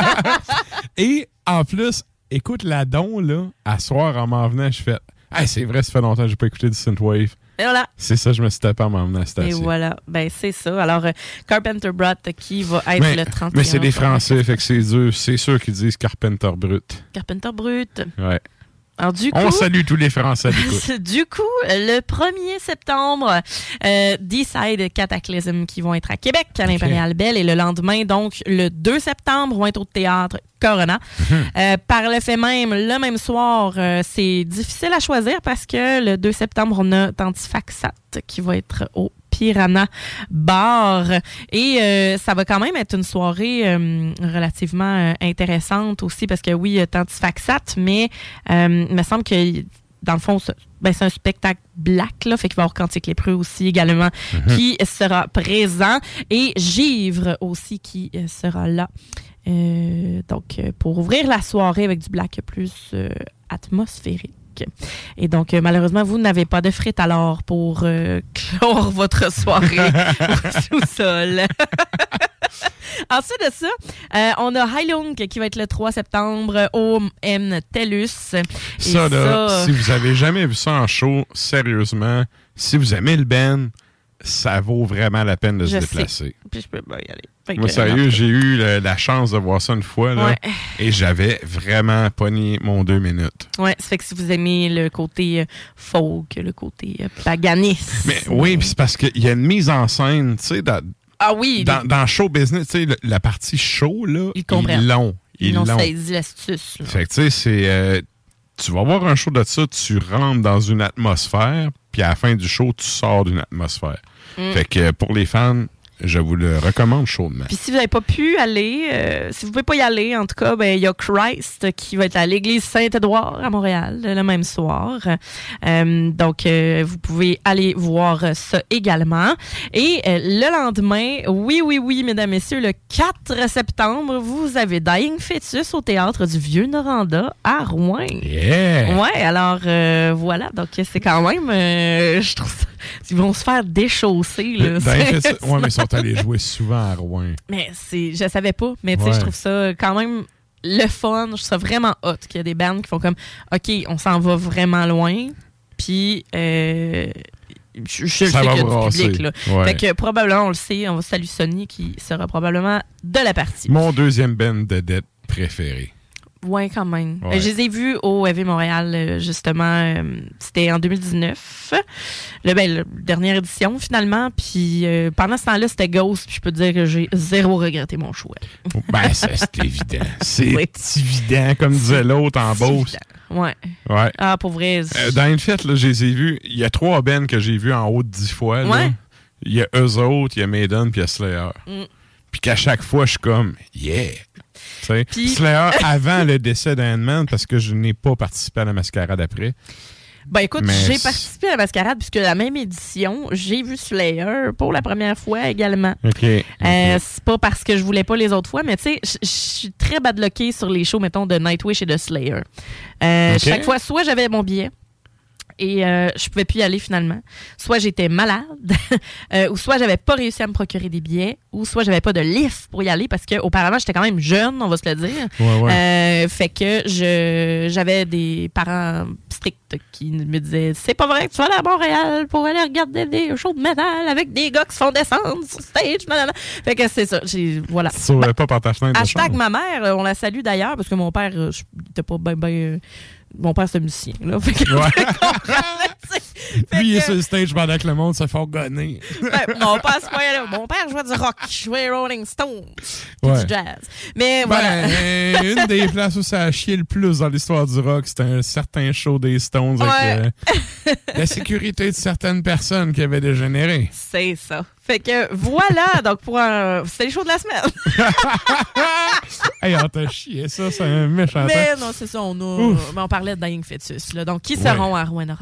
Et en plus, écoute la don, là, à soir en m'en venant, je fais. Hey, c'est vrai, ça fait longtemps que j'ai pas écouté du synthwave. Et voilà. C'est ça, je me suis tapé en m'en venant à cette Et voilà, ben c'est ça. Alors, euh, Carpenter Brot qui va être Mais, le 31. mais c'est des Français, fait que c'est dur. C'est sûr qu'ils disent Carpenter Brut. Carpenter Brut. Ouais. Alors, du coup. On salue tous les Français du coup, le 1er septembre, euh, D-Side Cataclysm qui vont être à Québec, à l'Impérial Belle, et le lendemain, donc le 2 septembre, vont être au théâtre Corona. Euh, par le fait même, le même soir, euh, c'est difficile à choisir parce que le 2 septembre, on a Tantifaxat qui va être au Piranha Bar. Et euh, ça va quand même être une soirée euh, relativement euh, intéressante aussi parce que oui, il y a Tantifaxat, mais il me semble que dans le fond, c'est ben, c'est un spectacle black, là, fait qu'il va y avoir Quantique Lépreux aussi également Mhm. qui sera présent et Givre aussi qui sera là. Euh, donc, pour ouvrir la soirée avec du black plus euh, atmosphérique. Et donc, euh, malheureusement, vous n'avez pas de frites alors pour euh, clore votre soirée au sous-sol. Ensuite de ça, euh, on a Heilung qui va être le 3 septembre au M TELUS. Et Ça, là, si vous avez jamais vu ça en show, sérieusement, si vous aimez le band, ça vaut vraiment la peine de se déplacer. sais. Puis je peux pas y aller. Fait Moi, sérieux, j'ai eu le- la chance de voir ça une fois, là, Ouais. et j'avais vraiment pogné mon deux minutes. Ouais, ça fait que si vous aimez le côté euh, folk, le côté euh, paganisme. Mais oui, puis c'est parce qu'il y a une mise en scène, tu sais, dans, Ah oui, dans, dans show business, tu sais, la partie show, là, ils comprennent. l'ont. ils Ils ont l'ont. saisi l'astuce. Fait que, tu sais, c'est. euh, tu vas voir un show de ça, tu rentres dans une atmosphère, puis à la fin du show, tu sors d'une atmosphère. Mm. Fait que pour les fans, je vous le recommande chaudement. Puis si vous n'avez pas pu aller, euh, si vous pouvez pas y aller, en tout cas, ben il y a Christ qui va être à l'église Saint-Édouard à Montréal le même soir. Euh, donc euh, vous pouvez aller voir ça également. Et euh, le lendemain, oui, oui, oui, mesdames, messieurs, le 4 septembre, vous avez Dying Fetus au théâtre du Vieux Noranda à Rouen. Yeah! Ouais, alors euh, voilà, donc c'est quand même, euh, je trouve ça, ils vont se faire déchausser là. Ben, ça- ouais, mais ils sont allés jouer souvent à Rouen. mais c'est, je savais pas, mais tu sais, Ouais. je trouve ça quand même le fun. Je trouve ça vraiment hot qu'il y a des bands qui font comme, OK, on s'en va vraiment loin, puis euh, je, je sais qu'il y a du public. Là. Ouais. Fait que probablement, on le sait, on va saluer Sony qui sera probablement de la partie. Mon deuxième band de dette préféré. Ouais, quand même. Ouais. Je les ai vus au Heavy Montréal, euh, justement. euh, C'était en 2019. Le, ben, la dernière édition, finalement. Puis euh, pendant ce temps-là, c'était Ghost. Puis je peux te dire que j'ai zéro regretté mon choix. Ben, ça, c'est évident. C'est évident, comme disait l'autre en Beauce. Ouais. Ouais. Ah, pour vrai. Euh, dans une fête, là, je les ai vus. Il y a trois bands que j'ai vus en haut de dix fois. là. Ouais. Il y a eux autres, il y a Maiden, puis il y a Slayer. Mm. Puis qu'à chaque fois, je suis comme, yeah! Puis- Slayer avant le décès d'Ant-Man, parce que je n'ai pas participé à la mascarade après. Ben écoute, Mais j'ai participé à la mascarade puisque la même édition, j'ai vu Slayer pour la première fois également. OK. Euh, c'est pas parce que je voulais pas les autres fois, mais tu sais, je- suis très badlockée sur les shows, mettons, de Nightwish et de Slayer. Euh. Chaque fois, soit j'avais mon billet et euh, je pouvais plus y aller finalement, soit j'étais malade, euh, ou soit j'avais pas réussi à me procurer des billets, ou soit j'avais pas de lift pour y aller parce que auparavant j'étais quand même jeune, on va se le dire. Ouais, ouais. Euh, fait que je j'avais des parents stricts qui me disaient c'est pas vrai que tu vas aller à Montréal pour aller regarder des shows de métal avec des gars qui se font descendre sur stage. Fait que c'est ça. Voilà. Saurais pas par ta fenêtre Hashtag ma mère, euh, on la salue d'ailleurs parce que mon père, euh, je- pas ben ben. Mon père c'est musicien là. Fait que- Lui, il est sur le stage pendant que le monde se fait gonner. Ouais, mon père là. Mon père jouait du rock, je jouais Rolling Stones, Ouais. du jazz. Mais voilà. Ben, une des places où ça a chié le plus dans l'histoire du rock, c'était un certain show des Stones avec Ouais. euh, la sécurité de certaines personnes qui avaient dégénéré. C'est ça. Fait que voilà, donc pour un... C'était les shows de la semaine. hey, on t'a chié, ça, c'est un méchant Mais non, c'est ça, on, a, mais on parlait de Dying Fetus. Là, donc, qui Ouais. seront à Rwanda?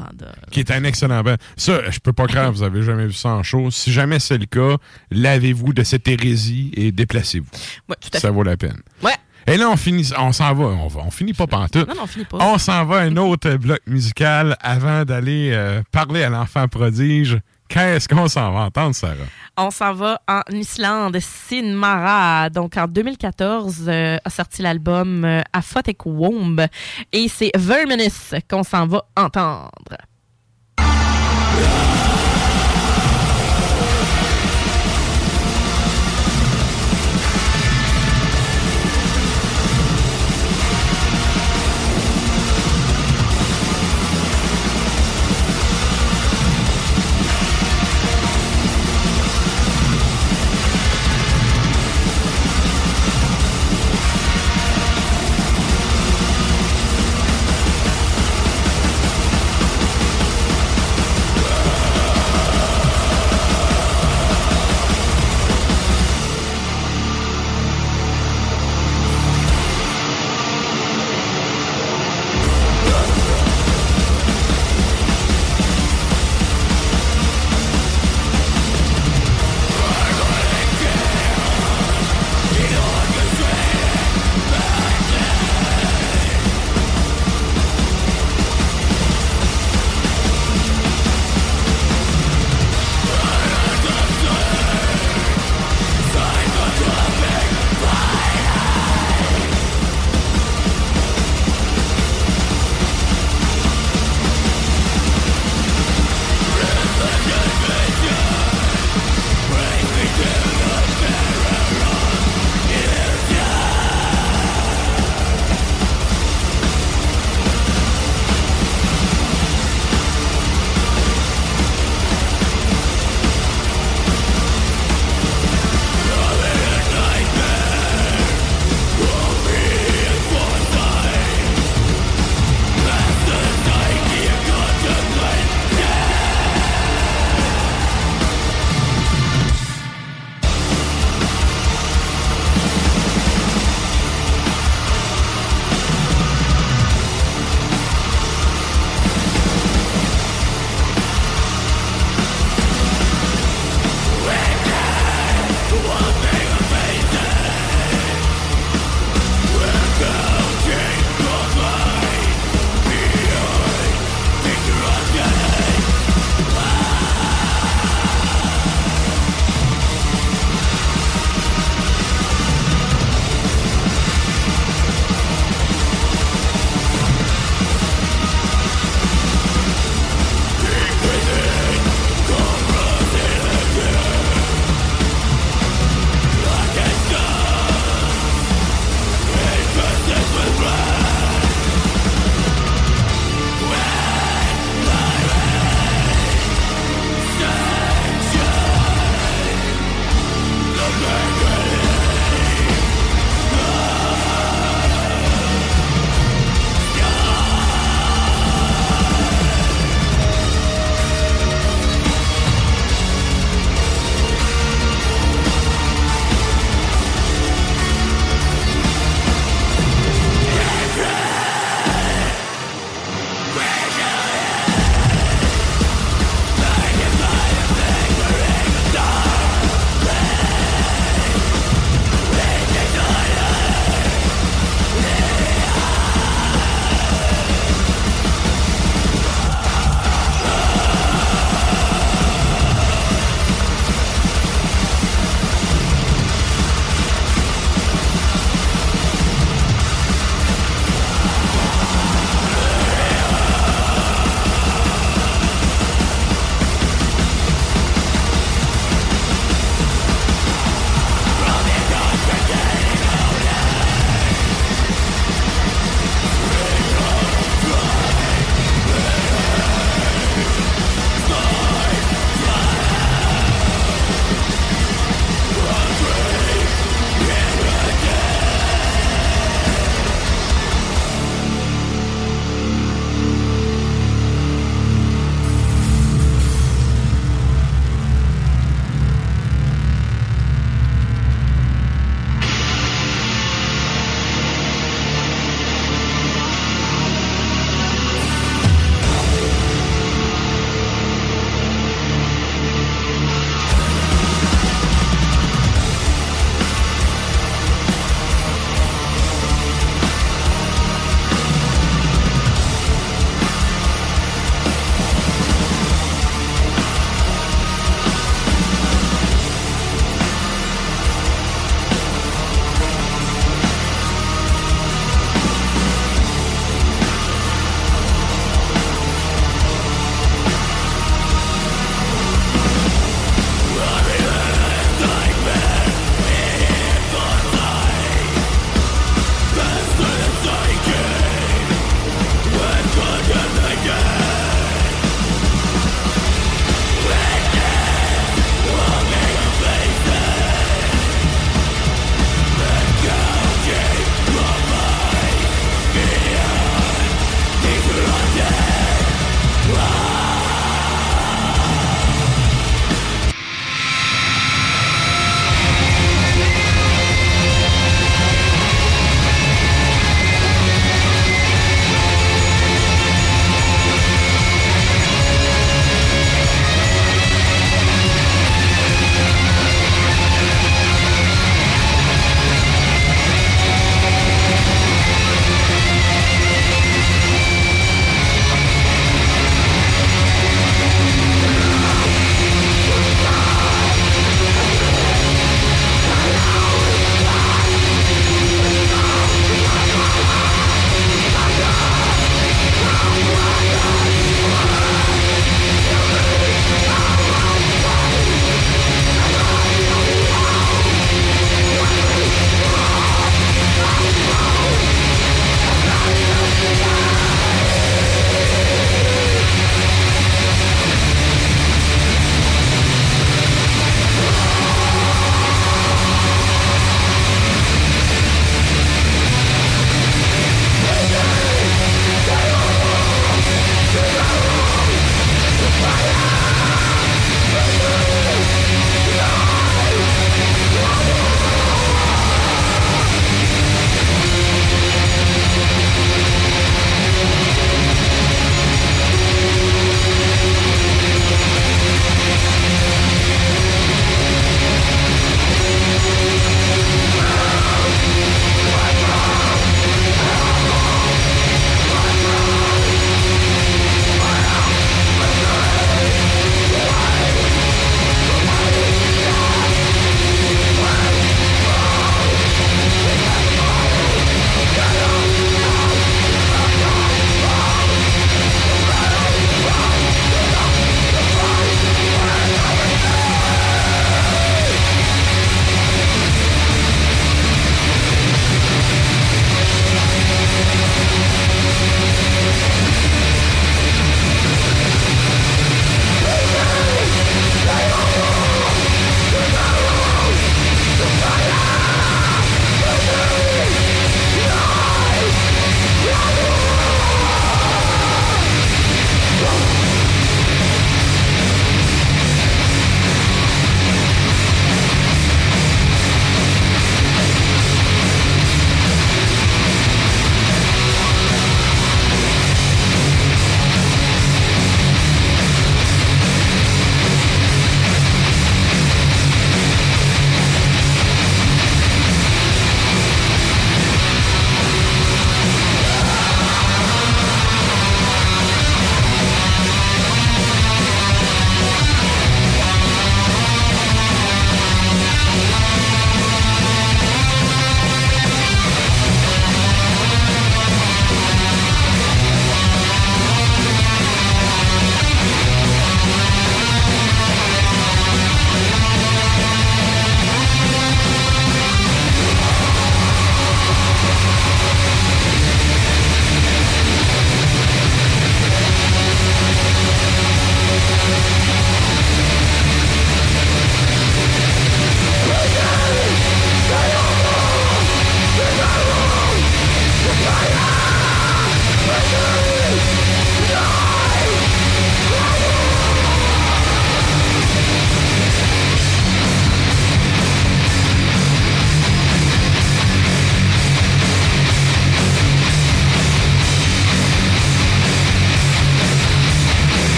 Qui est un excellent band. Ça, je peux pas croire vous avez jamais vu ça en show. Si jamais c'est le cas, lavez-vous de cette hérésie et déplacez-vous. Ouais, tout à Ça fait. vaut la peine. Ouais. Et là, on finit, on s'en va, on va, on finit pas pantoute. Non, non, on finit pas. On s'en va à un autre bloc musical avant d'aller euh, parler à l'enfant prodige. Qu'est-ce qu'on s'en va entendre, Sarah? On s'en va en Islande, Sinmara. Donc, en 2014, euh, a sorti l'album euh, Aphotic Womb. Et c'est Verminus qu'on s'en va entendre.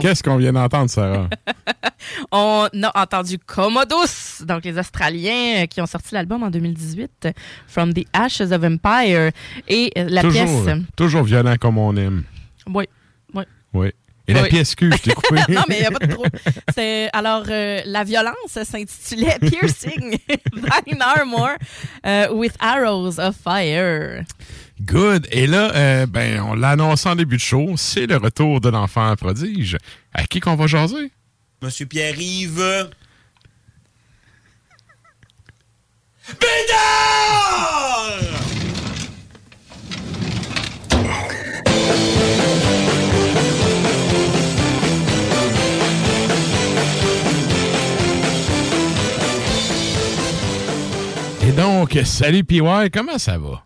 Qu'est-ce qu'on vient d'entendre, Sarah? On a entendu Commodus, donc les Australiens euh, qui ont sorti l'album en 2018, From the Ashes of Empire. Et euh, la toujours, pièce. toujours violent comme on aime. Oui, oui. Oui. Et la pièce Q, je t'ai coupé. non, mais il n'y a pas de trop. C'est, alors, euh, la violence s'intitulait Piercing Thine Armor euh, with Arrows of Fire. Good. Et là, euh, ben, on l'a annoncé en début de show, c'est le retour de l'enfant prodige. À qui qu'on va jaser? Monsieur Pierre-Yves. Et donc, salut PY, comment ça va?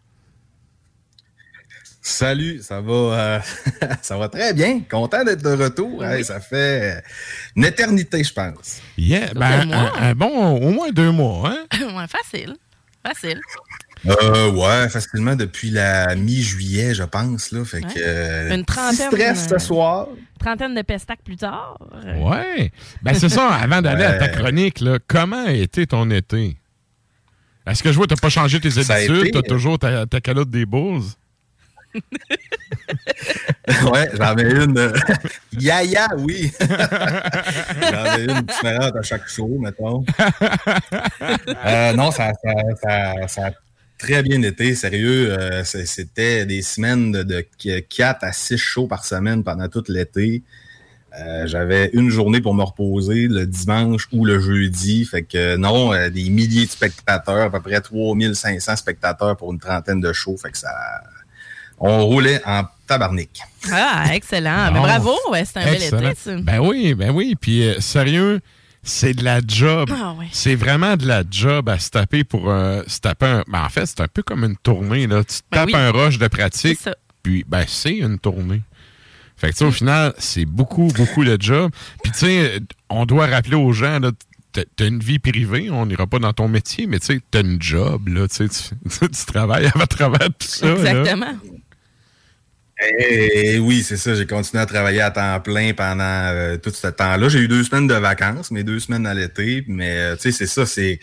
Salut, ça va, euh, ça va très bien. Content d'être de retour. Hey, ça fait une éternité, je pense. Yeah, ben, mois. un, un bon, au moins deux mois, hein? ouais, facile. Facile. Euh, ouais, facilement depuis la mi-juillet, je pense. Là, fait que, euh, Une trentaine. stress ce euh, soir. Trentaine de pestacs plus tard. Ouais. Ben, c'est ça, avant d'aller à ta chronique, là, comment a été ton été? Est-ce que je vois que tu pas changé tes habitudes? été- Tu as toujours ta, ta calotte des Bulls? ouais, j'en ai une. Yaya, oui. j'en ai une différente à chaque show, mettons. Euh, non, ça, ça, ça- ça a très bien été, sérieux. euh, C'était des semaines de, de 4 à 6 shows par semaine pendant tout l'été. Euh, J'avais une journée pour me reposer le dimanche ou le jeudi. Fait que non, des milliers de spectateurs, à peu près 3500 spectateurs pour une trentaine de shows. Fait que ça. On roulait en tabarnak. Ah, excellent. Ben, Bon. bravo, ouais, c'est un bel été, ça. Ben oui, ben oui. Puis euh, sérieux, c'est de la job. Ah. C'est vraiment de la job à se taper pour euh, se taper un. Ben, en fait, c'est un peu comme une tournée. Là. Tu te Ben tapes oui. un rush de pratique, puis ben c'est une tournée. Fait que tu sais, au final, c'est beaucoup, beaucoup de job. Puis tu sais, on doit rappeler aux gens, là, t'as une vie privée, on n'ira pas dans ton métier, mais tu sais, t'as une job, là, tu travailles à travers tout ça. là. Eh oui, c'est ça. J'ai continué à travailler à temps plein pendant euh, tout ce temps-là. J'ai eu deux semaines de vacances, mais deux semaines à l'été. Mais euh, tu sais, c'est ça, c'est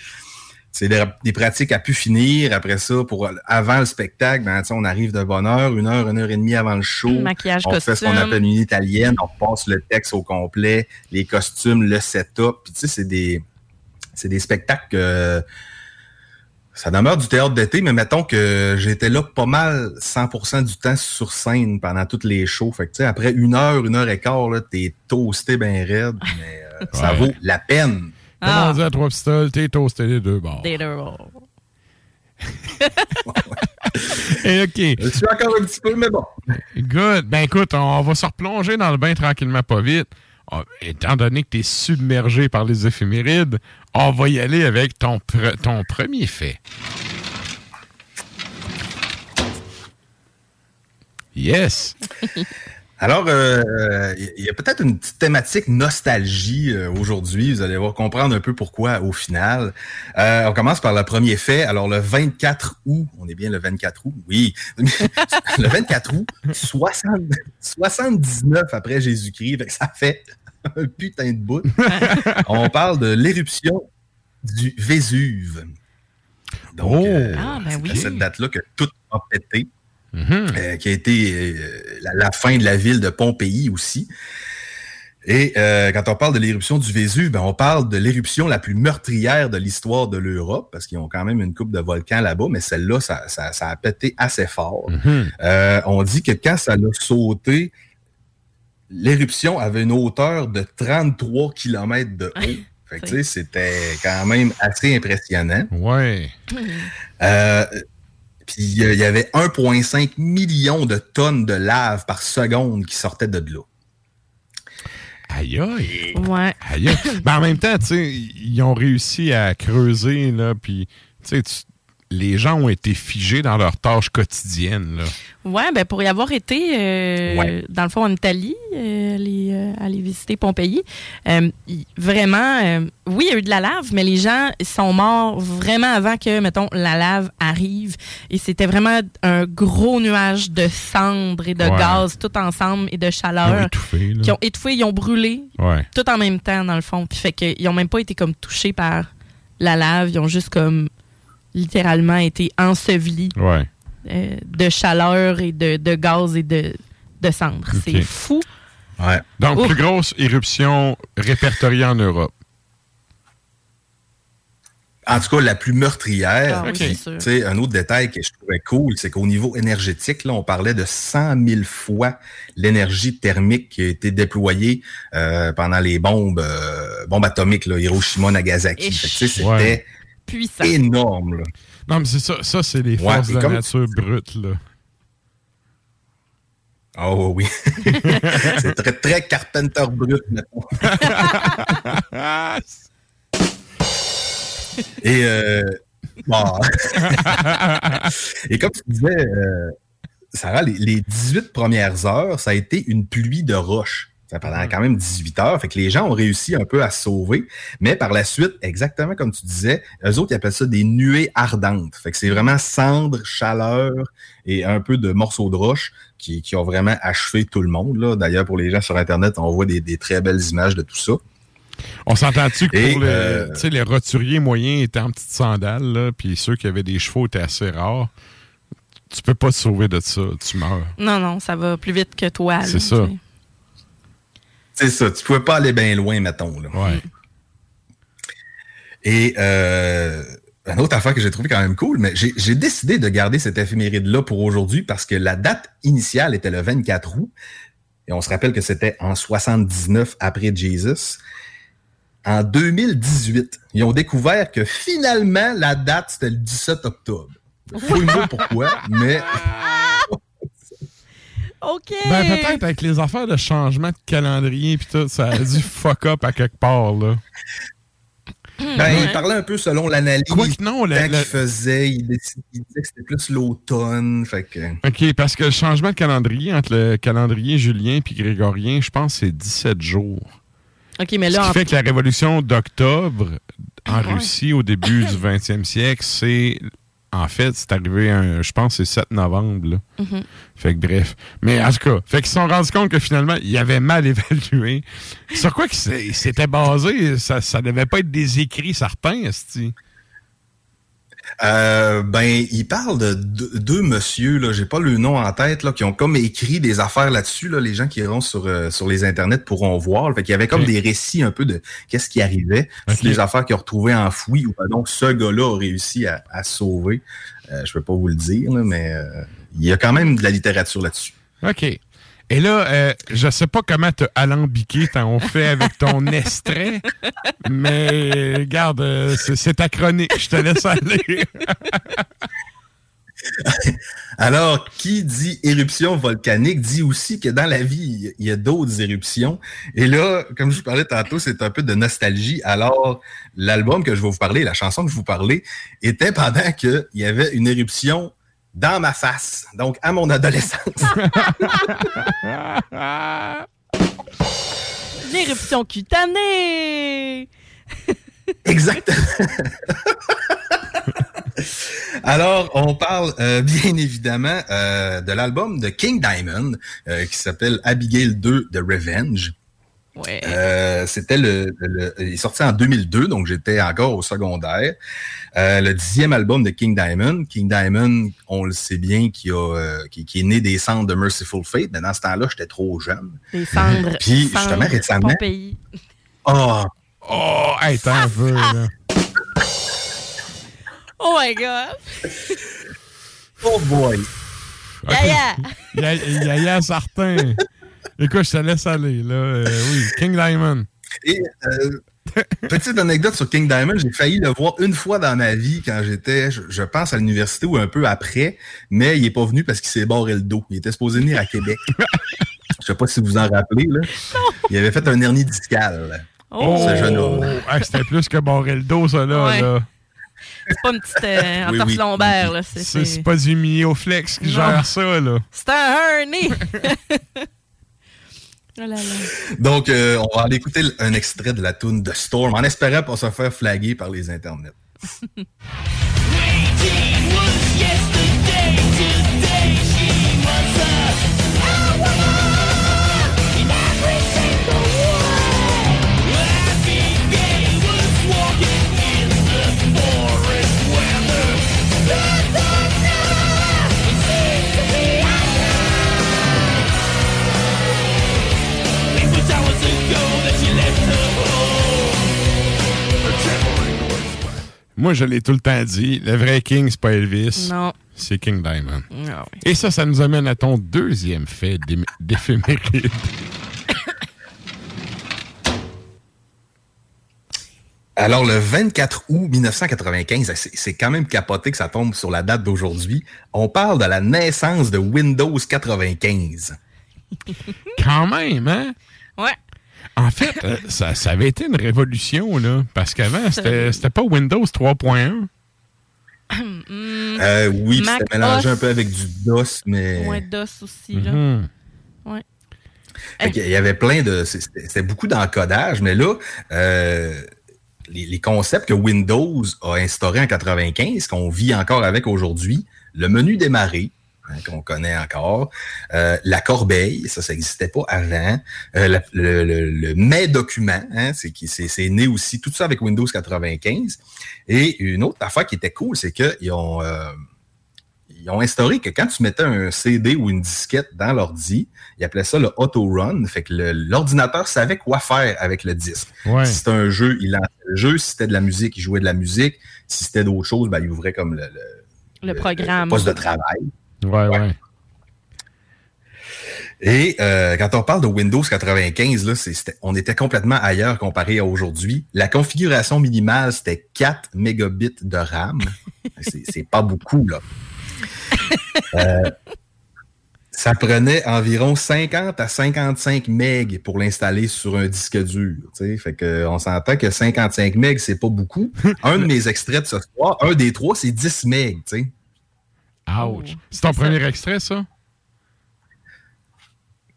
c'est des, des pratiques à pu finir. Après ça, pour avant le spectacle, ben, on arrive de bonne heure, une heure, une heure et demie avant le show. Maquillage, on fait ce qu'on appelle une italienne. On passe le texte au complet, les costumes, le setup. Puis tu sais, c'est des c'est des spectacles que ça demeure du théâtre d'été, mais mettons que j'étais là pas mal 100% du temps sur scène pendant toutes les shows. Fait que, après une heure, une heure et quart, t'es toasté bien raide, mais euh, ça Ouais. vaut la peine. Ah. on dit à trois pistoles, t'es toasté les deux bords. Des deux. Et OK. Je suis encore un petit peu, mais bon. Good. Ben écoute, on va se replonger dans le bain tranquillement, pas vite. Ah, Étant donné que tu es submergé par les éphémérides, on va y aller avec ton, ton premier fait. Yes. Alors, euh, il y a peut-être une petite thématique nostalgie euh, aujourd'hui. Vous allez voir comprendre un peu pourquoi au final. Euh, on commence par le premier fait. Alors, le 24 août, on est bien le 24 août, oui. le 24 août, 60 79 après Jésus-Christ. Ça fait un putain de bout. on parle de l'éruption du Vésuve. Donc, euh, Ah, ben oui. c'est à cette date-là que tout a pété. Euh, qui a été euh, la, la fin de la ville de Pompéi aussi. Et euh, quand on parle de l'éruption du Vésuve, ben, on parle de l'éruption la plus meurtrière de l'histoire de l'Europe, parce qu'ils ont quand même une coupe de volcans là-bas, mais celle-là, ça, ça- ça a pété assez fort. Euh, on dit que quand ça l'a sauté, l'éruption avait une hauteur de 33 km de haut. Fait que, c'était quand même assez impressionnant. Ouais. Euh, puis euh, il y avait 1,5 million de tonnes de lave par seconde qui sortaient de là. Aïe aïe. Ouais. Aïe aïe. Ben, en même temps, tu sais, ils ont réussi à creuser, là, puis, tu sais, tu- les gens ont été figés dans leurs tâches quotidiennes. Ouais, ben pour y avoir été, euh, Ouais. dans le fond, en Italie, euh, aller, euh, aller visiter Pompéi, vraiment, oui, il y a eu de la lave, mais les gens sont morts vraiment avant que, mettons, la lave arrive. Et c'était vraiment un gros nuage de cendres et de Ouais. gaz tout ensemble et de chaleur. Ils ont étouffé, là. Qui ont étouffé, ils ont brûlé Ouais. tout en même temps, dans le fond. Puis fait qu'ils n'ont même pas été comme touchés par la lave, ils ont juste comme littéralement été ensevelis Ouais. euh, de chaleur et de, de gaz et de, de cendres. C'est fou. Donc, Ouf. plus grosse éruption répertoriée en Europe. En tout cas, la plus meurtrière. Ah oui, un autre détail que je trouvais cool, c'est qu'au niveau énergétique, là, on parlait de 100 000 fois l'énergie thermique qui a été déployée euh, pendant les bombes, euh, bombes atomiques, là, Hiroshima, Nagasaki. C'était Ouais. Puissant. énorme. Là. Non, mais c'est ça, ça c'est les Ouais, forces et de la nature brute, là. Oh oui. c'est très, très Carpenter brut, mettons. Et, euh, bon. Et comme tu disais, euh, Sarah, les, les 18 premières heures, ça a été une pluie de roches. Ça pendant quand même 18 heures. Fait que les gens ont réussi un peu à se sauver. Mais par la suite, exactement comme tu disais, eux autres, ils appellent ça des nuées ardentes. Fait que c'est vraiment cendre, chaleur et un peu de morceaux de roche qui, qui ont vraiment achevé tout le monde. là. D'ailleurs, pour les gens sur Internet, on voit des, des très belles images de tout ça. On s'entend-tu que pour euh, les roturiers moyens étaient en petites sandales, puis ceux qui avaient des chevaux étaient assez rares. Tu peux pas te sauver de ça, tu meurs. Non, non, ça va plus vite que toi. là, C'est ça. C'est ça, tu pouvais pas aller bien loin, mettons. Là. Et euh, une autre affaire que j'ai trouvé quand même cool, mais j'ai j'ai décidé de garder cette éphéméride-là pour aujourd'hui parce que la date initiale était le 24 août. Et on se rappelle que c'était en 79 après Jesus. En 2018, ils ont découvert que finalement, la date, c'était le 17 octobre. Fouille-moi pourquoi, mais OK. Ben, peut-être avec les affaires de changement de calendrier puis tout, ça a dû fuck up à quelque part, là. Ben, il parlait un peu selon l'analyse. Quoi que non, la- qu'il la- faisait, il, décid- il disait que c'était plus l'automne. Fait que... OK, parce que le changement de calendrier entre le calendrier julien puis grégorien, je pense que c'est 17 jours. OK, mais Ce là, qui en- fait que la révolution d'octobre en Ouais. Russie au début du 20e siècle, c'est. En fait, c'est arrivé, un, je pense, c'est 7 novembre. Là. Mhm. Fait que bref. Mais en tout cas, fait qu'ils se sont rendus compte que finalement, ils avaient mal évalué. Sur quoi qu'ils s'é- ils s'étaient basés, ça, ça devait pas être des écrits certains, esti. Euh, ben, il parle de deux, messieurs, là, j'ai pas le nom en tête, là, qui ont comme écrit des affaires là-dessus. Là, les gens qui iront sur, euh, sur les internets pourront voir. Fait qu'il y avait comme des récits un peu de qu'est-ce qui arrivait, toutes Ok. les affaires qu'ils ont retrouvées enfouies, ou ben, donc ce gars-là a réussi à, à sauver. Euh, je peux pas vous le dire, là, mais euh, il y a quand même de la littérature là-dessus. OK. Et là, euh, je sais pas comment te alambiquer ton fait avec ton extrait, mais regarde, euh, c'est ta chronique, je te laisse aller. Alors, qui dit éruption volcanique dit aussi que dans la vie, il y a d'autres éruptions. Et là, comme je vous parlais tantôt, c'est un peu de nostalgie. Alors, l'album que je vais vous parler, la chanson que je vais vous parler, était pendant qu'il y avait une éruption dans ma face, donc à mon adolescence. l'éruption cutanée. Exactement. Alors, on parle euh, bien évidemment euh, de l'album de King Diamond euh, qui s'appelle Abigail 2 The Revenge. Ouais. Euh, c'était le, le- il est sorti en 2002, donc j'étais encore au secondaire. Euh, le dixième album de King Diamond. King Diamond, on le sait bien, qui, a, euh, qui, qui est né des cendres de Merciful Fate, mais dans ce temps-là, j'étais trop jeune. Des cendres. Puis, cendres, justement, récemment-. Oh, oh, hey, t'en veux, là. Oh my God. oh boy. Yaya. Ya- Yaya certain. Écoute, je te laisse aller, là. Euh, oui, King Diamond. Et euh, petite anecdote sur King Diamond, j'ai failli le voir une fois dans ma vie quand j'étais, je, je pense, à l'université ou un peu après, mais il est pas venu parce qu'il s'est barré le dos. Il était supposé venir à Québec. je sais pas si vous en rappelez, là. Il avait fait un hernie discale. Oh, Ce jeune homme. hey, c'était plus que barrer le dos, ça, là. Ouais. là. C'est pas une petite euh, Oui, entorse oui. lombaire, là. C'est- pas du Mioflex qui Non. gère ça, là. c'est un hernie. oh là là. Donc, euh, on va aller écouter un extrait de la tune de Storm en espérant pas se faire flaguer par les internets. Moi, je l'ai tout le temps dit, le vrai King, c'est pas Elvis. Non. C'est King Diamond. Ah oui. Et ça, ça nous amène à ton deuxième fait d'éphéméride. Alors, le 24 août 1995, c'est c'est quand même capoté que ça tombe sur la date d'aujourd'hui. On parle de la naissance de Windows 95. Quand même, hein? Ouais. En fait, euh, ça, ça avait été une révolution, là. Parce qu'avant, c'était c'était pas Windows 3.1. Euh, oui, puis Mac c'était mélangé OS. un peu avec du DOS, mais... Moins d'os aussi, là. Ouais. Fait qu'il y avait plein de. C'était c'était beaucoup d'encodage, mais là, euh, les, les concepts que Windows a instaurés en 95, qu'on vit encore avec aujourd'hui, le menu démarrer, hein, qu'on connaît encore, euh, la corbeille, ça, ça n'existait pas avant, euh, la- le, le, le mais document, hein, c'est qui- c'est c'est né aussi, tout ça avec Windows 95. Et une autre affaire qui était cool, c'est qu'ils ont. euh, ils ont instauré que quand tu mettais un CD ou une disquette dans l'ordi, ils appelaient ça le auto-run. Fait que le- l'ordinateur savait quoi faire avec le disque. Ouais. Si c'était un jeu, il lançait le jeu. Si c'était de la musique, il jouait de la musique. Si c'était d'autres choses, ben, il ouvrait comme le, le- Le programme. poste de travail. Ouais, ouais. Et euh, quand on parle de Windows 95, là, on était complètement ailleurs comparé à aujourd'hui. La configuration minimale, c'était 4 mégabits de RAM. c'est pas beaucoup, là. Euh, ça prenait environ 50 à 55 MB pour l'installer sur un disque dur. Fait que on s'entend que 55 MB, c'est pas beaucoup. Un de mes extraits de ce soir, un des trois, c'est 10 MB. Ouch. C'est ton premier extrait, ça?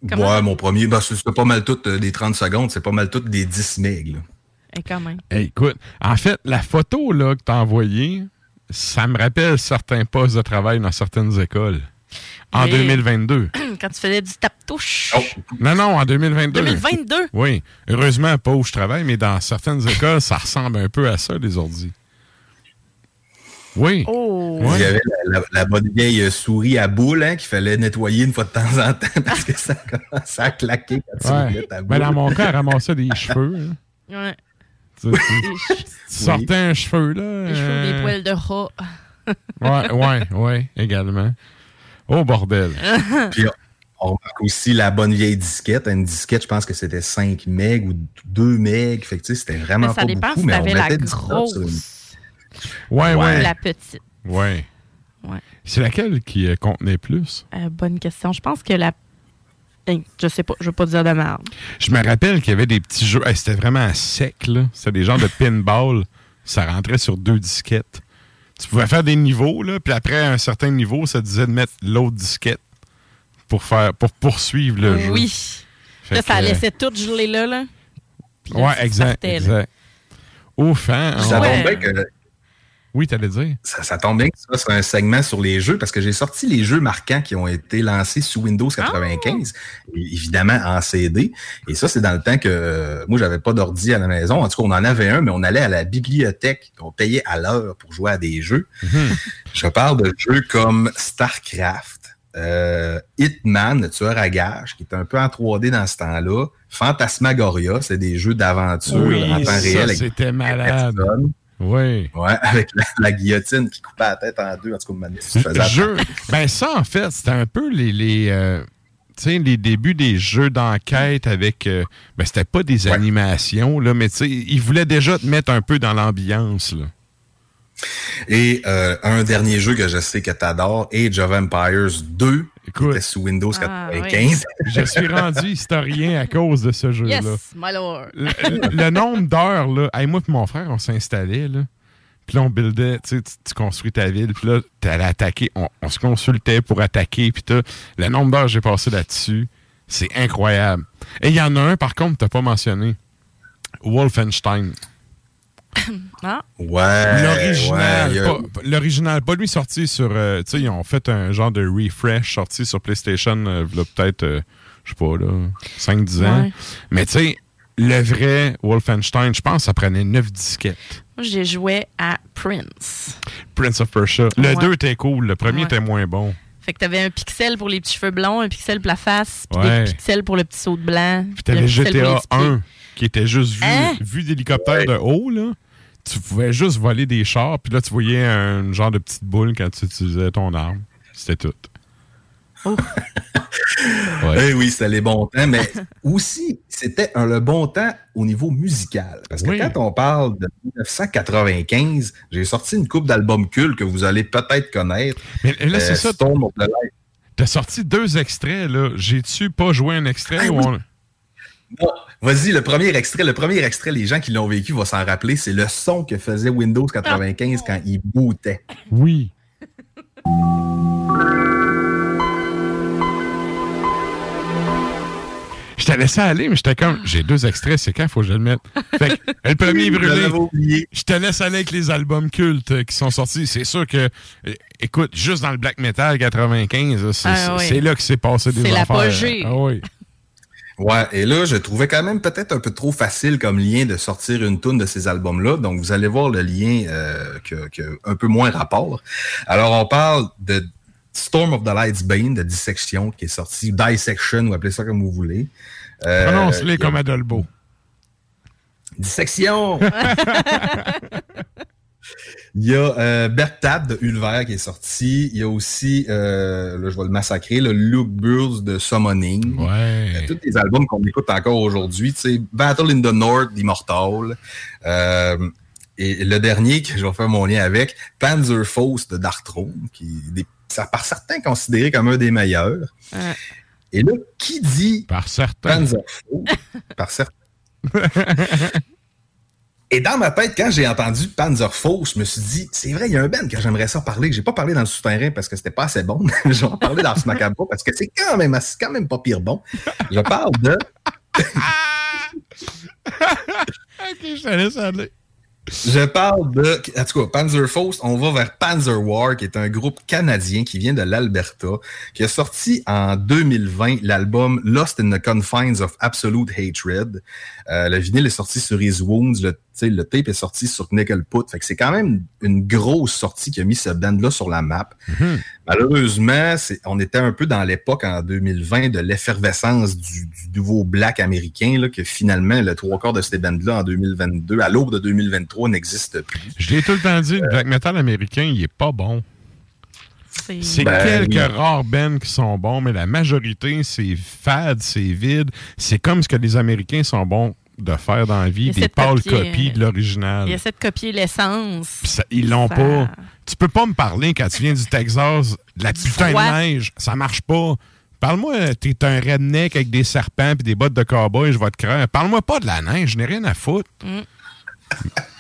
Ouais, mon premier, ben, c'est c'est pas mal tout euh, des 30 secondes, c'est pas mal tout des 10 MB. là. Et quand même. Hey, écoute, en fait, la photo là, que tu as envoyée, ça me rappelle certains postes de travail dans certaines écoles. En Mais- 2022. Quand tu faisais du tape-touche. Non, non, en 2022. 2022? Oui. Heureusement, pas où je travaille, mais dans certaines écoles, ça ressemble un peu à ça, les ordis. Oui. Oh. Ouais. Il y avait la, la- la bonne vieille souris à boule hein, qu'il fallait nettoyer une fois de temps en temps parce que ça commençait à claquer quand tu Ouais. roulais ta boule. Mais dans mon cas, elle ramassait des cheveux. hein. Ouais. Tu, tu- tu sortais un cheveu, là. Les cheveux, des euh, poils de rat. Ouais, ouais, ouais, également. Oh, bordel. Puis on remarque aussi la bonne vieille disquette. Une disquette, je pense que c'était 5 MB ou 2 MB. Fait que tu sais, c'était vraiment Mais ça pas dépend beaucoup. si mais on la mettait stock grosse. Ouais, ou ouais. la petite. Ouais. Ouais. C'est laquelle qui euh, contenait plus? Euh, bonne question. Je pense que la. Je sais pas, je veux pas dire de merde. Je me rappelle qu'il y avait des petits jeux. Hey, C'était vraiment sec, là. C'était des genres de pinball. Ça rentrait sur deux disquettes. Tu pouvais faire des niveaux, là, puis après un certain niveau, ça disait de mettre l'autre disquette pour faire pour poursuivre le jeu. Oui. Là, ça que, laissait tout geler là. là. Puis là, Ouais, exact, partait, là. exact. Ouf, hein? Ça on- tombe bien que Oui, t'allais dire. ça, ça tombe bien que ça c'est un segment sur les jeux parce que j'ai sorti les jeux marquants qui ont été lancés sous Windows 95, et évidemment en CD. Et ça, c'est dans le temps que euh, moi, j'avais pas d'ordi à la maison. En tout cas, on en avait un, mais on allait à la bibliothèque, on payait à l'heure pour jouer à des jeux. Je parle de jeux comme StarCraft, euh, Hitman, le tueur à gages, qui est un peu en 3D dans ce temps-là. Phantasmagoria, c'est des jeux d'aventure Oui, en temps ça, réel. c'était malade. personnes. Oui. Ouais, avec la, la guillotine qui coupait la tête en deux. En tout cas, Manis, tu faisais Jeu. Ben ça, en fait, c'était un peu les, les, euh, les débuts des jeux d'enquête avec... euh, ben c'était pas des animations, là, mais tu sais, ils voulaient déjà te mettre un peu dans l'ambiance, là. Et euh, un dernier jeu que je sais que tu adores, Age of Empires 2, qui était sous Windows Ah, 95. Je suis rendu historien à cause de ce jeu-là. Yes, my lord. Le, le nombre d'heures, là, hey, moi et mon frère, on s'installait, là. Puis là, on buildait, tu sais, tu- tu construis ta ville. Puis là, tu allais attaquer. On, on se consultait pour attaquer. Puis t'as- le nombre d'heures que j'ai passé là-dessus, c'est incroyable. Et il y en a un, par contre, que tu pas mentionné. Wolfenstein. Ah. Ouais. L'original, ouais, pas, l'original, pas lui sorti sur. euh, tu sais, ils ont fait un genre de refresh sorti sur PlayStation, euh, peut-être, euh, je sais pas, là, 5-10 ans. Ouais. Mais tu sais, le vrai Wolfenstein, je pense que ça prenait 9 disquettes. Moi, j'ai joué à Prince. Prince of Persia. Le Ouais. 2 était cool, le premier Ouais. était moins bon. Fait que t'avais un pixel pour les petits cheveux blonds, un pixel pour la face, puis Ouais. des pixels pour le petit saut de blanc. Puis t'avais GTA petits pieds. 1 qui était juste vu, Hein? vu d'hélicoptère de haut, là. Tu pouvais juste voler des chars, puis là, tu voyais un genre de petite boule quand tu utilisais ton arme. C'était tout. Eh oui, c'était les bons temps, mais aussi, c'était un- le bon temps au niveau musical. Parce que Oui. quand on parle de 1995, j'ai sorti une coupe d'albums cultes que vous allez peut-être connaître. Mais là, c'est Euh, ça. T'as sorti deux extraits, là. J'ai-tu pas joué un extrait Ah ou on- vas-y, le premier extrait, le premier extrait, les gens qui l'ont vécu vont s'en rappeler, c'est le son que faisait Windows 95 quand il bootait. Oui. Je t'ai laissé aller, mais j'étais comme, j'ai deux extraits, c'est quand faut que je le mette? Fait que, le premier est brûlé. oublié. Je te laisse aller avec les albums cultes euh, qui sont sortis. C'est sûr que, euh, écoute, juste dans le black metal 95, là, c'est Ah c'est- oui. là que s'est passé des C'est affaires. l'apogée. Ah oui. Ouais, et là, je trouvais quand même peut-être un peu trop facile comme lien de sortir une toune de ces albums-là. Donc, vous allez voir le lien euh, que, que un peu moins rapport. Alors, on parle de Storm of the Lights Bane de Dissection qui est sorti, Dissection, ou appelez ça comme vous voulez. Euh, Prononce-les a- comme Adolbo. Dissection! Il y a euh, Bertad de Ulver qui est sorti. Il y a aussi, euh, là, je vais le massacrer, le Luke Burns de Summoning. Ouais. Euh, tous les albums qu'on écoute encore aujourd'hui, Battle in the North d'Immortal. Euh, et le dernier que je vais faire mon lien avec, Panzer Faust de Darkthrone, qui est des- par certains considéré comme un des meilleurs. Ouais. Et là, qui dit Par certains. Panzer Faust? par certains. Et dans ma tête, quand j'ai entendu Panzer Faust, je me suis dit, c'est vrai, il y a un band que j'aimerais ça parler. J'ai pas parlé dans le souterrain parce que c'était pas assez bon. je vais en parler dans ce macabre parce que c'est quand même, c'est quand même pas pire bon. Je parle de ok, je te laisse aller. Je parle de. En tout cas, Panzer Faust, on va vers Panzer War, qui est un groupe canadien qui vient de l'Alberta, qui a sorti en 2020 l'album Lost in the Confines of Absolute Hatred. Euh, le vinyle est sorti sur His Wounds, le, le tape est sorti sur Nickel Put. Fait que c'est quand même une grosse sortie qui a mis ce band-là sur la map. Malheureusement, c'est- on était un peu dans l'époque en 2020 de l'effervescence du, du nouveau black américain, là, que finalement, le trois quarts de ces bandes-là en 2022, à l'aube de 2023, n'existe plus. Je l'ai tout le temps dit, le black metal américain, il est pas bon. C'est Ben, quelques oui. rares bands qui sont bons, mais la majorité, c'est fade, c'est vide. C'est comme ce que les Américains sont bons de faire dans la vie, Ils essaient des de pâles copies de l'original. Il essaie de copier l'essence. Ça- ils l'ont Ça- pas. Tu peux pas me parler quand tu viens du Texas, de la putain froid. de neige, ça marche pas. Parle-moi, t'es un redneck avec des serpents puis des bottes de cowboy, je vais te craindre. Parle-moi pas de la neige, je n'ai rien à foutre. Mm.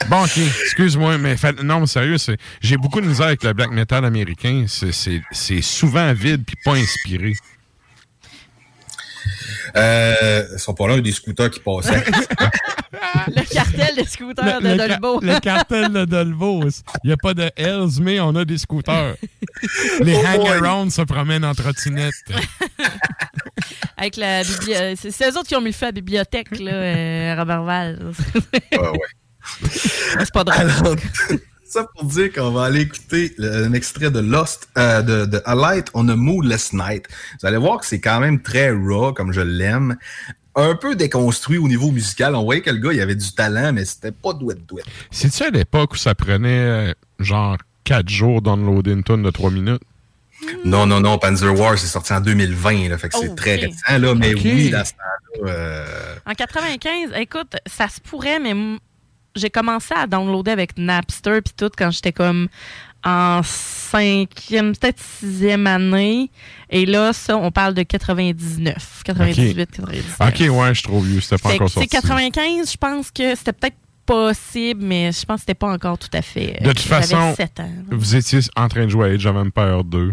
Bon, ok, excuse-moi, mais fait- non, mais sérieux, c'est- j'ai beaucoup de misère avec le black metal américain. C'est- C'est c'est souvent vide puis pas inspiré. Euh, ils sont pas là, il y a des scooters qui passaient. Le cartel des scooters de le, Dolbo. le cartel de Dolbo. Il n'y a pas de Hells, mais on a des scooters. Les Oh hang-arounds se promènent en trottinette. Avec la bibliothèque. C'est c'est eux autres qui ont mis le feu à la bibliothèque, là, euh, à Robertval. C'est pas drôle. Alors, ça pour dire qu'on va aller écouter un extrait de Lost, euh, de, de A Light on a Moonless Night. Vous allez voir que c'est quand même très raw, comme je l'aime. Un peu déconstruit au niveau musical. On voyait que le gars, il avait du talent, mais c'était pas douette-douette. C'est-tu à l'époque où ça prenait euh, genre 4 jours d'unloader une tonne de 3 minutes? Non, non, non, Panzer War, c'est sorti en 2020, là, fait que c'est Oh, très récent, là, mais oui, dans ce temps-là, euh, En 95, écoute, ça se pourrait, mais j'ai commencé à downloader avec Napster puis tout quand j'étais comme en cinquième, peut-être sixième année. Et là, ça, on parle de 99, 98, 99. Ok, ouais, je suis trop vieux, c'était pas Fait encore sorti. 95, je pense que c'était peut-être possible, mais je pense que c'était pas encore tout à fait. De toute façon, 7 ans. vous étiez en train de jouer à Age of Empires 2.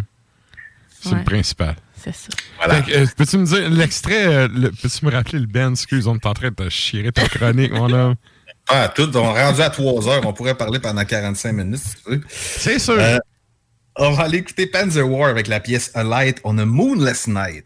C'est Ouais. le principal. C'est ça. Euh, peux-tu me dire, l'extrait, euh, le- peux-tu me rappeler le Ben? Excuse, on est en train de te chier ta chronique, mon homme. Ah, tout, on est rendu à 3 heures. On pourrait parler pendant 45 minutes, si tu veux. C'est sûr. Euh, on va aller écouter Panzer War avec la pièce A Light on a Moonless Night.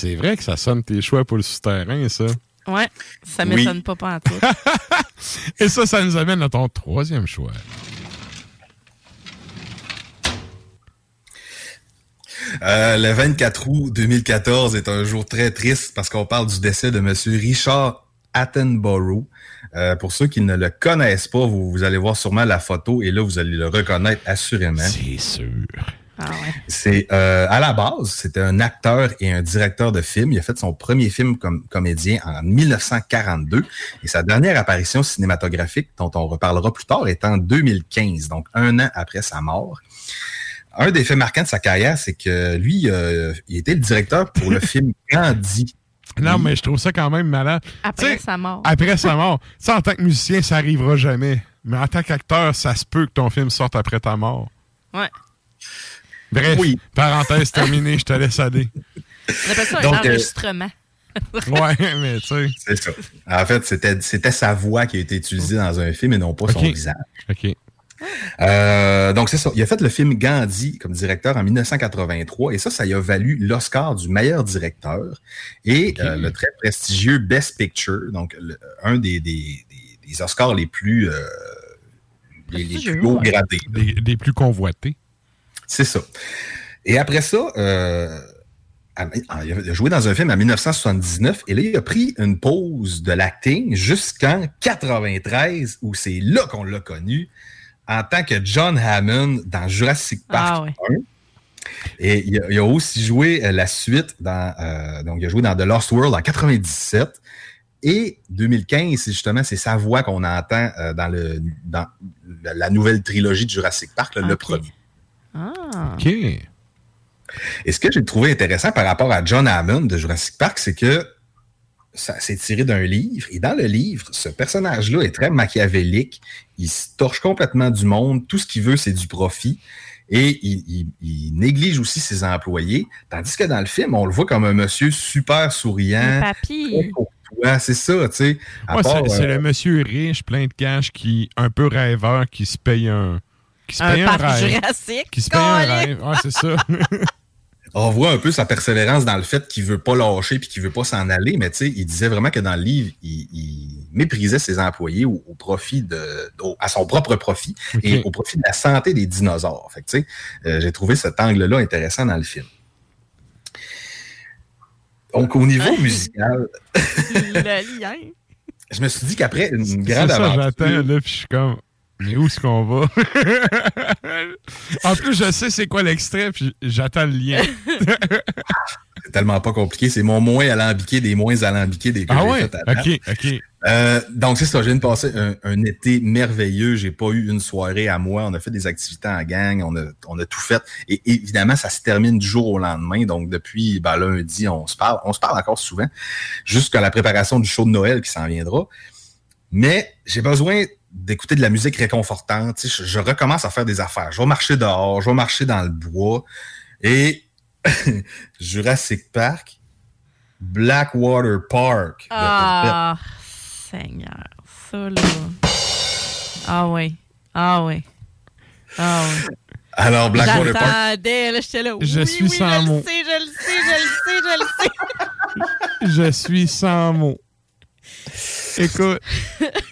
C'est vrai que ça sonne tes choix pour le souterrain, ça. Ouais, ça Oui. m'étonne pas pas en tout. Et ça, ça nous amène à ton troisième choix. Euh, le 24 août 2014 est un jour très triste parce qu'on parle du décès de M. Richard Attenborough. Euh, pour ceux qui ne le connaissent pas, vous, vous allez voir sûrement la photo et là, vous allez le reconnaître assurément. C'est sûr. Ah ouais. C'est euh, à la base, c'était un acteur et un directeur de film. Il a fait son premier film comme comédien en 1942 et sa dernière apparition cinématographique, dont on reparlera plus tard, est en 2015, donc un an après sa mort. Un des faits marquants de sa carrière, c'est que lui, euh, il était le directeur pour le film Gandhi. Non, mais je trouve ça quand même malade. Après T'sais, sa mort. Après sa mort. Sais, en tant que musicien, ça arrivera jamais. Mais en tant qu'acteur, ça se peut que ton film sorte après ta mort. Ouais. Bref, parenthèse terminée, je te laisse aller. On appelle ça Donc, un euh, enregistrement. Ouais, mais tu sais. C'est ça. En fait, c'était c'était sa voix qui a été utilisée dans un film et non pas son visage. OK. Euh, donc c'est ça. Il a fait le film Gandhi comme directeur en 1983 et ça, ça lui a valu l'Oscar du meilleur directeur et euh, le très prestigieux Best Picture, donc le- un des, des, des- des Oscars les plus euh, les, les plus haut gradés. Des, des plus convoités. C'est ça. Et après ça, euh, il a joué dans un film en 1979 et là, il a pris une pause de l'acting jusqu'en 93 où c'est là qu'on l'a connu en tant que John Hammond dans Jurassic Park Ah ouais. 1. Et il a, il a aussi joué euh, la suite dans euh, donc il a joué dans The Lost World en 97 et 2015 c'est justement c'est sa voix qu'on entend euh, dans le dans la, nouvelle trilogie de Jurassic Park là, le premier. Ah. OK. Et ce que j'ai trouvé intéressant par rapport à John Hammond de Jurassic Park, c'est que ça s'est tiré d'un livre. Et dans le livre, ce personnage-là est très machiavélique. Il se torche complètement du monde. Tout ce qu'il veut, c'est du profit. Et il, il- il néglige aussi ses employés. Tandis que dans le film, on le voit comme un monsieur super souriant. Papy. C'est ça, tu sais. Ouais, c'est euh, le monsieur riche, plein de cash, qui un peu rêveur, qui se paye un. Qui se Un paye un, parc rêve. jurassique. Qui se paye un rêve. Ouais, c'est ça. on voit un peu sa persévérance dans le fait qu'il veut pas lâcher puis qu'il veut pas s'en aller, mais tu sais, il disait vraiment que dans le livre, il, il méprisait ses employés au, au profit de, au- à son propre profit et au profit de la santé des dinosaures. Fait que, tu sais, euh, j'ai trouvé cet angle-là intéressant dans le film. Donc, au niveau musical, le lien. je me suis dit qu'après une grande ça, aventure, j'attends, là, puis je suis comme. Mais où est-ce qu'on va? en plus, je sais c'est quoi l'extrait, puis j'attends le lien. c'est tellement pas compliqué. C'est mon moins alambiqué des moins alambiqués des que ah ouais? fait à. OK, OK. Euh, donc, c'est ça. Je viens de passer un, un été merveilleux. J'ai pas eu une soirée à moi. On a fait des activités en gang. On a, on a tout fait. Et évidemment, ça se termine du jour au lendemain. Donc, depuis ben, lundi, on se parle. On se parle encore souvent. Jusqu'à la préparation du show de Noël qui s'en viendra. Mais j'ai besoin d'écouter de la musique réconfortante. Tu sais, je, je recommence à faire des affaires. Je vais marcher dehors. Je vais marcher dans le bois. Et Jurassic Park, Blackwater Park. Ah, Seigneur. Ça, là. Ah ouais. Ah ouais. Ah ouais. Alors, Blackwater Park. J'attendais, là, j'étais là. Je oui, suis oui, sans je mots. le sais, je le sais, je le sais, je le sais. Je suis sans mots. Écoute.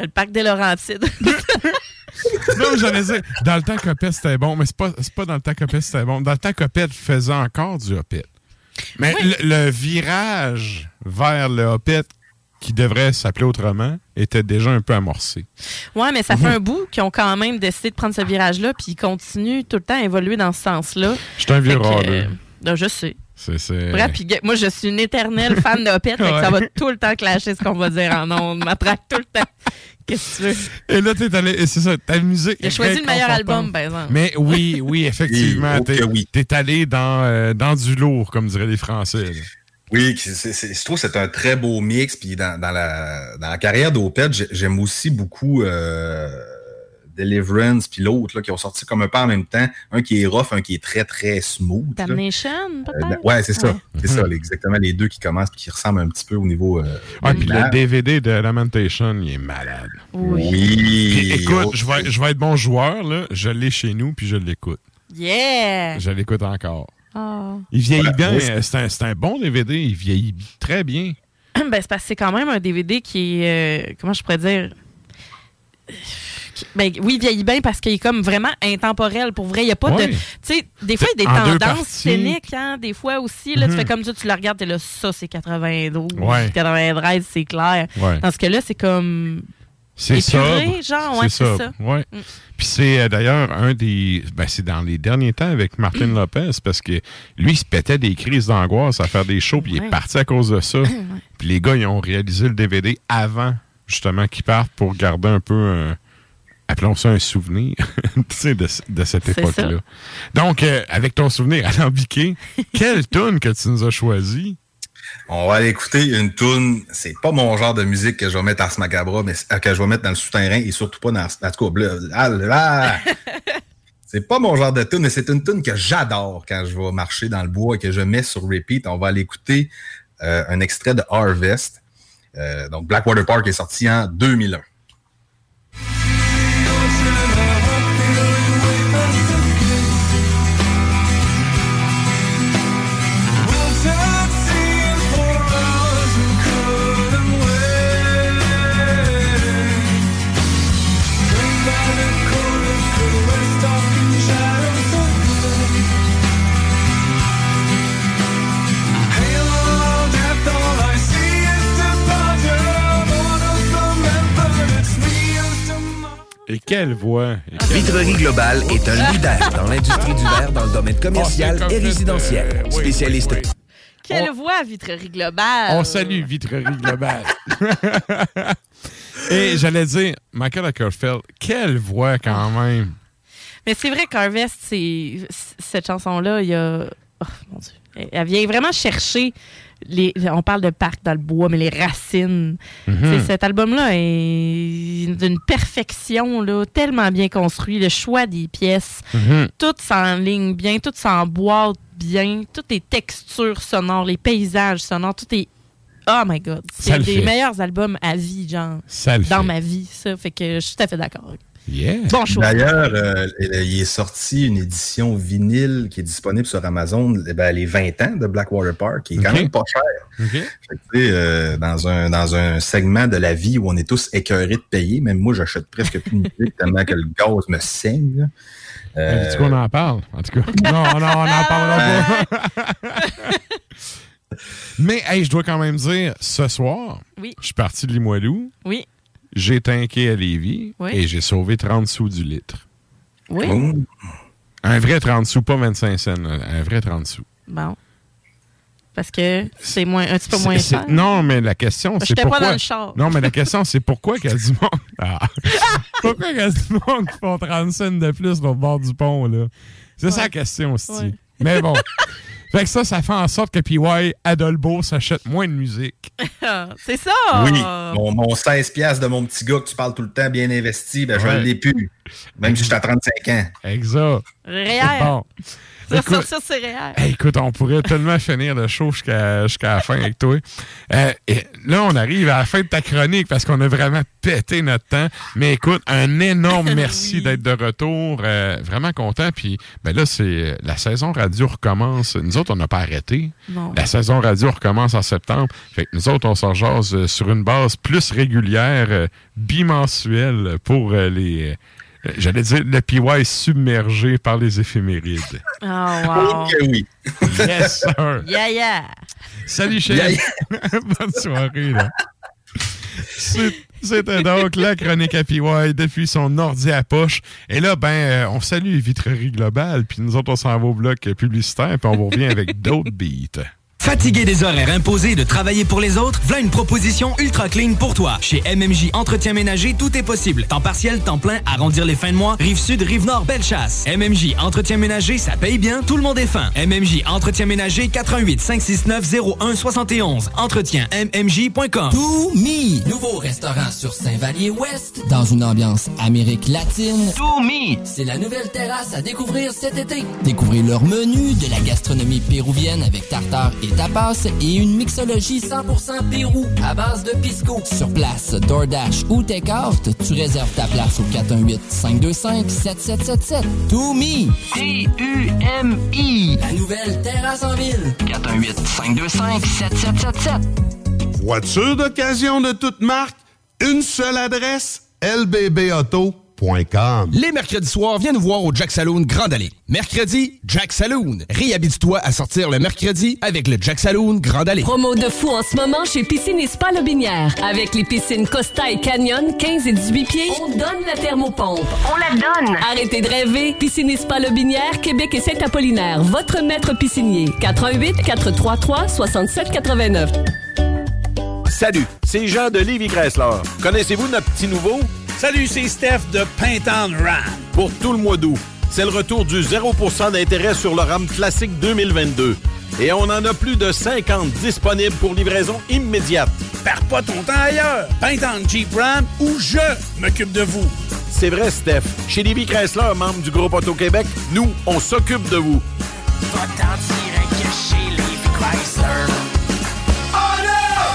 Le parc des Laurentides. Non, j'allais dire, dans le temps Copette, c'était bon, mais c'est pas, pas dans le temps Copette, c'était bon. Dans le temps Copette faisait encore du Hoppet. Mais le, le virage vers le Hoppet qui devrait s'appeler autrement était déjà un peu amorcé. Ouais, mais ça Mhm. fait un bout qu'ils ont quand même décidé de prendre ce virage-là, puis ils continuent tout le temps à évoluer dans ce sens-là. Je suis un vieux que, euh, je sais. C'est. Bref, puis moi, je suis une éternelle fan de fait que ça va tout le temps clasher ce qu'on va dire en ondes. M'attraque tout le temps. Qu'est-ce que tu veux? Et là, t'es allé, c'est ça, ta musique. Est choisi le meilleur album, par exemple. Mais oui, oui, effectivement. Oui, oh t'es, oui. t'es allé dans, euh, dans du lourd, comme diraient les Français. là. Oui, c'est- je trouve que c'est un très beau mix. Puis dans, dans la, dans la carrière d'Opeth, j'ai- j'aime aussi beaucoup euh, Deliverance, puis l'autre là, qui ont sorti comme un peu en même temps. Un qui est rough, un qui est très, très smooth. Damnation, Euh, ouais, c'est ça. Ouais. C'est ça, exactement. Les deux qui commencent puis qui ressemblent un petit peu au niveau. Euh, Ah, puis le. DVD de Lamentation, il est malade. Oui. Écoute, je vais, je vais être bon joueur, là. Je l'ai chez nous, puis je l'écoute. Yeah! Je l'écoute encore. Ah. Il vieillit Ouais, bien. c'est- euh, C'est un, c'est un bon DVD. Il vieillit très bien. ben, c'est parce que c'est quand même un DVD qui est. euh, comment je pourrais dire? Ben, oui, il vieillit bien parce qu'il est comme vraiment intemporel. Pour vrai, il n'y a pas de. Tu sais, des fois, il y a des tendances scéniques, hein, des fois aussi. Là, Mhm. Tu fais comme ça, tu le regardes, t'es là, ça, c'est 92. Ouais. 93, c'est clair. Ouais. Dans ce cas-là, c'est comme. C'est ça. genre, ouais, c'est ça. Ouais. Mm. Puis c'est euh, d'ailleurs un des. Ben, c'est dans les derniers temps avec Martin Lopez parce que lui, il se pétait des crises d'angoisse à faire des shows, puis il est parti à cause de ça. Puis les gars, ils ont réalisé le DVD avant, justement, qu'ils partent pour garder un peu. Appelons ça un souvenir tu sais, de, de cette époque-là. Donc, euh, avec ton souvenir alambiqué, quelle tune que tu nous as choisi? On va aller écouter une tune. C'est pas mon genre de musique que je vais mettre à ce macabre, mais euh, que je vais mettre dans le souterrain et surtout pas dans. En tout cas, bleu- ah, là. c'est pas mon genre de tune, mais c'est une tune que j'adore quand je vais marcher dans le bois et que je mets sur repeat. On va aller écouter euh, un extrait de Harvest. Euh, donc, Blackwater Park est sorti en 2001. Et quelle voix! Quelle Vitrerie voix. Globale est un leader dans l'industrie du verre dans le domaine commercial Oh, c'est et résidentiel. euh, oui, Spécialiste. oui, oui. Quelle voix, Vitrerie Globale! On salue Vitrerie Globale. Et j'allais dire, Michael Ackerfeld, quelle voix quand même! Mais c'est vrai qu'Harvest, c'est cette chanson-là, il y a. Oh, mon Dieu. Elle vient vraiment chercher. Les, on parle de parc dans le bois, mais les racines. Mhm. Cet album-là est d'une perfection, là, tellement bien construit. Le choix des pièces, Mhm. tout s'enligne bien, tout s'emboîte bien, toutes les textures sonores, les paysages sonores, tout est. Oh my God! C'est des fait. meilleurs albums à vie, genre. Ça dans fait. ma vie, ça. Fait que je suis tout à fait d'accord. Yeah. Bon choix. D'ailleurs, euh, il est sorti une édition vinyle qui est disponible sur Amazon, eh ben, les 20 ans de Blackwater Park, qui est quand même pas cher. OK. Fait que, tu sais, euh, dans, un, dans un segment de la vie où on est tous écœurés de payer, même moi, j'achète presque plus de musique tellement que le gaz me saigne. Euh, Du coup, on en parle, en tout cas. non, non, on n'en parlera pas. Mais, hey, je dois quand même dire, ce soir, Oui. je suis parti de Limoilou, Oui. J'ai tanké à Lévis Oui. et j'ai sauvé 30 sous du litre. Oui. Oh. Un vrai 30 sous, pas 25 cents, un vrai 30 sous. Bon. Parce que c'est moins, un petit peu moins cher. Non, mais la question, c'est J'étais pas pourquoi... dans le char. Non, mais la question, c'est pourquoi qu'il y a du monde... Ah. pourquoi qu'il y a du monde qui font 30 cents de plus au bord du pont, là? C'est ça la question aussi. Ouais. Mais bon. fait que ça, ça fait en sorte que PY Adolbo s'achète moins de musique. c'est ça! Oui, mon, mon 16 piastres de mon petit gars que tu parles tout le temps, bien investi, ben, je Ouais. ne l'ai plus. Même si je suis à 35 ans. Exact. Réel. Bon. Réel. Hey, écoute, on pourrait tellement finir le show jusqu'à la fin avec toi. Euh, et là, on arrive à la fin de ta chronique parce qu'on a vraiment pété notre temps. Mais écoute, un énorme merci d'être de retour. Euh, vraiment content. Puis ben là, c'est la saison radio recommence. Nous autres, on n'a pas arrêté. Non. La saison radio recommence en septembre. Fait que nous autres, on s'en jase euh, sur une base plus régulière, bimensuelle pour les... J'allais dire le PY submergé par les éphémérides. Oh, wow. Ok, oui. Yes, sir. Yeah, yeah. Salut, chérie. Yeah, Bonne soirée, là. C'était donc la chronique à PY depuis son ordi à poche. Et là, ben, euh, on salue Vitrerie Globale, puis nous autres, on s'en va au bloc publicitaire, puis on vous revient avec d'autres beats. Fatigué des horaires imposés de travailler pour les autres, voilà une proposition ultra clean pour toi. Chez MMJ Entretien Ménager, tout est possible. Temps partiel, temps plein, arrondir les fins de mois, rive sud, rive nord, belle chasse. MMJ Entretien Ménager, ça paye bien, tout le monde est fin. MMJ Entretien Ménager, 88 569 01 71. Entretien MMJ.com. To Me, nouveau restaurant sur Saint-Vallier-Ouest, dans une ambiance Amérique latine. To Me, c'est la nouvelle terrasse à découvrir cet été. Découvrez leur menu, de la gastronomie péruvienne avec tartare et tapas et une mixologie 100% Pérou à base de pisco. Sur place, DoorDash ou Takeout, tu réserves ta place au 418-525-7777. To Me, T-U-M-I, la nouvelle terrasse en ville. 418-525-7777. Voiture d'occasion de toute marque, une seule adresse, lbbauto.com. Les mercredis soirs, viens nous voir au Jack Saloon Grand Allée. Mercredi, Jack Saloon. Réhabite-toi à sortir le mercredi avec le Jack Saloon Grand Allée. Promo de fou en ce moment chez Piscine et Spa Lobinière. Avec les piscines Costa et Canyon, 15 et 18 pieds, on donne la thermopompe. On la donne! Arrêtez de rêver. Piscine et Spa Lobinière, Québec et Saint-Apollinaire. Votre maître piscinier. 88 433 67 89. Salut, c'est Jean de Lévi Chrysler. Connaissez-vous notre petit nouveau? Salut, c'est Steph de Pintown Ram. Pour tout le mois d'août, c'est le retour du 0% d'intérêt sur le RAM classique 2022. Et on en a plus de 50 disponibles pour livraison immédiate. Perds pas ton temps ailleurs. Pintown Jeep Ram ou je m'occupe de vous. C'est vrai, Steph. Chez Lévi Chrysler, membre du groupe Auto-Québec, nous, on s'occupe de vous.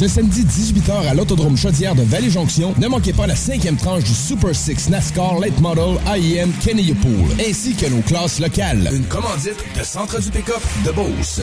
Ce samedi 18h à l'Autodrome Chaudière de Vallée-Jonction, ne manquez pas la cinquième tranche du Super Six NASCAR Late Model IEM Kenny Pool, ainsi que nos classes locales. Une commandite de Centre du Pick-up de Beauce.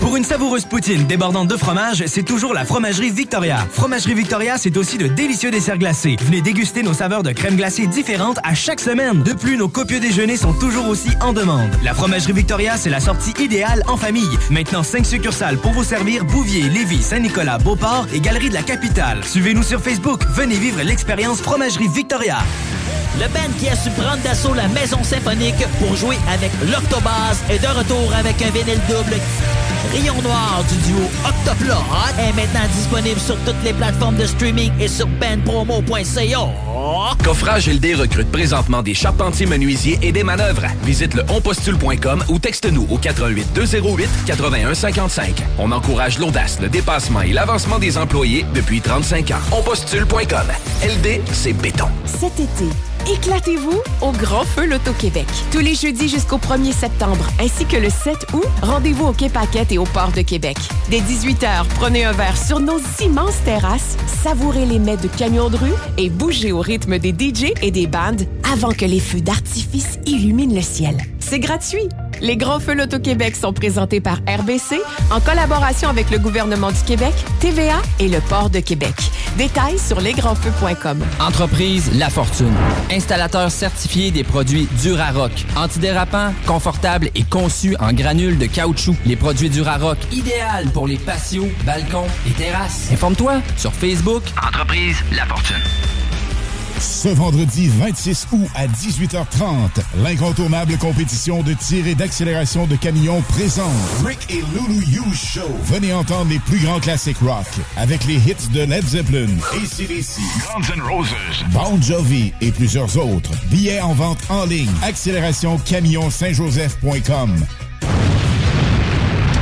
Pour une savoureuse poutine débordante de fromage, c'est toujours la Fromagerie Victoria. Fromagerie Victoria, c'est aussi de délicieux desserts glacés. Venez déguster nos saveurs de crème glacée différentes à chaque semaine. De plus, nos copieux déjeuners sont toujours aussi en demande. La Fromagerie Victoria, c'est la sortie idéale en famille. Maintenant, 5 succursales pour vous servir Bouvier, Lévis, Saint-Nicolas, Beauport et Galerie de la Capitale. Suivez-nous sur Facebook. Venez vivre l'expérience Fromagerie Victoria. Le band qui a su prendre d'assaut la maison symphonique pour jouer avec l'Octobase est de retour avec un vinyle double. Rayon Noir du duo Octoplot est maintenant disponible sur toutes les plateformes de streaming et sur bandpromo.ca. Coffrage LD recrute présentement des charpentiers menuisiers et des manœuvres. Visite le onpostule.com ou texte-nous au 88 208 81 55. On encourage l'audace, le dépassement et l'avancement des employés depuis 35 ans. Onpostule.com. LD, c'est béton. Cet été, éclatez-vous au Grand Feu Loto-Québec. Tous les jeudis jusqu'au 1er septembre, ainsi que le 7 août, rendez-vous au Quai et au Port de Québec. Dès 18h, prenez un verre sur nos immenses terrasses, savourez les mets de camions de rue et bougez au rythme des DJ et des bandes avant que les feux d'artifice illuminent le ciel. C'est gratuit. Les Grands Feux Loto-Québec sont présentés par RBC en collaboration avec le gouvernement du Québec, TVA et le Port de Québec. Détails sur lesgrandsfeux.com. Entreprise La Fortune. Installateur certifié des produits Durarock. Antidérapant, confortable et conçu en granules de caoutchouc. Les produits Durarock, idéal pour les patios, balcons et terrasses. Informe-toi sur Facebook. Entreprise La Fortune. Ce vendredi 26 août à 18h30, l'incontournable compétition de tir et d'accélération de camions présente Rick et Lulu You Show. Venez entendre les plus grands classiques rock avec les hits de Led Zeppelin, ACDC, Guns N' Roses. Bon Jovi et plusieurs autres. Billets en vente en ligne. Accélération camion Saint-Joseph.com.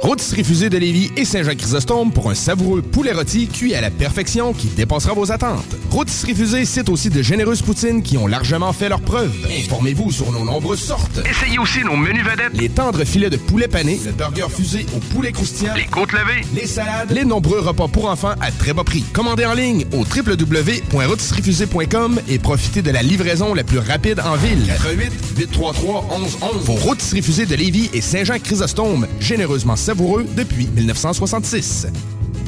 Rôtisserie Fusée de Lévis et Saint-Jean-Chrysostome pour un savoureux poulet rôti cuit à la perfection qui dépassera vos attentes. Rôtisserie Fusée cite aussi de généreuses poutines qui ont largement fait leurs preuves. Informez-vous sur nos nombreuses sortes. Essayez aussi nos menus vedettes. Les tendres filets de poulet pané, le burger fusé au poulet croustillant, les côtes levées, les salades, les nombreux repas pour enfants à très bas prix. Commandez en ligne au www.rôtisseriefusée.com et profitez de la livraison la plus rapide en ville. 88 833 1111. Vos Rôtisseries Fusées de Lévis et Saint-Jean-Chrysostome, généreusement savoureux depuis 1966.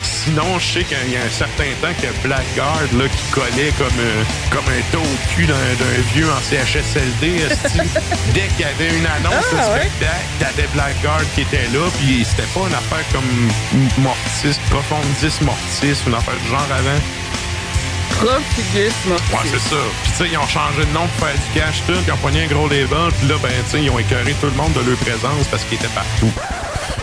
Sinon, je sais qu'il y a un certain temps que Blackguard, là, qui collait comme, euh, comme un taux au cul d'un vieux en CHSLD, dès qu'il y avait une annonce Ah, de ouais? spectacle, t'avais Blackguard qui était là, puis c'était pas une affaire comme Mortis, Profondis Mortis, une affaire du genre avant. Profidus, Ouais, c'est ça. Puis tu sais, ils ont changé de nom pour faire du cash tout, ils ont pogné un gros label, puis là, ben, tu sais, ils ont écœuré tout le monde de leur présence parce qu'ils étaient partout.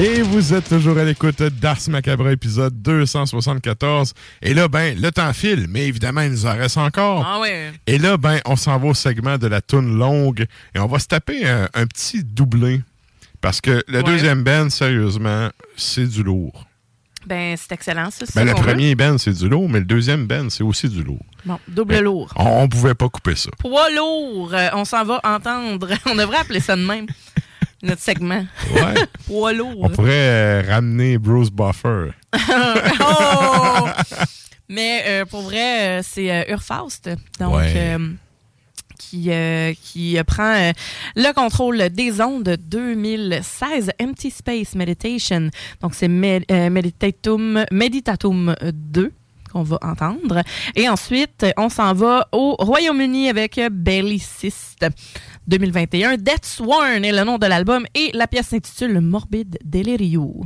Et vous êtes toujours à l'écoute d'Ars Macabre épisode 274. Et là, ben, le temps file, mais évidemment, il nous en reste encore. Ah ouais. Et là, ben, on s'en va au segment de la toune longue et on va se taper un, un petit doublé. Parce que le Ouais. deuxième band, sérieusement, c'est du lourd. Ben, c'est excellent, ça. c'est Ben, le veut. premier band, c'est du lourd, mais le deuxième band, c'est aussi du lourd. Bon, double Ben, lourd. On, on pouvait pas couper ça. Poids lourd. Euh, on s'en va entendre. On devrait appeler ça de même. Notre segment. Ouais. Poids lourd. On pourrait euh, ramener Bruce Buffer. Oh! Mais euh, pour vrai, euh, c'est Urfaust. Donc, Ouais. qui, euh, qui prend euh, le contrôle des ondes 2016 Empty Space Meditation. Donc, c'est Me- euh, Meditatum, Meditatum 2 qu'on va entendre. Et ensuite, on s'en va au Royaume-Uni avec Belliciste 2021. Death Sworn est le nom de l'album et la pièce s'intitule Morbid Delirio.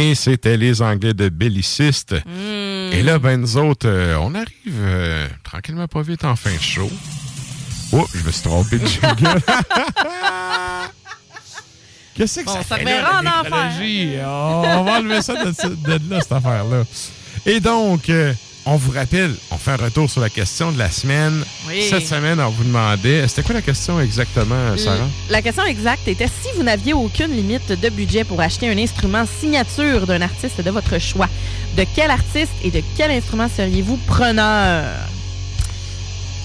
Et c'était les Anglais de Belliciste. Hmm. Et là, ben, nous autres, euh, on arrive euh, tranquillement pas vite en fin de show. Oh, je me suis trompé de jingle. Qu'est-ce que Bon, ça, ça fait verra là, en? Oh, on va enlever ça de, de là, cette affaire-là. Et donc, euh, on vous rappelle, on fait un retour sur la question de la semaine. Oui. Cette semaine, on vous demandait, c'était quoi la question exactement, Sarah? La question exacte était si vous n'aviez aucune limite de budget pour acheter un instrument signature d'un artiste de votre choix, de quel artiste et de quel instrument seriez-vous preneur?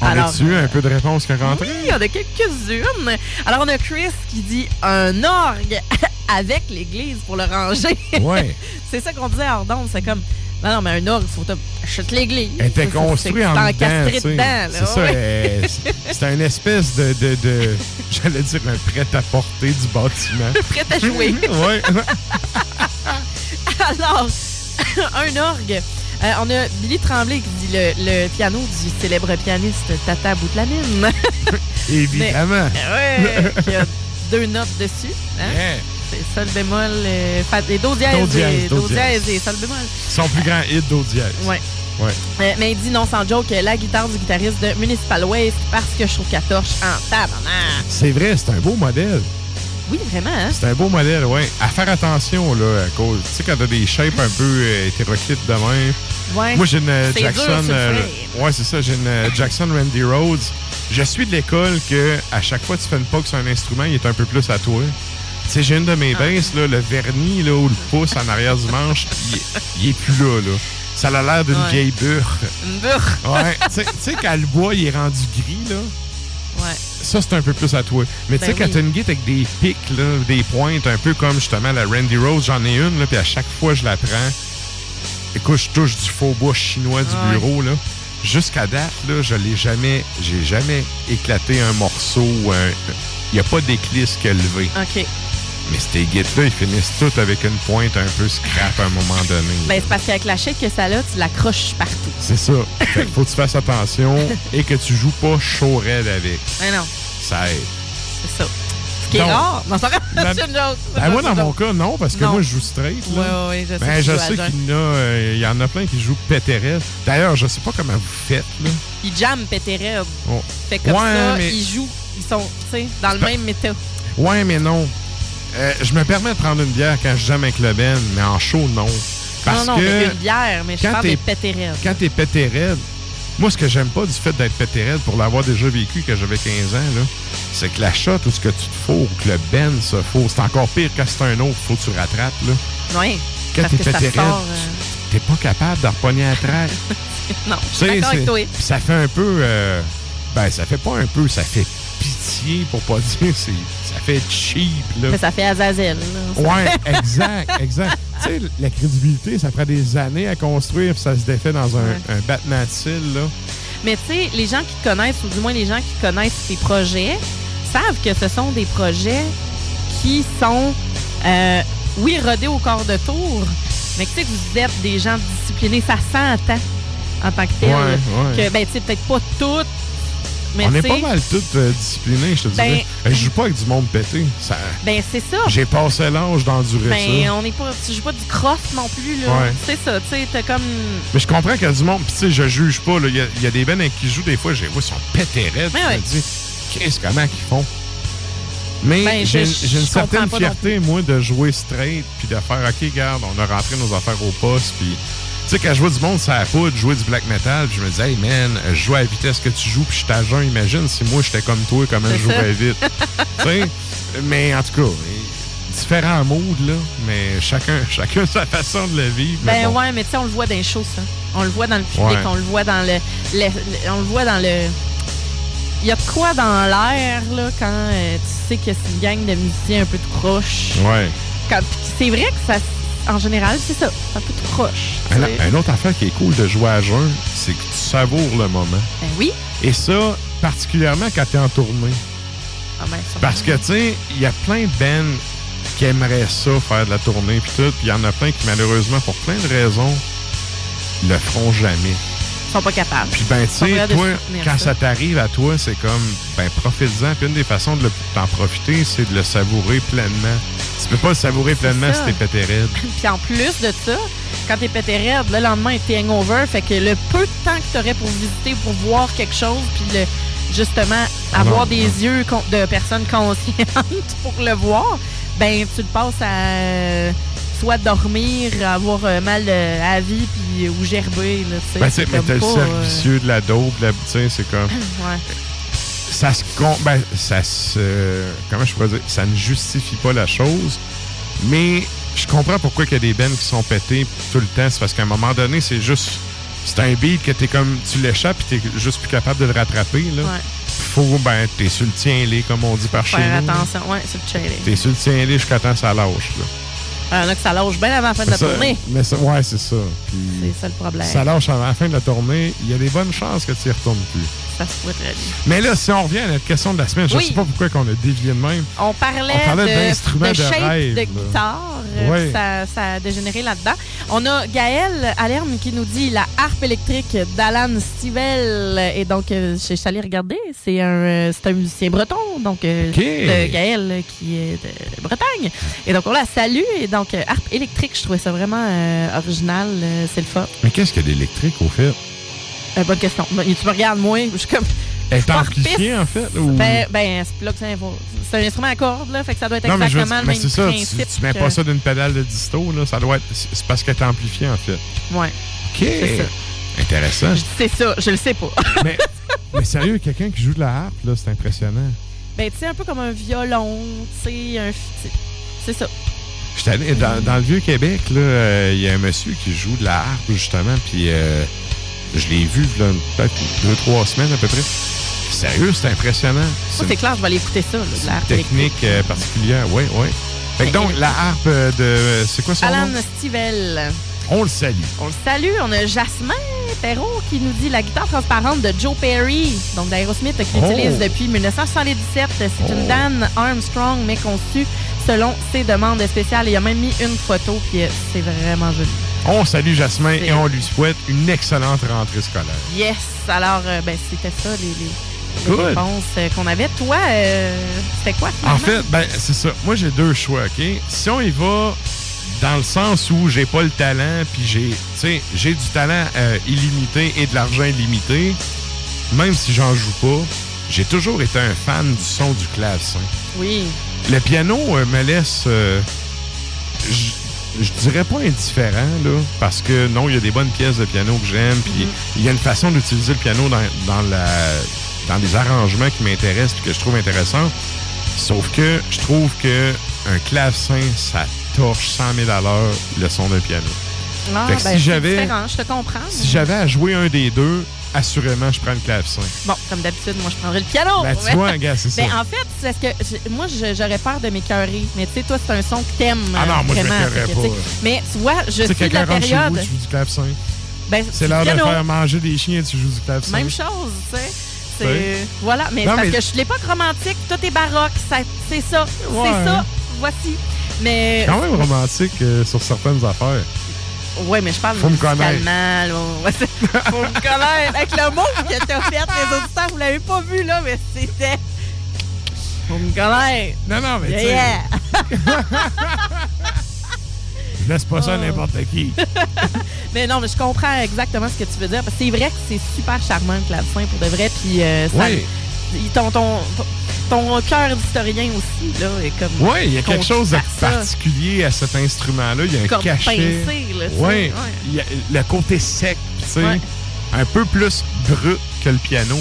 On a-tu eu un peu de réponse qui est rentrée? Oui, il y en a quelques-unes. Alors, on a Chris qui dit un orgue avec l'église pour le ranger. Ouais. c'est ça qu'on disait hors d'onde. C'est comme, non, non, mais un orgue, il faut acheter l'église. Elle était construite en dedans. C'est ça. ouais. c'est- une espèce de, de, de- j'allais dire un prêt-à-porter du bâtiment. Prêt à jouer. ouais. Alors, un orgue. Euh, on a Billy Tremblay qui dit le, le piano du célèbre pianiste Tata Boutlamine. Évidemment. Mais, ouais, qui a deux notes dessus. Hein? Yeah. C'est sol bémol, euh, et do dièse, Do dièse, et, do do dièse et sol bémol. Son plus grand hit d'eau dièse. Ouais. Ouais. Euh, mais il dit non sans joke la guitare du guitariste de Municipal Waste parce que je trouve qu'elle torche en tabarnak. C'est vrai, c'est un beau modèle. Oui, vraiment, hein? C'est un beau modèle, ouais. À faire attention, là, à cause. Tu sais, quand t'as des shapes un peu euh, hétéroclites de même. Ouais. Moi, j'ai une euh, dur Jackson. euh, ouais, c'est ça. J'ai une euh, Jackson Randy Rhodes. Je suis de l'école que à chaque fois que tu fais une poke sur un instrument, il est un peu plus à toi. Tu sais, j'ai une de Ah. mes basses, là, le vernis là, ou le pouce en arrière du manche, il est plus là, là. Ça a l'air d'une Ouais. vieille burre. Une burre. Ouais. tu sais- sais, quand le bois il est rendu gris, là. Ouais. Ça, c'est un peu plus à toi. Mais tu sais, Ben quand oui. t'as une avec des pics, là, des pointes, un peu comme justement la Randy Rose, j'en ai une, là, puis à chaque fois je la prends, écoute, je touche du faux bois chinois du Ouais. bureau, là. Jusqu'à date, là, je l'ai jamais, j'ai jamais éclaté un morceau. Il n'y a pas d'éclisse qui a levé. OK. Mais ces guides-là, ils finissent toutes avec une pointe un peu scrap à un moment donné. Ben, c'est parce qu'avec la shape que ça a, tu l'accroches partout. C'est ça. Fait faut que tu fasses attention et que tu joues pas chaud raide avec. Mais non, Ça aide. c'est ça. Ce qui est rare. Non, ça c'est une joke. Ben moi, dans mon cas, non, parce que Non. moi, je joue straight. Là. Ouais, je sais Ben, je sais qu'il y en a, euh, y en a plein qui jouent pétérel. D'ailleurs, je sais pas comment vous faites, là. Ils jamment pété raide. Oh. Fait comme Ouais, ça, mais- ils jouent. Ils sont, tu sais, dans le même méta. Ouais, mais non. Euh, je me permets de prendre une bière quand je jamme avec le Ben, mais en chaud, non. Parce non, non, que mais une bière, mais je quand parle des pété raides. quand t'es pété raide, moi, ce que j'aime pas du fait d'être pété raide, pour l'avoir déjà vécu quand j'avais 15 ans, c'est que la shot ou ce que tu te fous, ou que le Ben se faut, c'est encore pire quand c'est un autre, faut que tu rattrapes, là. Oui. Quand t'es que ça pété raide, sort. euh, t'es pas capable de repogner à track. Non, je suis avec toi. ça fait un peu. euh, ben, ça fait pas un peu, ça fait pitié pour pas dire. c'est Ça fait cheap, là. Mais ça fait Azazel. là. Ouais, exact, exact. tu sais, la crédibilité, ça prend des années à construire, puis ça se défait dans un, Ouais. un battement de cils, là. Mais tu sais, les gens qui te connaissent, ou du moins les gens qui connaissent tes projets, savent que ce sont des projets qui sont, euh, oui, rodés au corps de tour, mais que tu sais que vous êtes des gens disciplinés. Ça s'entend en tant que tel. Ouais, ouais. Que, ben, tu sais, peut-être pas toutes, mais On est pas mal tous euh, disciplinés, je te Ben- dirais. Je joue pas avec du monde pété. Ça... ben c'est ça. J'ai passé l'âge d'endurer Ben, ça. on n'est pas, tu joues pas du cross non plus, là. Ouais. C'est ça, tu sais, t'as comme. Mais je comprends qu'il y a du monde, puis tu sais, je juge pas. là. Il y, a- il y a des bennes qui je joue, des fois, j'ai, ouais, ils sont pétés raides. Mais Je ouais. me dis, qu'est-ce comment qu'ils font? Mais Ben, j'ai, une certaine fierté, moi, de jouer straight, puis de faire, OK, regarde, on a rentré nos affaires au poste, puis... Tu sais, quand je vois du monde ça la poudre, jouer du black metal, puis je me dis, hey man, je joue à la vitesse que tu joues, puis je jeun. Imagine si moi j'étais comme toi, comment je jouerais vite. tu sais, mais en tout cas, différents moods, là, mais chacun, chacun sa façon de le vivre. mais Ben bon. ouais, mais tu sais, on le voit dans les shows, ça. On le voit dans le public, Ouais. on le voit dans le, le- le- On le voit dans le. Il y a de quoi dans l'air, là, quand euh, tu sais que c'est une gang de musiciens un peu tout croche. Ouais. C'est vrai que ça. En général, c'est ça. C'est un peu tout croche. tu Un, autre affaire qui est cool de jouer à jeun, c'est que tu savoures le moment. Ben oui. Et ça, particulièrement quand tu es en tournée. Ah ben. Parce que, tu sais, il y a plein de bands qui aimeraient ça, faire de la tournée puis tout, puis il y en a plein qui, malheureusement, pour plein de raisons, le feront jamais. Sont pas capables. Puis ben, tu sais, toi, quand ça t'arrive à toi, c'est comme, ben, profite-en. Puis une des façons de d'en profiter, c'est de le savourer pleinement. Tu peux pas le savourer pleinement si t'es pété raide. Puis en plus de ça, quand t'es pété raide, le lendemain, t'es hangover. Fait que le peu de temps que t'aurais pour visiter, pour voir quelque chose, puis le, justement, Ah avoir non, des non. yeux de personnes conscientes pour le voir, ben tu le passes à soit dormir, avoir euh, mal euh, à la vie, puis ou gerber. Là. Ben, C'est mais t'as le cercle euh, vicieux de la dope, c'est comme. ouais. ça se ben, ça se comment je pourrais dire ça ne justifie pas la chose mais je comprends pourquoi il y a des bennes qui sont pétées tout le temps c'est parce qu'à un moment donné c'est juste c'est un beat que t'es comme tu l'échappes et t'es juste plus capable de le rattraper là Ouais. faut ben t'es sur le tien-lé comme on dit par chez Faire nous attention. Ouais, c'est le t'es sur le tien-lé jusqu'à temps que ça lâche là. Il y en a que ça lâche bien avant la fin de la ça- tournée. mais ça, ouais c'est ça C'est ça le problème. ça lâche avant la fin de la tournée il y a des bonnes chances que tu y retournes plus Ça se pourrait très bien. mais là si on revient à notre question de la semaine je Oui. sais pas pourquoi qu'on a dévié de même On parlait, On parlait de, d'instruments de shape rêve, de là. guitare. euh. Ça, ça a dégénéré là-dedans. On a Gaël Alerme qui nous dit la harpe électrique d'Alan Stivell. Et donc, euh, je suis allée regarder. C'est un, euh, c'est un musicien breton. Donc, euh, OK. de Gaël qui est de Bretagne. Et donc, on la salue. Et donc, harpe électrique, je trouvais ça vraiment euh, original. c'est le fun. mais qu'est-ce qu'il y a d'électrique au fait? Euh, bonne question. Ben, Tu me regardes, moi. Je suis comme. Elle est amplifiée, en fait? Ou... Ben, ben c'est un instrument à cordes, là, fait que ça doit être non, mais veux exactement mais le c'est même ça, tu, principe. tu mets que- pas ça d'une pédale de disto, là, ça doit être. C'est parce qu'elle est amplifiée, en fait. Ouais. OK. Ça. Intéressant. C'est ça, je le sais pas. mais, mais sérieux, quelqu'un qui joue de la harpe, là, c'est impressionnant. ben, tu sais, un peu comme un violon, tu sais, un. C'est ça. J'étais allé dans, dans le Vieux-Québec, là, euh, il y a un monsieur qui joue de la harpe, justement, puis euh, je l'ai vu, là, peut-être deux, trois semaines à peu près. Sérieux, c'est impressionnant. C'est clair, je vais aller écouter ça, la harpe technique euh, particulière, oui, oui. Fait donc, la harpe euh, de. C'est quoi son Alan nom? Stivell. On le salue. On le salue. On a Jasmin Perrault qui nous dit la guitare transparente de Joe Perry, donc d'Aerosmith, qu'il Oh. utilise depuis 1977. C'est une Dan Armstrong, mais conçue selon ses demandes spéciales. Il a même mis une photo, puis euh, c'est vraiment joli. On salue Jasmin et on lui souhaite une excellente rentrée scolaire. Yes! Alors, euh, ben, c'était ça, les, les- les Good. réponses euh, qu'on avait. Toi, euh, c'était quoi? En finalement? fait, ben, c'est ça. Moi, j'ai deux choix, OK? Si on y va dans le sens où j'ai pas le talent, puis j'ai, tu sais, j'ai du talent euh, illimité et de l'argent illimité, même si j'en joue pas, j'ai toujours été un fan du son du clavecin. Oui. Le piano me laisse, j- je dirais pas indifférent, là, parce que non, il y a des bonnes pièces de piano que j'aime, puis il y a une façon d'utiliser le piano dans, dans, la, dans des arrangements qui m'intéressent puis que je trouve intéressants. Sauf que je trouve que un clavecin, ça torche 100 000 à l'heure le son d'un piano. Ah, ben, si j'avais je te comprends. si j'avais à jouer un des deux, assurément, je prends le clavecin. Bon, comme d'habitude, moi, je prendrais le piano. Ben, tu vois, gars, c'est Ben, ça. en fait, c'est parce que moi, j'aurais peur de m'écœurer. Mais tu sais, toi, c'est un son que t'aimes. Ah non, moi, je m'écœurerais pas. Mais tu vois, je suis sais, de la rentre chez vous, période. tu joues du clavecin. Ben, C'est l'heure de faire manger des chiens et tu joues du clavecin. Même chose, tu sais. Oui. Voilà, mais Non, parce mais- que je suis l'époque romantique, tout est baroque, c'est ça, Ouais. c'est ça, voici. Mais quand même romantique euh, sur certaines affaires. Ouais, mais je parle Faut musicalement, là. Faut me connaître. Avec le mot que t'as fait, les auditeurs, vous l'avez pas vu là, mais c'était. Faut me connaître. Non, non, mais Yeah. Je laisse pas ça à Oh. n'importe qui. mais non, mais je comprends exactement ce que tu veux dire. Parce que c'est vrai que c'est super charmant le clavecin pour de vrai. Puis euh, ça, Oui. il- ton, ton, ton, ton cœur d'historien aussi, là, est comme. Oui, il y a quelque chose de ça. particulier à cet instrument-là. Il y a un Comme cachet. pincé, là, ouais. Il y a le côté sec, tu sais, Ouais. un peu plus brut que le piano.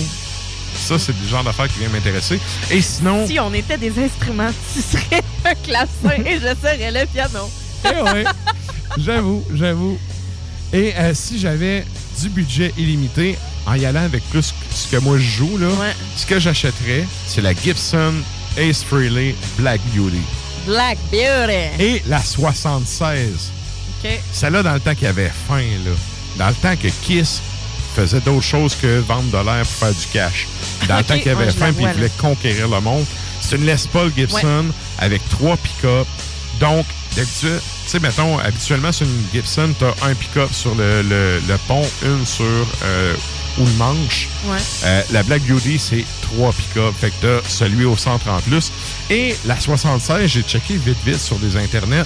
Ça, c'est le genre d'affaire qui vient m'intéresser. Et sinon, Si on était des instruments, tu serais un clavecin et je serais le piano. Eh ouais. j'avoue, j'avoue. Et euh, si j'avais du budget illimité, en y allant avec plus ce que moi je joue, là, ce que j'achèterais, c'est la Gibson Ace Frehley Black Beauty. Black Beauty. Et la 76. OK. Celle-là, dans le temps qu'il y avait faim, là. Dans le temps que Kiss faisait d'autres choses que vendre de l'air pour faire du cash. Dans le temps qu'il y avait ouais, la faim puis il voulait conquérir le monde. C'est une Les Paul Gibson avec trois pick-up. Donc, tu sais, mettons, habituellement, sur une Gibson, tu as un pick-up sur le, le- le pont, une sur euh, ou le manche. Ouais. Euh, la Black Beauty, c'est trois pick-up. Fait que t'as celui au centre en plus. Et la 76, j'ai checké vite vite sur des internets.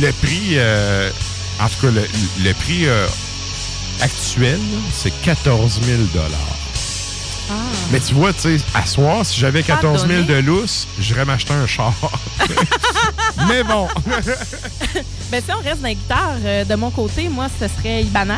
Le prix, euh, en tout cas, le, le prix euh, actuel, c'est 14 000 Mais tu vois, tu sais, à soir, si j'avais 14 000 de lousse, j'irais m'acheter un char. Mais bon. Ben, si on reste dans les guitares, euh, de mon côté, moi, ce serait Ibanez,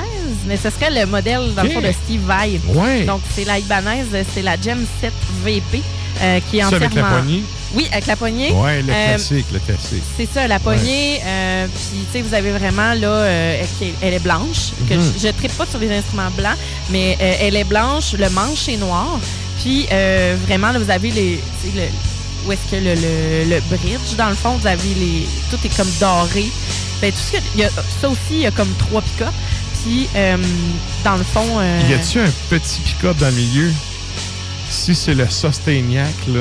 mais ce serait le modèle, dans le fond, de Steve Vai. Ouais. Donc, c'est la Ibanez, c'est la Gem 7 VP, euh, qui est Ça, entièrement... avec la poignée? Oui, avec la poignée. Ouais, le Euh, classique, le classique. C'est ça, la poignée. euh, Puis, tu sais, vous avez vraiment, là, est- elle est blanche. Que Mhm. je ne tripe pas sur les instruments blancs, mais elle est blanche, le manche est noir. Puis, vraiment, là, vous avez les. où est-ce que le, le, le bridge, dans le fond, vous avez les. Tout est comme doré. Ben, tout ce que. il y a- ça aussi, il y a comme trois pick-up. Puis, euh, dans le fond. euh, Y a-tu un petit pick-up dans le milieu? Si c'est le Sustainiac, là,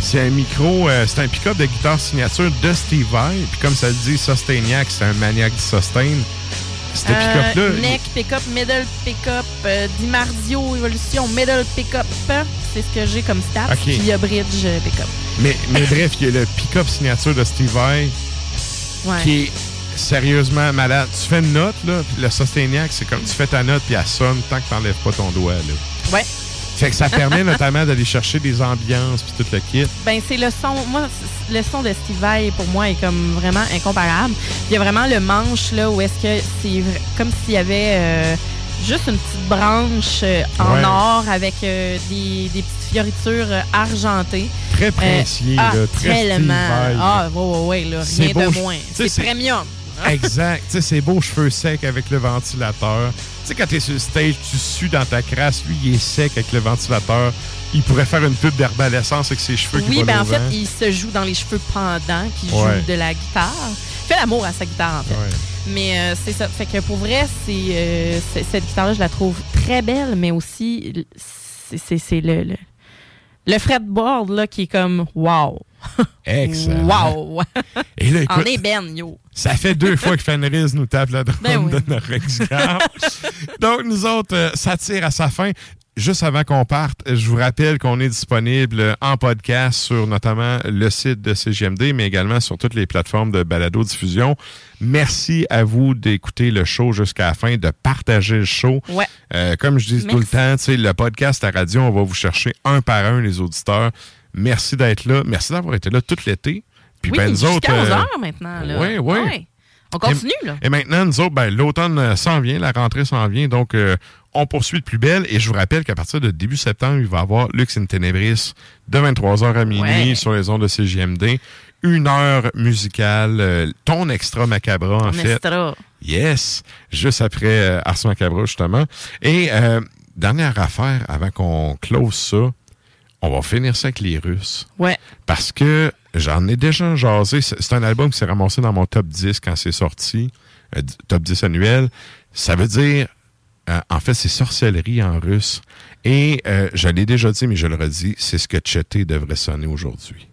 c'est un micro, euh, c'est un pick-up de guitare signature de Steve Vai. Puis comme ça le dit, Sustainiac, c'est un maniaque du sustain. Euh, pick-up-là, neck pick-up, middle pick-up, euh, Dimarzio Evolution, middle pick-up. C'est ce que j'ai comme stats. Puis, il y a bridge pick-up. mais, mais bref, il y a le pick-up signature de Steve Vai Ouais. qui est sérieusement malade. Tu fais une note, là, puis le Sustainiac, c'est comme tu fais ta note, puis elle sonne tant que t'enlèves pas ton doigt, là. Ouais. Fait que ça permet notamment d'aller chercher des ambiances, puis tout le kit. Ben, c'est le son. Moi, le son de Steve Vai, pour moi, est comme vraiment incomparable. Il y a vraiment le manche, là, où est-ce que c'est comme s'il y avait euh, juste une petite branche euh, en Ouais. or avec euh, des, des petites fioritures argentées. Très princier, ah, là, très tellement. Ah, ouais, ouais, ouais, là, rien beau, de moins. C'est c'est- Exact. tu sais, ses beaux cheveux secs avec le ventilateur. Tu sais, quand t'es sur le stage, tu sues dans ta crasse. Lui, il est sec avec le ventilateur. Il pourrait faire une pub d'herbalescence avec ses cheveux Oui, ben en fait, il se joue dans les cheveux pendant qu'il Ouais. joue de la guitare. Il fait l'amour à sa guitare, en fait. Ouais. Mais euh, c'est ça. Fait que pour vrai, c'est euh, cette guitare-là, je la trouve très belle, mais aussi, c'est- c'est c'est le, le, le fretboard là, qui est comme wow. Excellent. Wow! Et là, en écoute, ébène, yo. Ça fait deux fois que Fenris nous tape la Ben oui. de notre ex-gare. Donc, nous autres, euh, ça tire à sa fin. Juste avant qu'on parte, je vous rappelle qu'on est disponible en podcast sur notamment le site de CGMD, mais également sur toutes les plateformes de balado-diffusion. Merci à vous d'écouter le show jusqu'à la fin, de partager le show. Ouais. Euh, comme je dis tout le temps, tu sais, le podcast à radio, on va vous chercher un par un, les auditeurs. Merci d'être là. Merci d'avoir été là tout l'été. Puis oui, ben, nous autres, 11 euh, heures maintenant. Là. oui, oui. Ouais. On continue, et, là. Et maintenant, nous autres, ben, l'automne euh, s'en vient, la rentrée s'en vient, donc euh, on poursuit de plus belle. Et je vous rappelle qu'à partir de début septembre, il va y avoir Lux in Tenebris de 23h à minuit Ouais. sur les ondes de CGMD. Une heure musicale, euh, ton extra macabra, en fait. extra. Yes, juste après euh, Ars Macabra, justement. Et euh, dernière affaire, avant qu'on close ça, on va finir ça avec les Russes. Ouais. Parce que j'en ai déjà jasé. C'est un album qui s'est ramassé dans mon top 10 quand c'est sorti, euh, top 10 annuel. Ça veut dire, euh, en fait, c'est sorcellerie en russe. Et euh, je l'ai déjà dit, mais je le redis, c'est ce que Cheté devrait sonner aujourd'hui.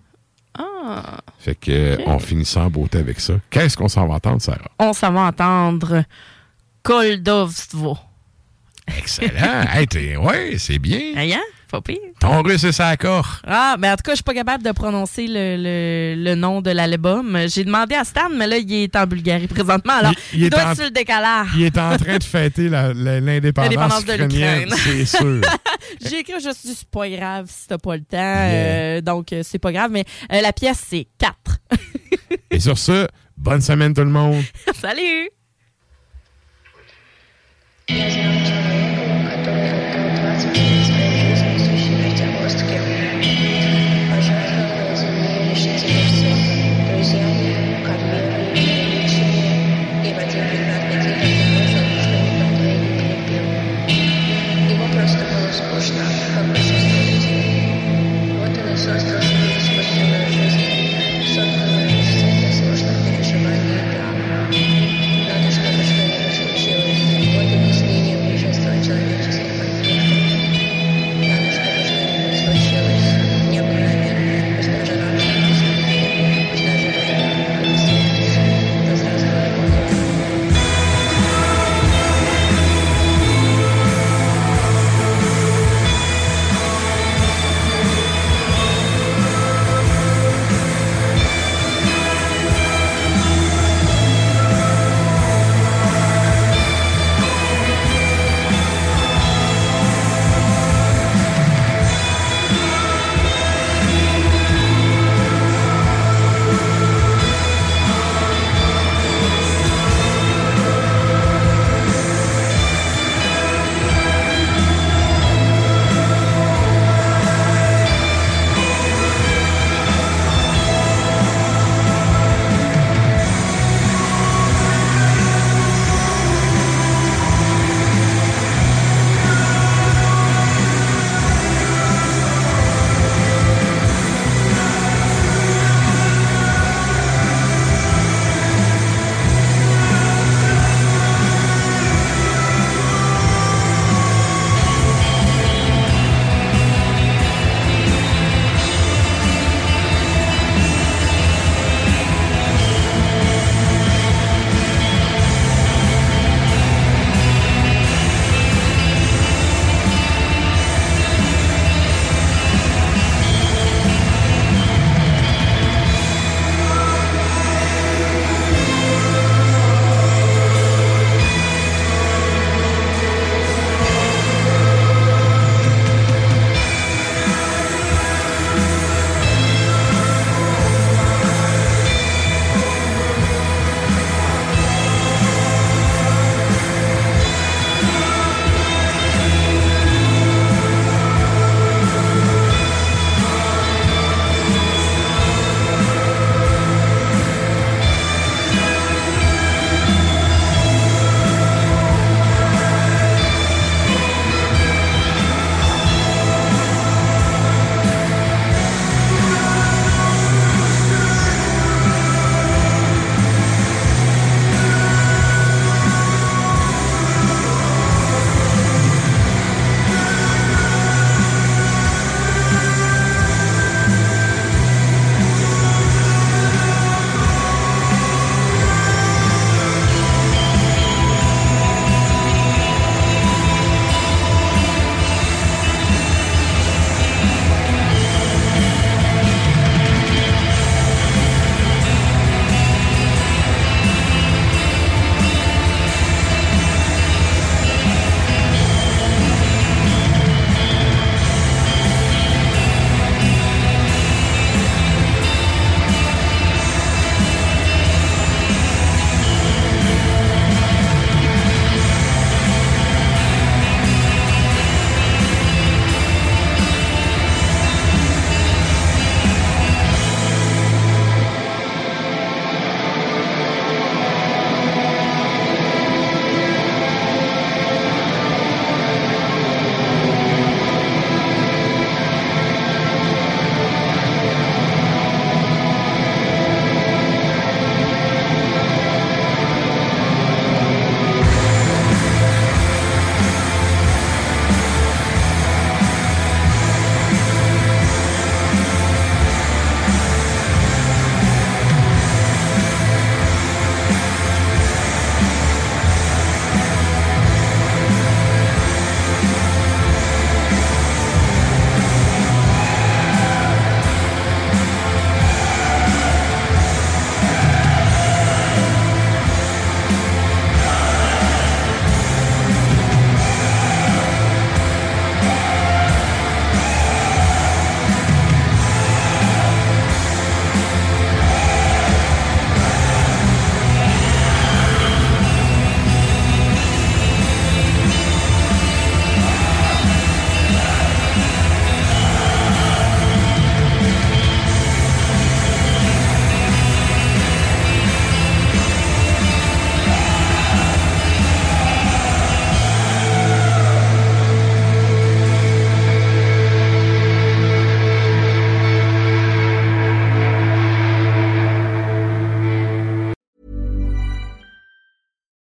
Ah. Fait que on finit ça en beauté avec ça. Qu'est-ce qu'on s'en va entendre, Sarah? On s'en va entendre Koldovstvo. Excellent. hey, t'es- ouais, c'est bien. Hein? Ton russe et sa. Ah, mais en tout cas, je suis pas capable de prononcer le, le, nom de l'album. J'ai demandé à Stan, mais là, il est en Bulgarie présentement. Alors, il, est doit être sur le décalage. Il est en train de fêter l'indépendance de l'Ukraine. C'est sûr. J'ai écrit juste du c'est pas grave si t'as pas le temps. Yeah. Euh, donc, c'est pas grave. Mais la pièce, c'est 4. et sur ce, bonne semaine tout le monde. Salut!